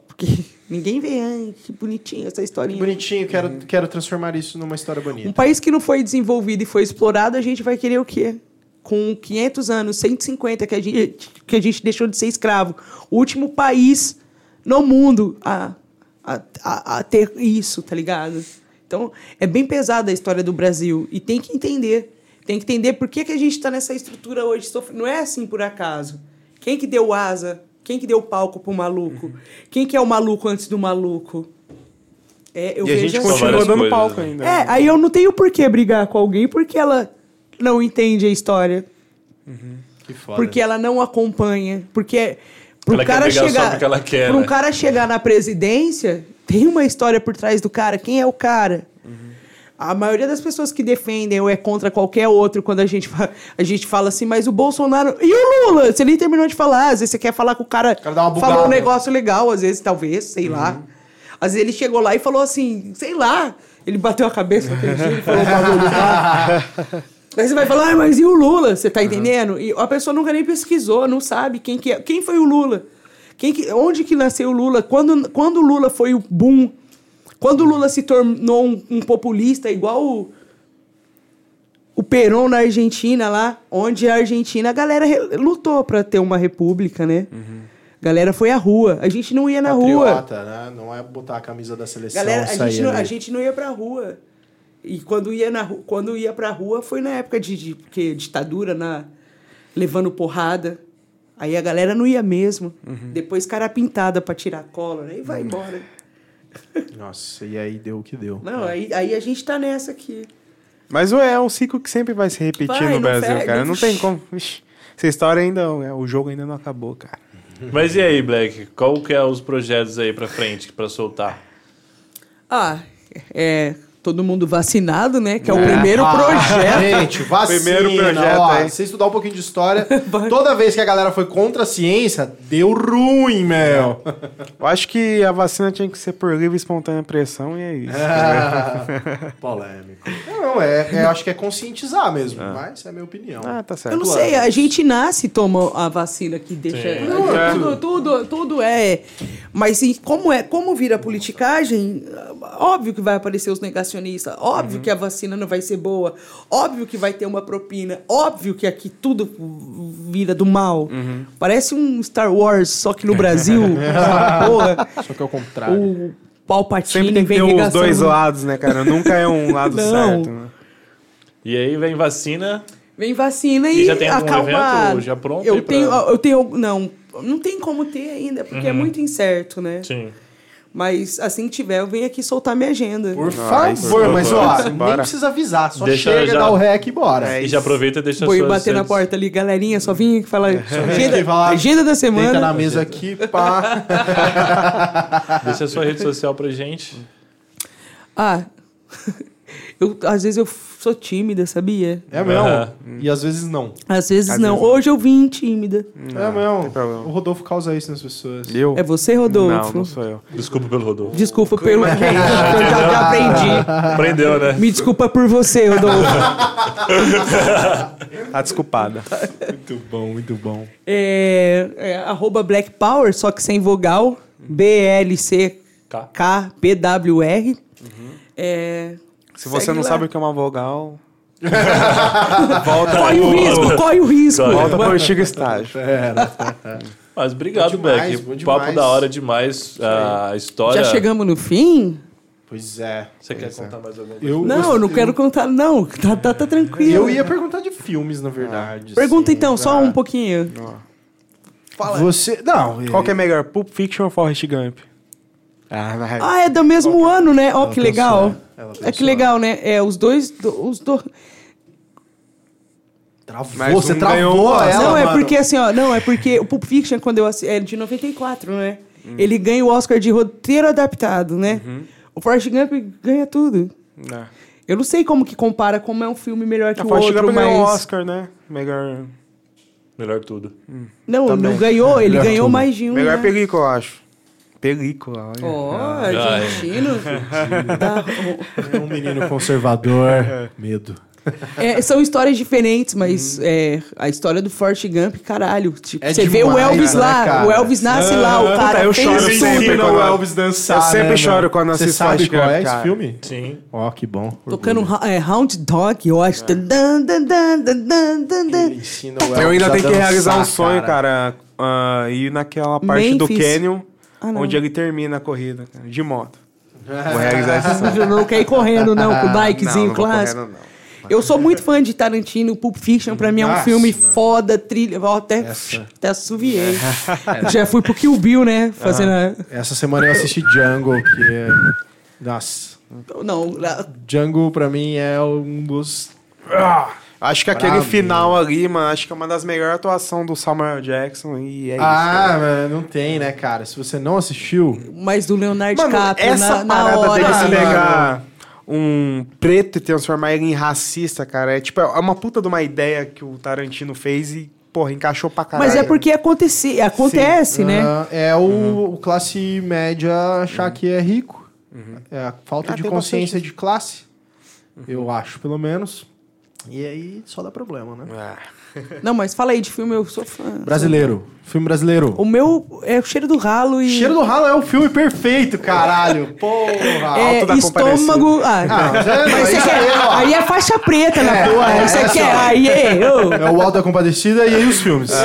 Speaker 4: porque ninguém vê, ai, que bonitinho essa
Speaker 2: Que
Speaker 4: historinha.
Speaker 2: bonitinho, quero, quero transformar isso numa história bonita.
Speaker 4: Um país que não foi desenvolvido e foi explorado, a gente vai querer o quê? Com 500 anos, 150 que a gente, que a gente deixou de ser escravo. O último país no mundo a, a, a, a ter isso, tá ligado? Então, é bem pesada a história do Brasil. E tem que entender. Tem que entender por que, que a gente está nessa estrutura hoje. Não é assim por acaso. Quem que deu asa? Quem que deu palco pro maluco? Quem que é o maluco antes do maluco? É, eu
Speaker 3: e a
Speaker 4: vejo
Speaker 3: gente
Speaker 4: assim.
Speaker 3: continua dando
Speaker 1: coisas,
Speaker 3: palco
Speaker 1: né?
Speaker 3: ainda.
Speaker 4: É, aí eu não tenho por que brigar com alguém porque ela não entende a história,
Speaker 2: Que foda.
Speaker 4: porque ela não acompanha, porque pro
Speaker 1: Ela quer
Speaker 4: cara chegar,
Speaker 1: quer,
Speaker 4: pra um
Speaker 1: né?
Speaker 4: cara chegar na presidência, tem uma história por trás do cara, quem é o cara? A maioria das pessoas que defendem ou é contra qualquer outro, quando a gente, a gente fala assim, mas o Bolsonaro. E o Lula? Você nem terminou de falar. Às vezes você quer falar com o cara.
Speaker 2: cara dá uma
Speaker 4: falou um
Speaker 2: bugada.
Speaker 4: negócio legal, às vezes, talvez, sei lá. Às vezes ele chegou lá e falou assim, sei lá. Ele bateu a cabeça naquele dia e falou um bagulho lá. Aí você vai falar, ah, mas e o Lula? Você tá entendendo? E a pessoa nunca nem pesquisou, não sabe quem que é. Quem foi o Lula? Quem que, onde que nasceu o Lula? Quando, quando o Lula foi o boom? Quando o Lula se tornou um, um populista igual o, o Perón na Argentina lá, onde a Argentina, a galera lutou pra ter uma república, né? A galera foi à rua. A gente não ia na rua.
Speaker 2: Patriota, né? Não é botar a camisa da seleção
Speaker 4: Galera, a gente, não,
Speaker 2: ali.
Speaker 4: a gente não ia pra rua. E quando ia, na, quando ia pra rua foi na época de, de porque ditadura, na, levando porrada. Aí a galera não ia mesmo.
Speaker 2: Uhum.
Speaker 4: Depois cara pintada pra tirar a cola, né? E vai embora.
Speaker 2: Nossa, e aí deu o que deu.
Speaker 4: Não, aí, aí a gente tá nessa aqui.
Speaker 3: Mas ué, é um ciclo que sempre vai se repetir
Speaker 4: Vai,
Speaker 3: no Brasil,
Speaker 4: fe-
Speaker 3: cara.
Speaker 4: não-
Speaker 3: tem como. Ixi, essa história ainda. é, O jogo ainda não acabou, cara.
Speaker 1: Mas e aí, Black? Qual que é os projetos aí pra frente, pra soltar?
Speaker 4: Ah, é. Todo mundo vacinado, né? Que é o primeiro
Speaker 2: Ah,
Speaker 4: projeto.
Speaker 2: Gente, vacina.
Speaker 3: Primeiro projeto
Speaker 2: ó,
Speaker 3: aí.
Speaker 2: Se você estudar um pouquinho de história, toda vez que a galera foi contra a ciência, deu ruim, meu.
Speaker 3: Eu acho que a vacina tinha que ser por livre e espontânea pressão e é isso.
Speaker 2: Polêmico. Não, é, é, acho que é conscientizar mesmo, mas é a minha opinião.
Speaker 3: Ah, tá certo.
Speaker 4: Eu não sei, a gente nasce e toma a vacina que deixa. Tudo, tudo, tudo é. Mas e como é, como vira politicagem, óbvio que vai aparecer os negacionistas, óbvio que a vacina não vai ser boa, óbvio que vai ter uma propina, óbvio que aqui tudo vira do mal. Parece um Star Wars, só que no Brasil, porra,
Speaker 2: Só que é o contrário.
Speaker 4: o Palpatine
Speaker 3: Sempre tem que
Speaker 4: vem
Speaker 3: ter os dois lados, né, cara? Nunca é um lado
Speaker 4: Não.
Speaker 3: certo. Né?
Speaker 1: E aí vem vacina.
Speaker 4: Vem vacina e,
Speaker 1: E já tem algum
Speaker 4: acalma.
Speaker 1: evento já pronto
Speaker 4: Eu
Speaker 1: pra-
Speaker 4: tenho, eu tenho, não, não tem como ter ainda, porque é
Speaker 1: Uhum.
Speaker 4: muito incerto, né?
Speaker 1: Sim.
Speaker 4: Mas assim que tiver, eu venho aqui soltar minha agenda.
Speaker 2: Por
Speaker 3: Ai,
Speaker 2: favor,
Speaker 3: por
Speaker 2: mas
Speaker 1: favor.
Speaker 2: ó, nem
Speaker 3: Bora.
Speaker 2: precisa avisar, só
Speaker 1: Deixa
Speaker 2: chega,
Speaker 1: já-
Speaker 2: dá o rec e bora.
Speaker 3: É
Speaker 1: E já aproveita e deixa suas
Speaker 4: bater na
Speaker 1: redes-
Speaker 4: porta ali, galerinha, só vim falar agenda,
Speaker 2: Quem fala,
Speaker 4: agenda da
Speaker 2: Deita
Speaker 4: semana.
Speaker 2: na mesa aqui, pá.
Speaker 1: Deixa a sua rede social pra gente.
Speaker 4: Ah, eu, às vezes eu sou tímida, sabia?
Speaker 2: É mesmo.
Speaker 1: Ah.
Speaker 2: E às vezes não.
Speaker 4: Às vezes
Speaker 3: Às
Speaker 4: não.
Speaker 3: vezes-
Speaker 4: Hoje eu vim tímida.
Speaker 2: é mesmo.
Speaker 3: tem problema.
Speaker 2: O Rodolfo causa isso nas pessoas.
Speaker 3: Eu?
Speaker 4: É você,
Speaker 3: Não,
Speaker 4: Rodolfo?
Speaker 3: não sou eu.
Speaker 1: Desculpa pelo Rodolfo.
Speaker 4: Desculpa pelo que eu já, já aprendi.
Speaker 1: Aprendeu, né?
Speaker 4: Me desculpa por você, Rodolfo.
Speaker 3: Tá desculpada.
Speaker 2: Muito bom, muito bom.
Speaker 4: É, é, arroba Black Power, só que sem vogal. B-L-C-K-P-W-R. É,
Speaker 3: Se você
Speaker 4: segue
Speaker 3: não
Speaker 4: lá.
Speaker 3: sabe o que é uma vogal,
Speaker 4: Corre o risco, corre o risco.
Speaker 3: Volta para o antigo estágio.
Speaker 1: Mas obrigado,
Speaker 2: Bom demais,
Speaker 1: Beck.
Speaker 2: bom
Speaker 1: Papo
Speaker 2: demais.
Speaker 1: da hora demais. A história.
Speaker 4: Já chegamos no fim?
Speaker 2: Pois é.
Speaker 1: Você quer contar mais alguma coisa?
Speaker 2: Eu,
Speaker 4: Não, eu não quero contar, não. Tá, tá, tá tranquilo.
Speaker 2: Eu ia perguntar de filmes, na verdade.
Speaker 4: Pergunta
Speaker 2: assim.
Speaker 4: então, só um pouquinho.
Speaker 2: Você. Não,
Speaker 3: Qual que é melhor, Pulp Fiction ou Forrest Gump? Ah, vai.
Speaker 4: Ah, é do mesmo ano, né? Ó, que
Speaker 2: pensou,
Speaker 4: legal.
Speaker 2: Ela
Speaker 4: É que legal, né? É, os dois. do- Os do...
Speaker 2: Travou,
Speaker 3: Mas
Speaker 2: você
Speaker 3: um
Speaker 2: travou ela,
Speaker 4: não, é
Speaker 2: mano.
Speaker 4: porque assim, ó. Não, é porque o Pulp Fiction, quando eu assisti. É de 94, né?
Speaker 2: Hum.
Speaker 4: Ele ganha o Oscar de roteiro adaptado, né?
Speaker 2: Uhum.
Speaker 4: O Forrest Gump ganha tudo.
Speaker 3: É.
Speaker 4: Eu não sei como que compara, como é um filme melhor que
Speaker 3: A
Speaker 4: o
Speaker 3: Forrest
Speaker 4: outro,
Speaker 3: Gump
Speaker 4: mas...
Speaker 3: ganhou o Oscar, né? Melhor,
Speaker 1: Melhor tudo.
Speaker 4: Não,
Speaker 2: Também.
Speaker 4: não ganhou, ele
Speaker 2: Melhor
Speaker 4: ganhou
Speaker 2: tudo.
Speaker 4: mais de um,
Speaker 3: melhor
Speaker 4: né?
Speaker 3: película, eu acho. Película, olha.
Speaker 4: Ó,
Speaker 3: Ah.
Speaker 4: argentino. Dá-
Speaker 2: É um menino conservador. Medo.
Speaker 4: É, são histórias diferentes, mas é, a história do Forrest Gump, caralho. Tipo,
Speaker 2: É
Speaker 4: você vê o
Speaker 2: demais,
Speaker 4: Elvis
Speaker 2: né,
Speaker 4: lá,
Speaker 2: cara?
Speaker 4: o Elvis nasce lá, o cara
Speaker 3: eu choro
Speaker 4: tudo.
Speaker 3: sempre quando-
Speaker 2: o Elvis dançar.
Speaker 3: Eu sempre
Speaker 2: né,
Speaker 3: choro quando
Speaker 2: Você
Speaker 3: assisto
Speaker 2: sabe
Speaker 3: Forrest
Speaker 2: qual
Speaker 3: Gump,
Speaker 2: é esse
Speaker 3: cara.
Speaker 2: filme?
Speaker 1: Sim.
Speaker 2: Ó, que bom.
Speaker 4: Tocando é, Hound Dog, eu acho. Dan, dan, dan, dan, dan, dan, dan.
Speaker 2: Ele ensina o
Speaker 3: Eu ainda tenho que
Speaker 2: dançar,
Speaker 3: realizar um sonho, cara. ah, ir naquela parte do
Speaker 4: Memphis.
Speaker 3: Canyon,
Speaker 4: Ah, não.
Speaker 3: onde ele termina a corrida, cara, de moto. Vou realizar esse sonho.
Speaker 4: Eu não quer ir correndo, não, com o
Speaker 3: Não,
Speaker 4: bikezinho
Speaker 3: não vou
Speaker 4: clássico.
Speaker 3: correndo, não.
Speaker 4: Eu sou muito fã de Tarantino, Pulp Fiction, pra mim é um
Speaker 2: Nossa,
Speaker 4: filme
Speaker 2: mano.
Speaker 4: foda, trilha. Ó, até,
Speaker 2: Essa.
Speaker 4: até assoviei. Já fui pro Kill Bill, né? Fazendo. a-
Speaker 2: Essa semana eu assisti Django, que é... Nossa.
Speaker 4: Não, lá-
Speaker 2: Django, pra mim, é um dos...
Speaker 3: Acho que aquele
Speaker 2: Brabo.
Speaker 3: final ali, mano, acho que é uma das melhores atuações do Samuel Jackson e é isso.
Speaker 2: ah, mano, não tem, né, cara? Se você não assistiu...
Speaker 4: mas do Leonardo
Speaker 3: Mano,
Speaker 4: DiCaprio
Speaker 3: essa
Speaker 4: na, na
Speaker 3: parada
Speaker 4: hora.
Speaker 3: dele se
Speaker 4: assim,
Speaker 3: pegar um preto e transformar ele em racista, cara, é tipo, é uma puta de uma ideia que o Tarantino fez e, porra, encaixou pra caralho.
Speaker 4: Mas é porque acontece, acontece né?
Speaker 2: Ah, é o, o classe média achar que é rico. É a falta
Speaker 3: Ah,
Speaker 2: de consciência
Speaker 3: bastante
Speaker 2: de classe. Eu acho, pelo menos. E aí só dá problema, né?
Speaker 3: Ah,
Speaker 4: Não, mas fala aí de filme, eu sou fã.
Speaker 2: Brasileiro. Filme brasileiro.
Speaker 4: O meu é o cheiro do ralo e.
Speaker 2: Cheiro do Ralo é o filme perfeito, caralho. Porra.
Speaker 4: é,
Speaker 3: Alto da
Speaker 4: estômago. Ah,
Speaker 2: Ah, mas é-
Speaker 4: mas quer.
Speaker 2: aí, ó.
Speaker 4: Aí é faixa preta na
Speaker 2: É,
Speaker 4: porra.
Speaker 2: é,
Speaker 4: Aí você
Speaker 2: essa,
Speaker 4: quer. Aí é. ô.
Speaker 2: É o Alto da Compadecida e aí os filmes.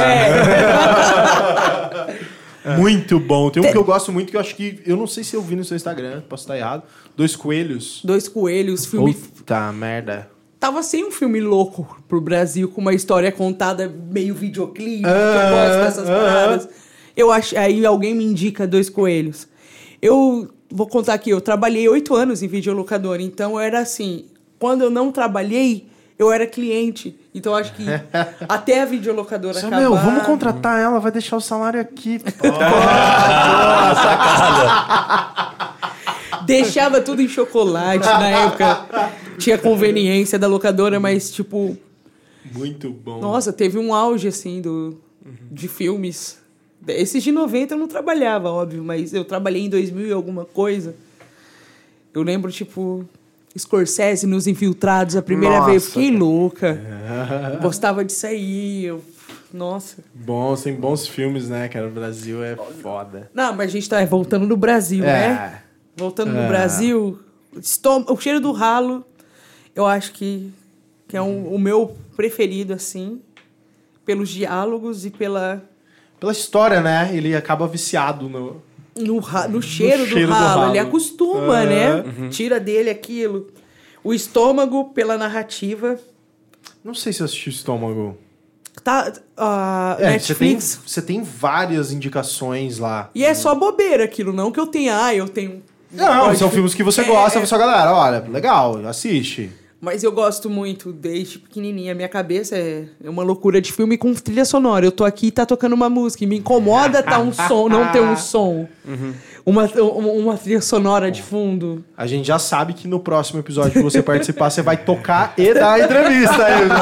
Speaker 2: Muito bom. Tem um que eu gosto muito que eu acho que. Eu não sei se eu vi no seu Instagram, posso estar errado. Dois Coelhos.
Speaker 4: Dois coelhos, filme.
Speaker 2: Puta merda.
Speaker 4: Tava sem um filme louco pro Brasil, com uma história contada meio videoclipe, que eu
Speaker 2: Ah,
Speaker 4: gosto dessas
Speaker 2: ah,
Speaker 4: paradas. Eu acho, aí alguém me indica Dois Coelhos. Eu vou contar aqui, eu trabalhei oito anos em videolocadora, então era assim, quando eu não trabalhei, eu era cliente. Então eu acho que até a videolocadora
Speaker 2: Só,
Speaker 4: acabar...
Speaker 2: meu, vamos contratar ela, vai deixar o salário aqui.
Speaker 4: Deixava tudo em chocolate na época. Tinha conveniência da locadora, mas tipo,
Speaker 2: Muito bom.
Speaker 4: nossa, teve um auge assim do de filmes. Esses de 90 eu não trabalhava, óbvio, mas eu trabalhei em 2000 e alguma coisa. Eu lembro tipo Scorsese nos Infiltrados a primeira vez, eu
Speaker 3: Nossa.
Speaker 4: fiquei louca. Gostava disso aí. Eu... Nossa.
Speaker 2: Bom, tem bons filmes, né, cara? O Brasil é foda.
Speaker 4: Não, mas a gente tá voltando no Brasil, né? Voltando no
Speaker 2: É.
Speaker 4: Brasil, estom- o cheiro do ralo, eu acho que, que é um- o meu preferido, assim, pelos diálogos e pela,
Speaker 2: Pela história, né? Ele acaba viciado no.
Speaker 4: no, ra- no cheiro,
Speaker 2: cheiro
Speaker 4: do,
Speaker 2: do
Speaker 4: ralo.
Speaker 2: ralo.
Speaker 4: Ele acostuma,
Speaker 2: É.
Speaker 4: né? Tira dele aquilo. O estômago, pela narrativa.
Speaker 2: Não sei se eu assisti o Estômago.
Speaker 4: Tá, a
Speaker 2: É, você tem,
Speaker 4: Netflix.
Speaker 2: você tem várias indicações lá.
Speaker 4: E é só bobeira aquilo, não que eu tenha. Ah, eu tenho.
Speaker 2: Não,
Speaker 4: Pode-
Speaker 2: são filmes que você gosta,
Speaker 4: é.
Speaker 2: sua galera, olha, legal, assiste.
Speaker 4: Mas eu gosto muito desde pequenininha. Minha cabeça é é uma loucura de filme com trilha sonora. Eu tô aqui e tá tocando uma música. E me incomoda tá um som, não ter um som. Uma, uma, uma trilha sonora de fundo.
Speaker 2: A gente já sabe que no próximo episódio que você participar, você vai tocar e dar a entrevista aí. né?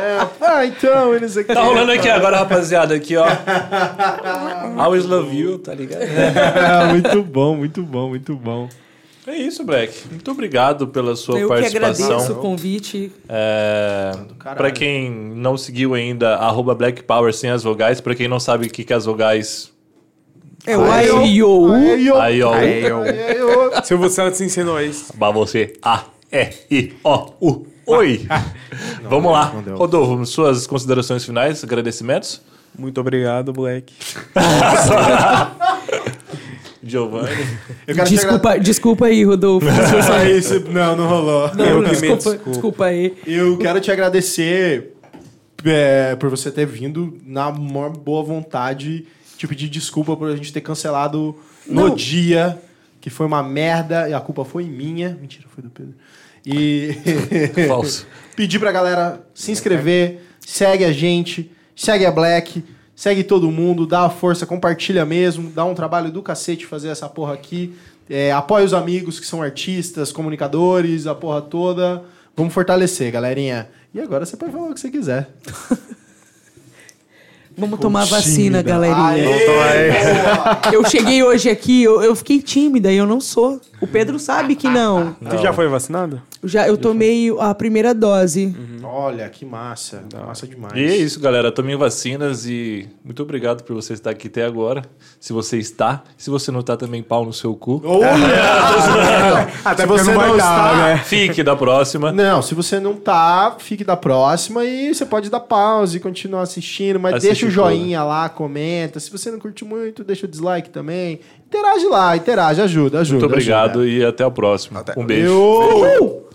Speaker 2: É, ah, então, eles aqui.
Speaker 1: Tá rolando aqui agora, rapaziada, aqui, ó. Always love you, tá ligado?
Speaker 2: É, muito bom, muito bom, muito bom.
Speaker 1: É isso, Black. Muito obrigado pela sua
Speaker 4: eu que
Speaker 1: participação.
Speaker 4: agradeço o convite.
Speaker 1: É, pra quem não seguiu ainda, arroba Black Power sem as vogais. Pra quem não sabe o que, que é as vogais.
Speaker 4: É o
Speaker 2: Aí, ó.
Speaker 4: I.O.
Speaker 2: Aí, ó.
Speaker 1: Aí, ó.
Speaker 3: Aí, ó.
Speaker 2: Aí, ó.
Speaker 3: Silvio Santos ensinou isso.
Speaker 1: Pra você. A, E, I, O, U. Oi. Vamos lá.
Speaker 2: não.
Speaker 1: Rodolfo, suas considerações finais, agradecimentos?
Speaker 3: Muito obrigado, Black.
Speaker 1: Giovanni.
Speaker 2: Eu quero te
Speaker 4: Desculpa, desculpa aí, Rodolfo.
Speaker 2: isso- Não, não rolou.
Speaker 3: Eu que me
Speaker 4: desculpa,
Speaker 3: desculpo.
Speaker 4: desculpa aí.
Speaker 2: Eu quero te agradecer é, por você ter vindo na maior boa vontade, te pedir desculpa por a gente ter cancelado no
Speaker 4: Não.
Speaker 2: dia, que foi uma merda, e a culpa foi minha. Mentira, foi do Pedro. E
Speaker 1: Falso.
Speaker 2: pedir pra galera se inscrever, segue a gente, segue a Black, segue todo mundo, dá a força, compartilha mesmo, dá um trabalho do cacete fazer essa porra aqui. É, apoia os amigos que são artistas, comunicadores, a porra toda. Vamos fortalecer, galerinha. E agora você pode falar o que você quiser.
Speaker 4: Vamos tomar
Speaker 2: Tímida.
Speaker 4: vacina, galerinha.
Speaker 2: Aê.
Speaker 4: Eu cheguei hoje aqui, eu, eu fiquei tímida e eu não sou. O Pedro sabe que não.
Speaker 3: Tu já foi vacinado?
Speaker 4: Eu Já, eu tomei a primeira dose.
Speaker 2: Olha, que massa. Massa demais.
Speaker 1: E é isso, galera. Tomem vacinas e muito obrigado por você estar aqui até agora. Se você está, se você não está também, pau no seu cu.
Speaker 2: Ou-
Speaker 3: Até
Speaker 2: você
Speaker 3: não vai
Speaker 2: não
Speaker 3: dar,
Speaker 2: está-
Speaker 3: né?
Speaker 1: Fique da próxima.
Speaker 2: Não, se você não tá, fique da próxima e você pode dar pause e continuar assistindo, mas
Speaker 1: Assiste
Speaker 2: deixa o
Speaker 1: o
Speaker 2: joinha lá, comenta. Se você não curte muito, deixa o dislike também. Interage lá, interage, ajuda, ajuda.
Speaker 1: Muito obrigado
Speaker 2: ajuda.
Speaker 1: e até a próxima. Um beijo.
Speaker 2: Eu...